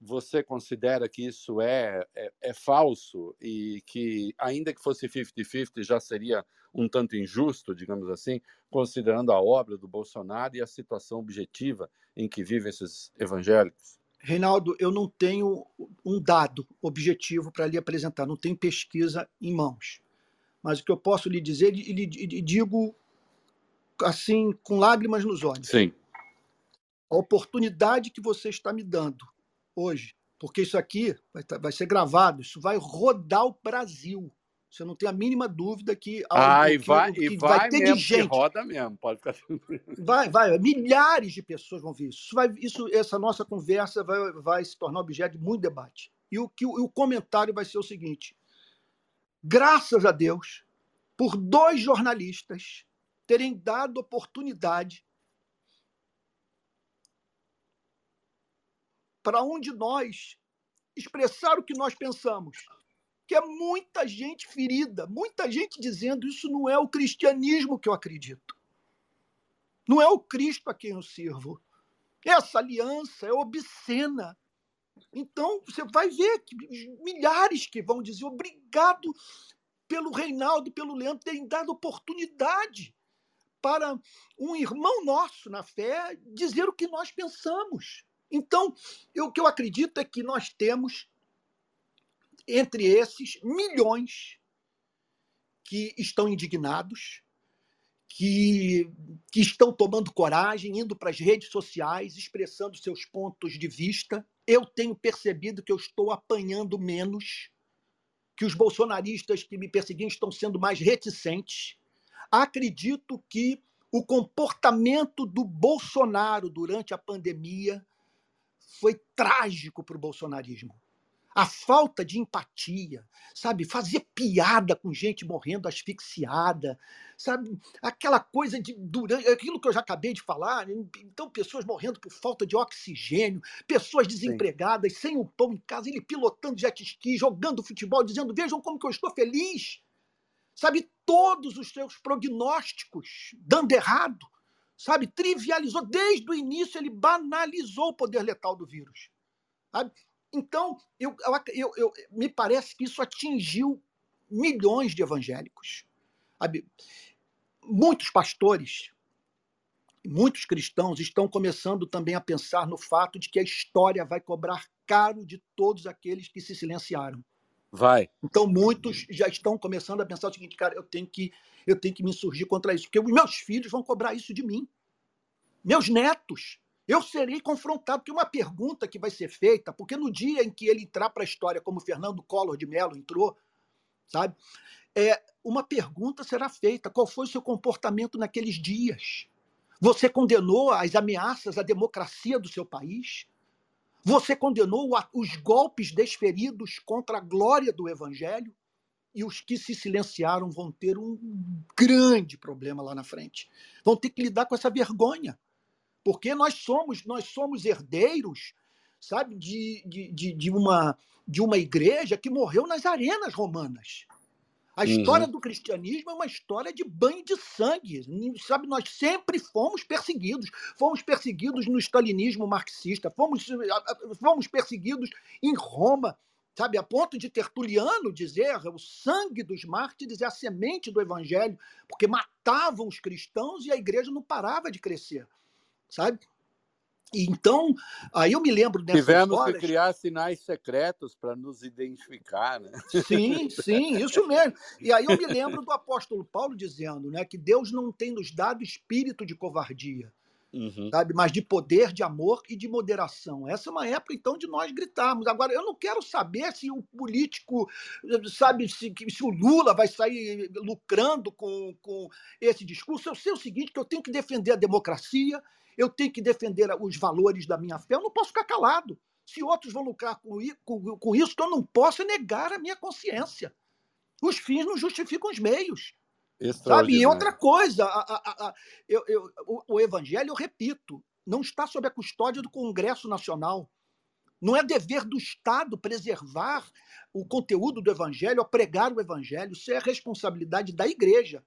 você considera que isso é, é, é falso e que, ainda que fosse 50-50, já seria um tanto injusto, digamos assim, considerando a obra do Bolsonaro e a situação objetiva em que vivem esses evangélicos? Reinaldo, eu não tenho um dado objetivo para lhe apresentar, não tenho pesquisa em mãos. Mas o que eu posso lhe dizer, e lhe digo assim, com lágrimas nos olhos. Sim. A oportunidade que você está me dando hoje, porque isso aqui vai, tá, vai ser gravado, isso vai rodar o Brasil. Você não tem a mínima dúvida que. Ah, e vai, que, e vai, vai ter mesmo, de gente. roda mesmo, pode ficar. Vai, vai. Milhares de pessoas vão ver isso. isso, vai, isso essa nossa conversa vai, vai se tornar objeto de muito debate. E o, que, o comentário vai ser o seguinte: graças a Deus, por dois jornalistas terem dado oportunidade para um de nós expressar o que nós pensamos que é muita gente ferida, muita gente dizendo isso não é o cristianismo que eu acredito. Não é o Cristo a quem eu sirvo. Essa aliança é obscena. Então, você vai ver que milhares que vão dizer obrigado pelo Reinaldo, pelo Leandro, terem dado oportunidade para um irmão nosso na fé dizer o que nós pensamos. Então, eu, o que eu acredito é que nós temos entre esses, milhões que estão indignados, que, que estão tomando coragem, indo para as redes sociais, expressando seus pontos de vista. Eu tenho percebido que eu estou apanhando menos, que os bolsonaristas que me perseguiam estão sendo mais reticentes. Acredito que o comportamento do Bolsonaro durante a pandemia foi trágico para o bolsonarismo a falta de empatia, sabe? Fazer piada com gente morrendo asfixiada, sabe? Aquela coisa de durante aquilo que eu já acabei de falar, então pessoas morrendo por falta de oxigênio, pessoas desempregadas, Sim. sem o pão em casa, ele pilotando jet ski, jogando futebol, dizendo: "Vejam como que eu estou feliz". Sabe, todos os seus prognósticos dando errado, sabe? Trivializou desde o início, ele banalizou o poder letal do vírus. Sabe? Então, eu, eu, eu, me parece que isso atingiu milhões de evangélicos. Muitos pastores, muitos cristãos estão começando também a pensar no fato de que a história vai cobrar caro de todos aqueles que se silenciaram. Vai. Então muitos já estão começando a pensar o seguinte, cara, eu tenho que eu tenho que me insurgir contra isso, porque os meus filhos vão cobrar isso de mim. Meus netos, eu serei confrontado, porque uma pergunta que vai ser feita, porque no dia em que ele entrar para a história como Fernando Collor de Mello entrou, sabe? É, uma pergunta será feita: qual foi o seu comportamento naqueles dias? Você condenou as ameaças à democracia do seu país? Você condenou os golpes desferidos contra a glória do evangelho? E os que se silenciaram vão ter um grande problema lá na frente. Vão ter que lidar com essa vergonha porque nós somos nós somos herdeiros, sabe, de, de, de, uma, de uma igreja que morreu nas arenas romanas. A história uhum. do cristianismo é uma história de banho de sangue. Sabe, nós sempre fomos perseguidos. Fomos perseguidos no stalinismo marxista, fomos, fomos perseguidos em Roma, sabe, a ponto de Tertuliano dizer o sangue dos mártires é a semente do evangelho, porque matavam os cristãos e a igreja não parava de crescer sabe? Então, aí eu me lembro dessas Tivemos horas... que criar sinais secretos para nos identificar, né? Sim, sim, isso mesmo. E aí eu me lembro do apóstolo Paulo dizendo né, que Deus não tem nos dado espírito de covardia, uhum. sabe? mas de poder, de amor e de moderação. Essa é uma época, então, de nós gritarmos. Agora, eu não quero saber se o político, sabe, se, se o Lula vai sair lucrando com, com esse discurso. Eu sei o seguinte, que eu tenho que defender a democracia, eu tenho que defender os valores da minha fé, eu não posso ficar calado. Se outros vão lucrar com, isso, eu não posso negar a minha consciência. Os fins não justificam os meios. Sabe? E outra coisa, a, a, a, eu, eu, o, o evangelho, eu repito, não está sob a custódia do Congresso Nacional. Não é dever do Estado preservar o conteúdo do Evangelho, ou pregar o Evangelho. Isso é responsabilidade da Igreja.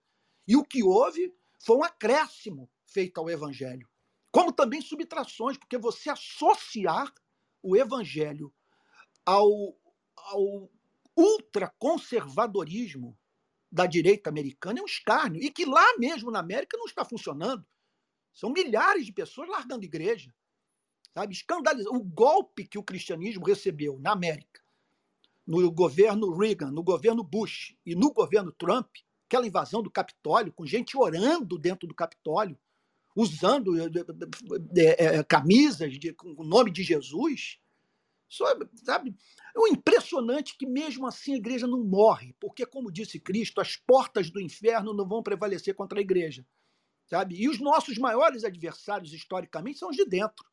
E o que houve foi um acréscimo feito ao Evangelho. Como também subtrações, porque você associar o Evangelho ao, ao ultraconservadorismo da direita americana é um escárnio. E que lá mesmo na América não está funcionando. São milhares de pessoas largando igreja. Sabe? Escandalizado. O golpe que o cristianismo recebeu na América, no governo Reagan, no governo Bush e no governo Trump, aquela invasão do Capitólio, com gente orando dentro do Capitólio, usando é, é, camisas de, com o nome de Jesus. Sabe? É um impressionante que, mesmo assim, a igreja não morre, porque, como disse Cristo, as portas do inferno não vão prevalecer contra a igreja. Sabe? E os nossos maiores adversários, historicamente, são os de dentro.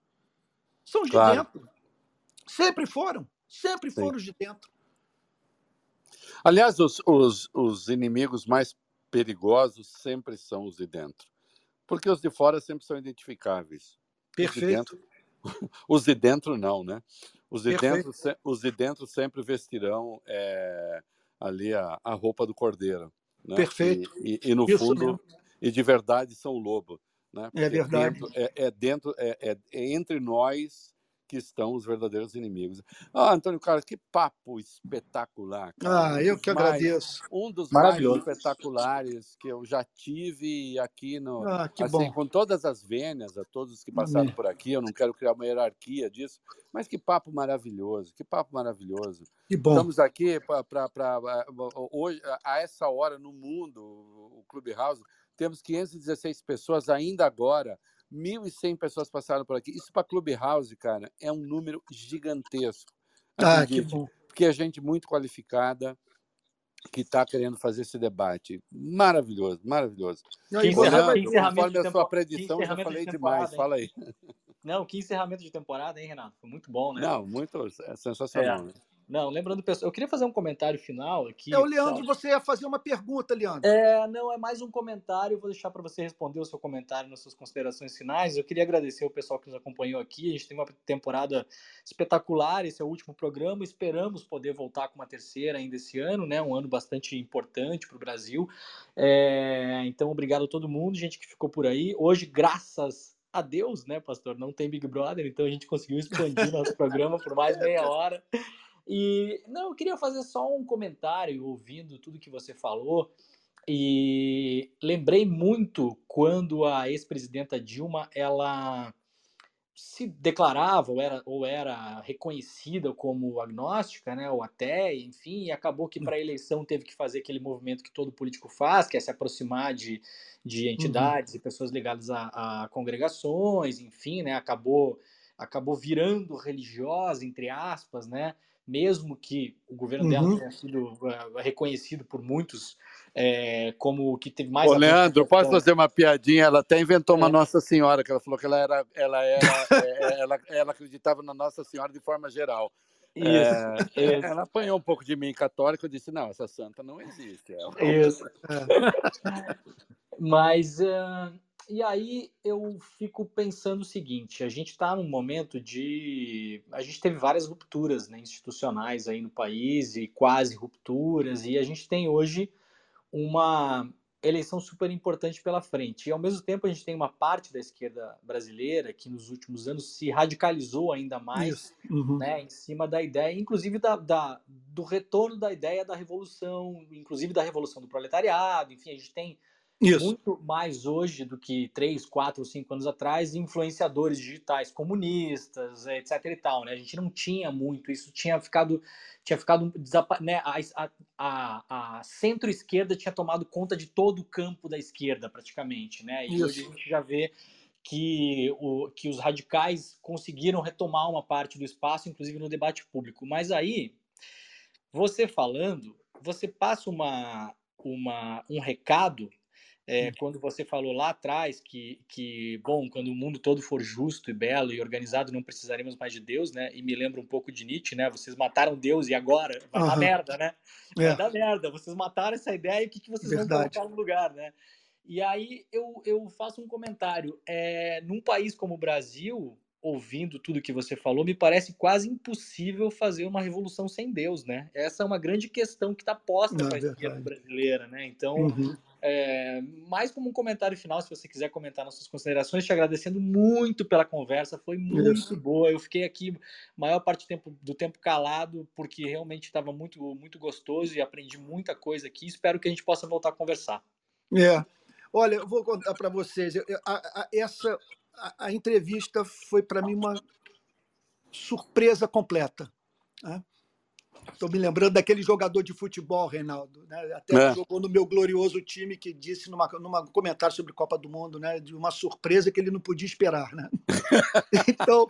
São os claro. de dentro. Sempre foram. Sempre foram Sim. os de dentro. Aliás, os, os, os inimigos mais perigosos sempre são os de dentro. Porque os de fora sempre são identificáveis. Perfeito. Os de dentro, os de dentro não, né? Os de, dentro, os de dentro sempre vestirão é, ali a, a roupa do cordeiro. Né? Perfeito. E, e, e no Isso fundo, mesmo. e de verdade são o lobo. Né? É Porque é verdade. Dentro, é, é, dentro, é, é entre nós que estão os verdadeiros inimigos. Ah, Antônio Carlos, que papo espetacular. Cara. Ah, eu que mais, agradeço. Um dos mais espetaculares que eu já tive aqui no. Ah, que assim, bom. com todas as vênias, a todos que passaram Amém. por aqui, eu não quero criar uma hierarquia disso, mas que papo maravilhoso, que papo maravilhoso. Que bom. Estamos aqui para hoje, a essa hora no mundo, o Clubhouse, temos 516 pessoas ainda agora 1.100 pessoas passaram por aqui. Isso para Clubhouse, cara, é um número gigantesco. Ah, que bom. Porque é gente muito qualificada que está querendo fazer esse debate. Maravilhoso, maravilhoso. Que encerramento, conforme a sua predição, já falei de demais. Hein? Fala aí. Não, que encerramento de temporada, hein, Renato? Foi muito bom, né? Não, muito é sensacional. É. Né? Não, lembrando, pessoal, eu queria fazer um comentário final aqui. É o Leandro, você ia fazer uma pergunta, Leandro. É, não, é mais um comentário. Eu vou deixar para você responder o seu comentário nas suas considerações finais. Eu queria agradecer o pessoal que nos acompanhou aqui. A gente tem uma temporada espetacular. Esse é o último programa. Esperamos poder voltar com uma terceira ainda esse ano, né? Um ano bastante importante para o Brasil. É, então, obrigado a todo mundo, gente que ficou por aí. Hoje, graças a Deus, né, pastor? Não tem Big Brother, então a gente conseguiu expandir nosso programa por mais meia hora. E não, eu queria fazer só um comentário ouvindo tudo que você falou. E lembrei muito quando a ex-presidenta Dilma ela se declarava ou era, ou era reconhecida como agnóstica, né, ou até, enfim, e acabou que para a eleição teve que fazer aquele movimento que todo político faz, que é se aproximar de, de uhum. entidades uhum. e pessoas ligadas a, a, congregações, enfim, né, acabou acabou virando religiosa entre aspas, né, mesmo que o governo uhum. dela tenha sido uh, reconhecido por muitos é, como que teve mais. Ô, Leandro, posso fazer uma piadinha? Ela até inventou uma é. Nossa Senhora, que ela falou que ela era, ela era, é, ela, ela acreditava na Nossa Senhora de forma geral. Isso, é, isso. Ela apanhou um pouco de mim católico e disse: não, essa santa não existe. Isso. Mas uh, e aí eu fico pensando o seguinte: a gente está num momento de. A gente teve várias rupturas né, institucionais aí no país, e quase rupturas, e a gente tem hoje uma eleição super importante pela frente. E ao mesmo tempo a gente tem uma parte da esquerda brasileira que nos últimos anos se radicalizou ainda mais uhum. né, em cima da ideia, inclusive da, da, do retorno da ideia da revolução, inclusive da revolução do proletariado, enfim, a gente tem isso. muito mais hoje do que três, quatro, cinco anos atrás, influenciadores digitais comunistas, etc. e tal, né? A gente não tinha muito, isso tinha ficado, tinha ficado, né? A, a, a centro-esquerda tinha tomado conta de todo o campo da esquerda, praticamente, né? E isso. hoje a gente já vê que, o, que os radicais conseguiram retomar uma parte do espaço, inclusive no debate público. Mas aí, você falando, você passa uma, uma, um recado é, quando você falou lá atrás que, que, bom, quando o mundo todo for justo e belo e organizado, não precisaremos mais de Deus, né? E me lembra um pouco de Nietzsche, né? Vocês mataram Deus e agora vai uhum. dar merda, né? Vai é. dar merda. Vocês mataram essa ideia e o que, que vocês Verdade. vão colocar no lugar, né? E aí eu, eu faço um comentário. É, num país como o Brasil, ouvindo tudo que você falou, me parece quase impossível fazer uma revolução sem Deus, né? Essa é uma grande questão que está posta para a esquerda brasileira, né? Então, uhum. É, mais como um comentário final, se você quiser comentar nas suas considerações, te agradecendo muito pela conversa, foi muito Isso. boa. Eu fiquei aqui maior parte do tempo, do tempo calado, porque realmente estava muito, muito gostoso e aprendi muita coisa aqui. Espero que a gente possa voltar a conversar. É. Olha, eu vou contar para vocês. Eu, a, a, essa, a, a, entrevista foi para mim uma surpresa completa. Estou né? me lembrando daquele jogador de futebol, Reinaldo, né? até é. jogou no meu glorioso time, que disse numa, numa comentário sobre Copa do Mundo, né? de uma surpresa que ele não podia esperar. Né? então,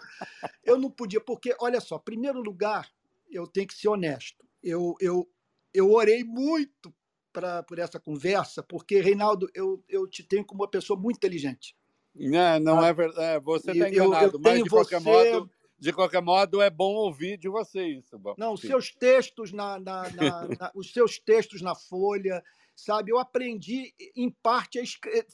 eu não podia, porque, olha só, primeiro lugar, eu tenho que ser honesto. Eu, eu, eu orei muito pra, por essa conversa, porque, Reinaldo, eu, eu te tenho como uma pessoa muito inteligente. Não, não ah, é verdade. É, você está enganado, eu, eu mas de qualquer você... modo. De qualquer modo, é bom ouvir de você isso. Bom, não, os seus textos na, na, na, na, os seus textos na Folha, sabe? Eu aprendi em parte, a,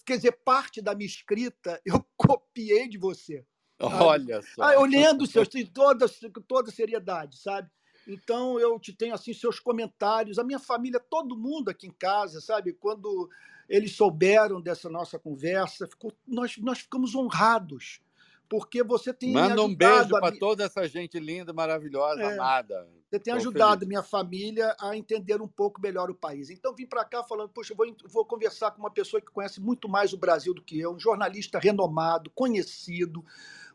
quer dizer, parte da minha escrita eu copiei de você. Sabe? Olha só. Ah, os seus, toda, toda seriedade, sabe? Então eu te tenho assim seus comentários, a minha família, todo mundo aqui em casa, sabe? Quando eles souberam dessa nossa conversa, ficou, nós, nós ficamos honrados, porque você tem Manda um beijo para toda essa gente linda, maravilhosa, é, amada. Você tem Tô ajudado feliz. minha família a entender um pouco melhor o país. Então vim para cá falando, poxa, vou, vou conversar com uma pessoa que conhece muito mais o Brasil do que eu, um jornalista renomado, conhecido,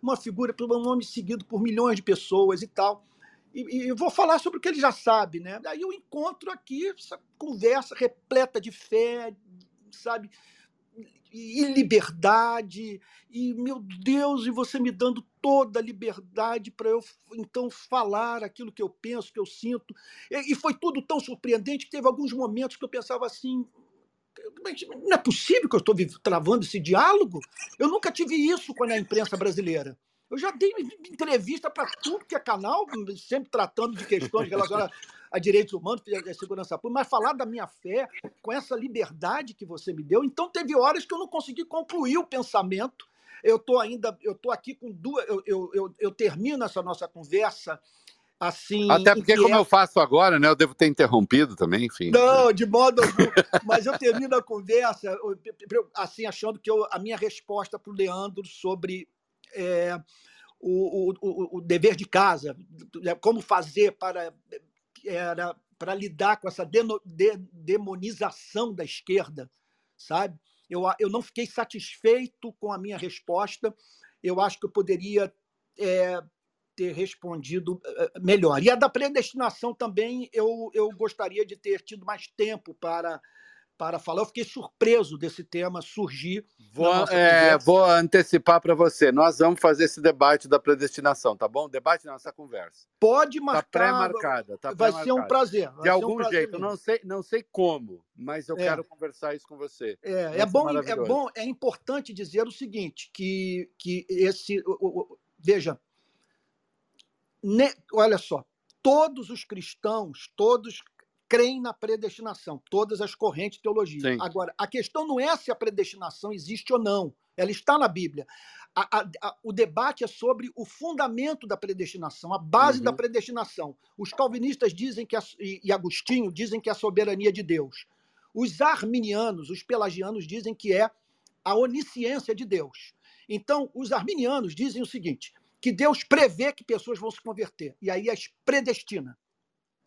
uma figura, um nome seguido por milhões de pessoas e tal e, e vou falar sobre o que ele já sabe, né? Aí eu encontro aqui essa conversa repleta de fé, sabe? E liberdade, e meu Deus, e você me dando toda a liberdade para eu então falar aquilo que eu penso, que eu sinto. E, e foi tudo tão surpreendente que teve alguns momentos que eu pensava assim: não é possível que eu estou travando esse diálogo? Eu nunca tive isso com a imprensa brasileira. Eu já dei entrevista para tudo que é canal, sempre tratando de questões relacionadas a direitos humanos, a segurança pública, mas falar da minha fé com essa liberdade que você me deu. Então teve horas que eu não consegui concluir o pensamento. Eu estou ainda, eu estou aqui com duas, eu, eu, eu, eu termino essa nossa conversa assim. Até porque, como eu faço agora, né? Eu devo ter interrompido também, enfim. Não, de modo algum. Mas eu termino a conversa assim, achando que eu, a minha resposta para o Leandro sobre é, o, o, o, dever de casa, como fazer para, era, para lidar com essa de, demonização da esquerda, sabe? Eu, eu não fiquei satisfeito com a minha resposta, eu acho que eu poderia é, ter respondido é, melhor. E a da predestinação também, eu, eu gostaria de ter tido mais tempo para para falar. Eu fiquei surpreso desse tema surgir. Vou, é, vou antecipar para você. Nós vamos fazer esse debate da predestinação, tá bom? Debate nossa conversa. Pode tá marcar. Tá pré-marcada. Tá vai pré ser um prazer. De algum um prazer jeito. Não sei, não sei como, mas eu é. quero conversar isso com você. É, é bom, é bom, é importante dizer o seguinte, que, que esse, o, o, veja, ne, olha só, todos os cristãos, todos creem na predestinação, todas as correntes de teologia. Sim. Agora, a questão não é se a predestinação existe ou não, ela está na Bíblia. A, a, a, o debate é sobre o fundamento da predestinação, a base uhum. da predestinação. Os calvinistas dizem que, e, e Agostinho dizem que é a soberania de Deus. Os arminianos, os pelagianos, dizem que é a onisciência de Deus. Então, os arminianos dizem o seguinte: que Deus prevê que pessoas vão se converter, e aí as predestina.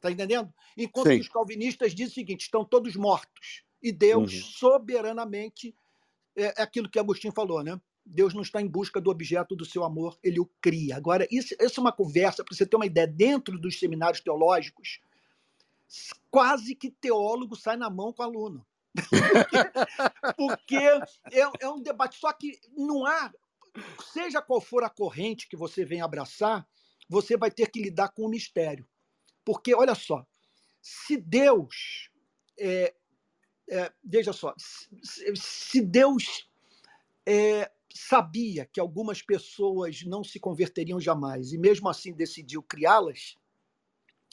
Está entendendo? Enquanto Sim. os calvinistas dizem o seguinte: estão todos mortos. E Deus, uhum. soberanamente, é, é aquilo que Agostinho falou, né? Deus não está em busca do objeto do seu amor, ele o cria. Agora, isso, isso é uma conversa, para você ter uma ideia, dentro dos seminários teológicos, quase que teólogo sai na mão com o aluno. porque, é, é um debate. Só que não há, seja qual for a corrente que você vem abraçar, você vai ter que lidar com o mistério. Porque, olha só, se Deus é, é, veja só, se, se Deus é, sabia que algumas pessoas não se converteriam jamais e mesmo assim decidiu criá-las,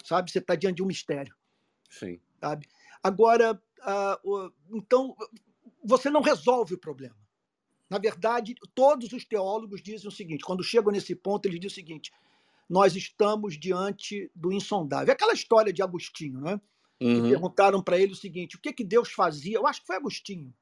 sabe? Você está diante de um mistério. Sim. Sabe? Agora, uh, então, você não resolve o problema. Na verdade, todos os teólogos dizem o seguinte: quando chegam nesse ponto, eles dizem o seguinte: nós estamos diante do insondável. É aquela história de Agostinho, né? Uhum. Que perguntaram para ele o seguinte: o que, que Deus fazia? Eu acho que foi Agostinho.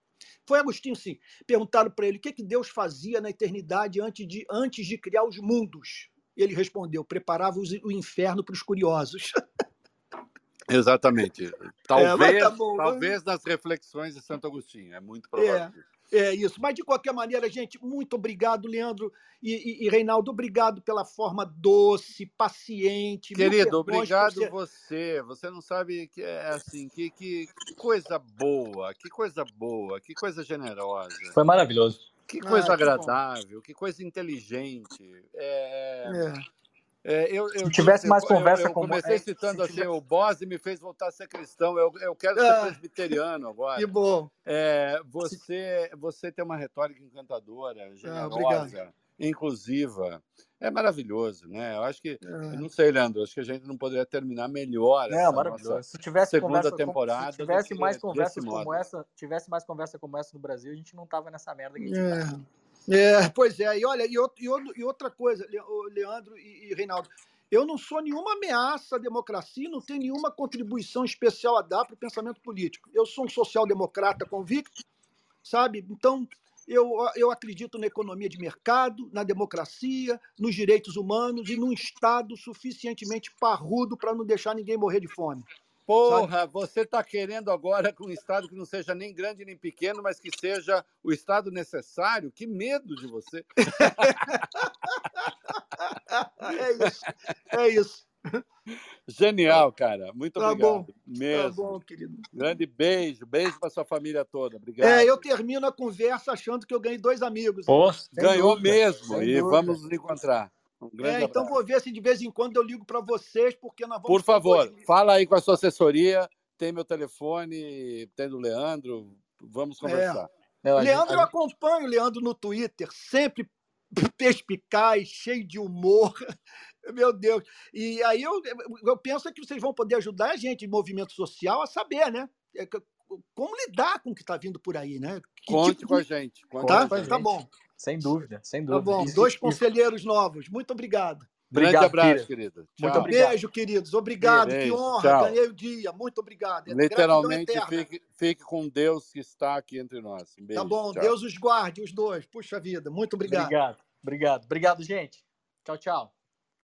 Foi Agostinho, sim. Perguntaram para ele o que, que Deus fazia na eternidade antes de, antes de criar os mundos. E ele respondeu: preparava o inferno para os curiosos. Exatamente. Talvez, é, tá bom, talvez nas reflexões de Santo Agostinho. É muito provável. É. É isso. Mas, de qualquer maneira, gente, muito obrigado, Leandro e, e, e Reinaldo. Obrigado pela forma doce, paciente. Querido, obrigado ser... você. Você não sabe que é assim, que, que, que, coisa boa, que coisa boa, que coisa generosa. Foi maravilhoso. Que coisa ah, agradável, que, que, coisa inteligente. É... é. É, eu, eu, se tivesse mais conversa eu, eu com comecei é, citando assim, tivesse... o Boss me fez voltar a ser cristão. Eu, eu quero ser ah, presbiteriano agora. Que bom. É, você, você tem uma retórica encantadora, ah, generosa, ah, inclusiva. É maravilhoso, né? Eu acho que, ah. não sei, Leandro, acho que a gente não poderia terminar melhor é, maravilhoso. Se tivesse segunda conversa, temporada. Se tivesse mais conversas como modo. essa, tivesse mais conversa como essa no Brasil, a gente não tava nessa merda que a gente é. tá. É, pois é, e olha, e, e, outra coisa, Leandro e, e Reinaldo, eu não sou nenhuma ameaça à democracia, não tenho nenhuma contribuição especial a dar para o pensamento político. Eu sou um social-democrata convicto, sabe? Então, eu, eu acredito na economia de mercado, na democracia, nos direitos humanos e num Estado suficientemente parrudo para não deixar ninguém morrer de fome. Porra, sabe? você está querendo agora com um Estado que não seja nem grande nem pequeno, mas que seja o Estado necessário? Que medo de você. é isso, é isso. Genial, cara. Muito tá obrigado. Bom. Tá mesmo. Tá bom, querido. Grande beijo. Beijo para sua família toda. Obrigado. É, eu termino a conversa achando que eu ganhei dois amigos. Pô, ganhou dúvida. mesmo. e vamos nos encontrar. Um é, então abraço. vou ver se de vez em quando eu ligo para vocês, porque nós vamos. Por favor, fala aí com a sua assessoria. Tem meu telefone, tem do Leandro. Vamos é. conversar. É. Leandro, eu acompanho o Leandro no Twitter, sempre perspicaz, cheio de humor. Meu Deus. E aí eu, eu penso que vocês vão poder ajudar a gente, movimento social, a saber, né? É como lidar com o que está vindo por aí, né? Que Conte tipo... com a gente. Conte tá? Com a gente. tá bom. Sem dúvida, sem tá dúvida. Tá bom, isso, dois conselheiros novos. Muito obrigado. Grande obrigado, abraço, querido. Muito obrigado. Beijo, queridos. Obrigado. Beijo. Que honra. Tchau. Ganhei o dia. Muito obrigado. É Literalmente, fique, fique, com Deus que está aqui entre nós. Um beijo. Tá bom. Tchau. Deus os guarde, os dois. Puxa vida. Muito obrigado. Obrigado. Obrigado. Obrigado, gente. Tchau, tchau.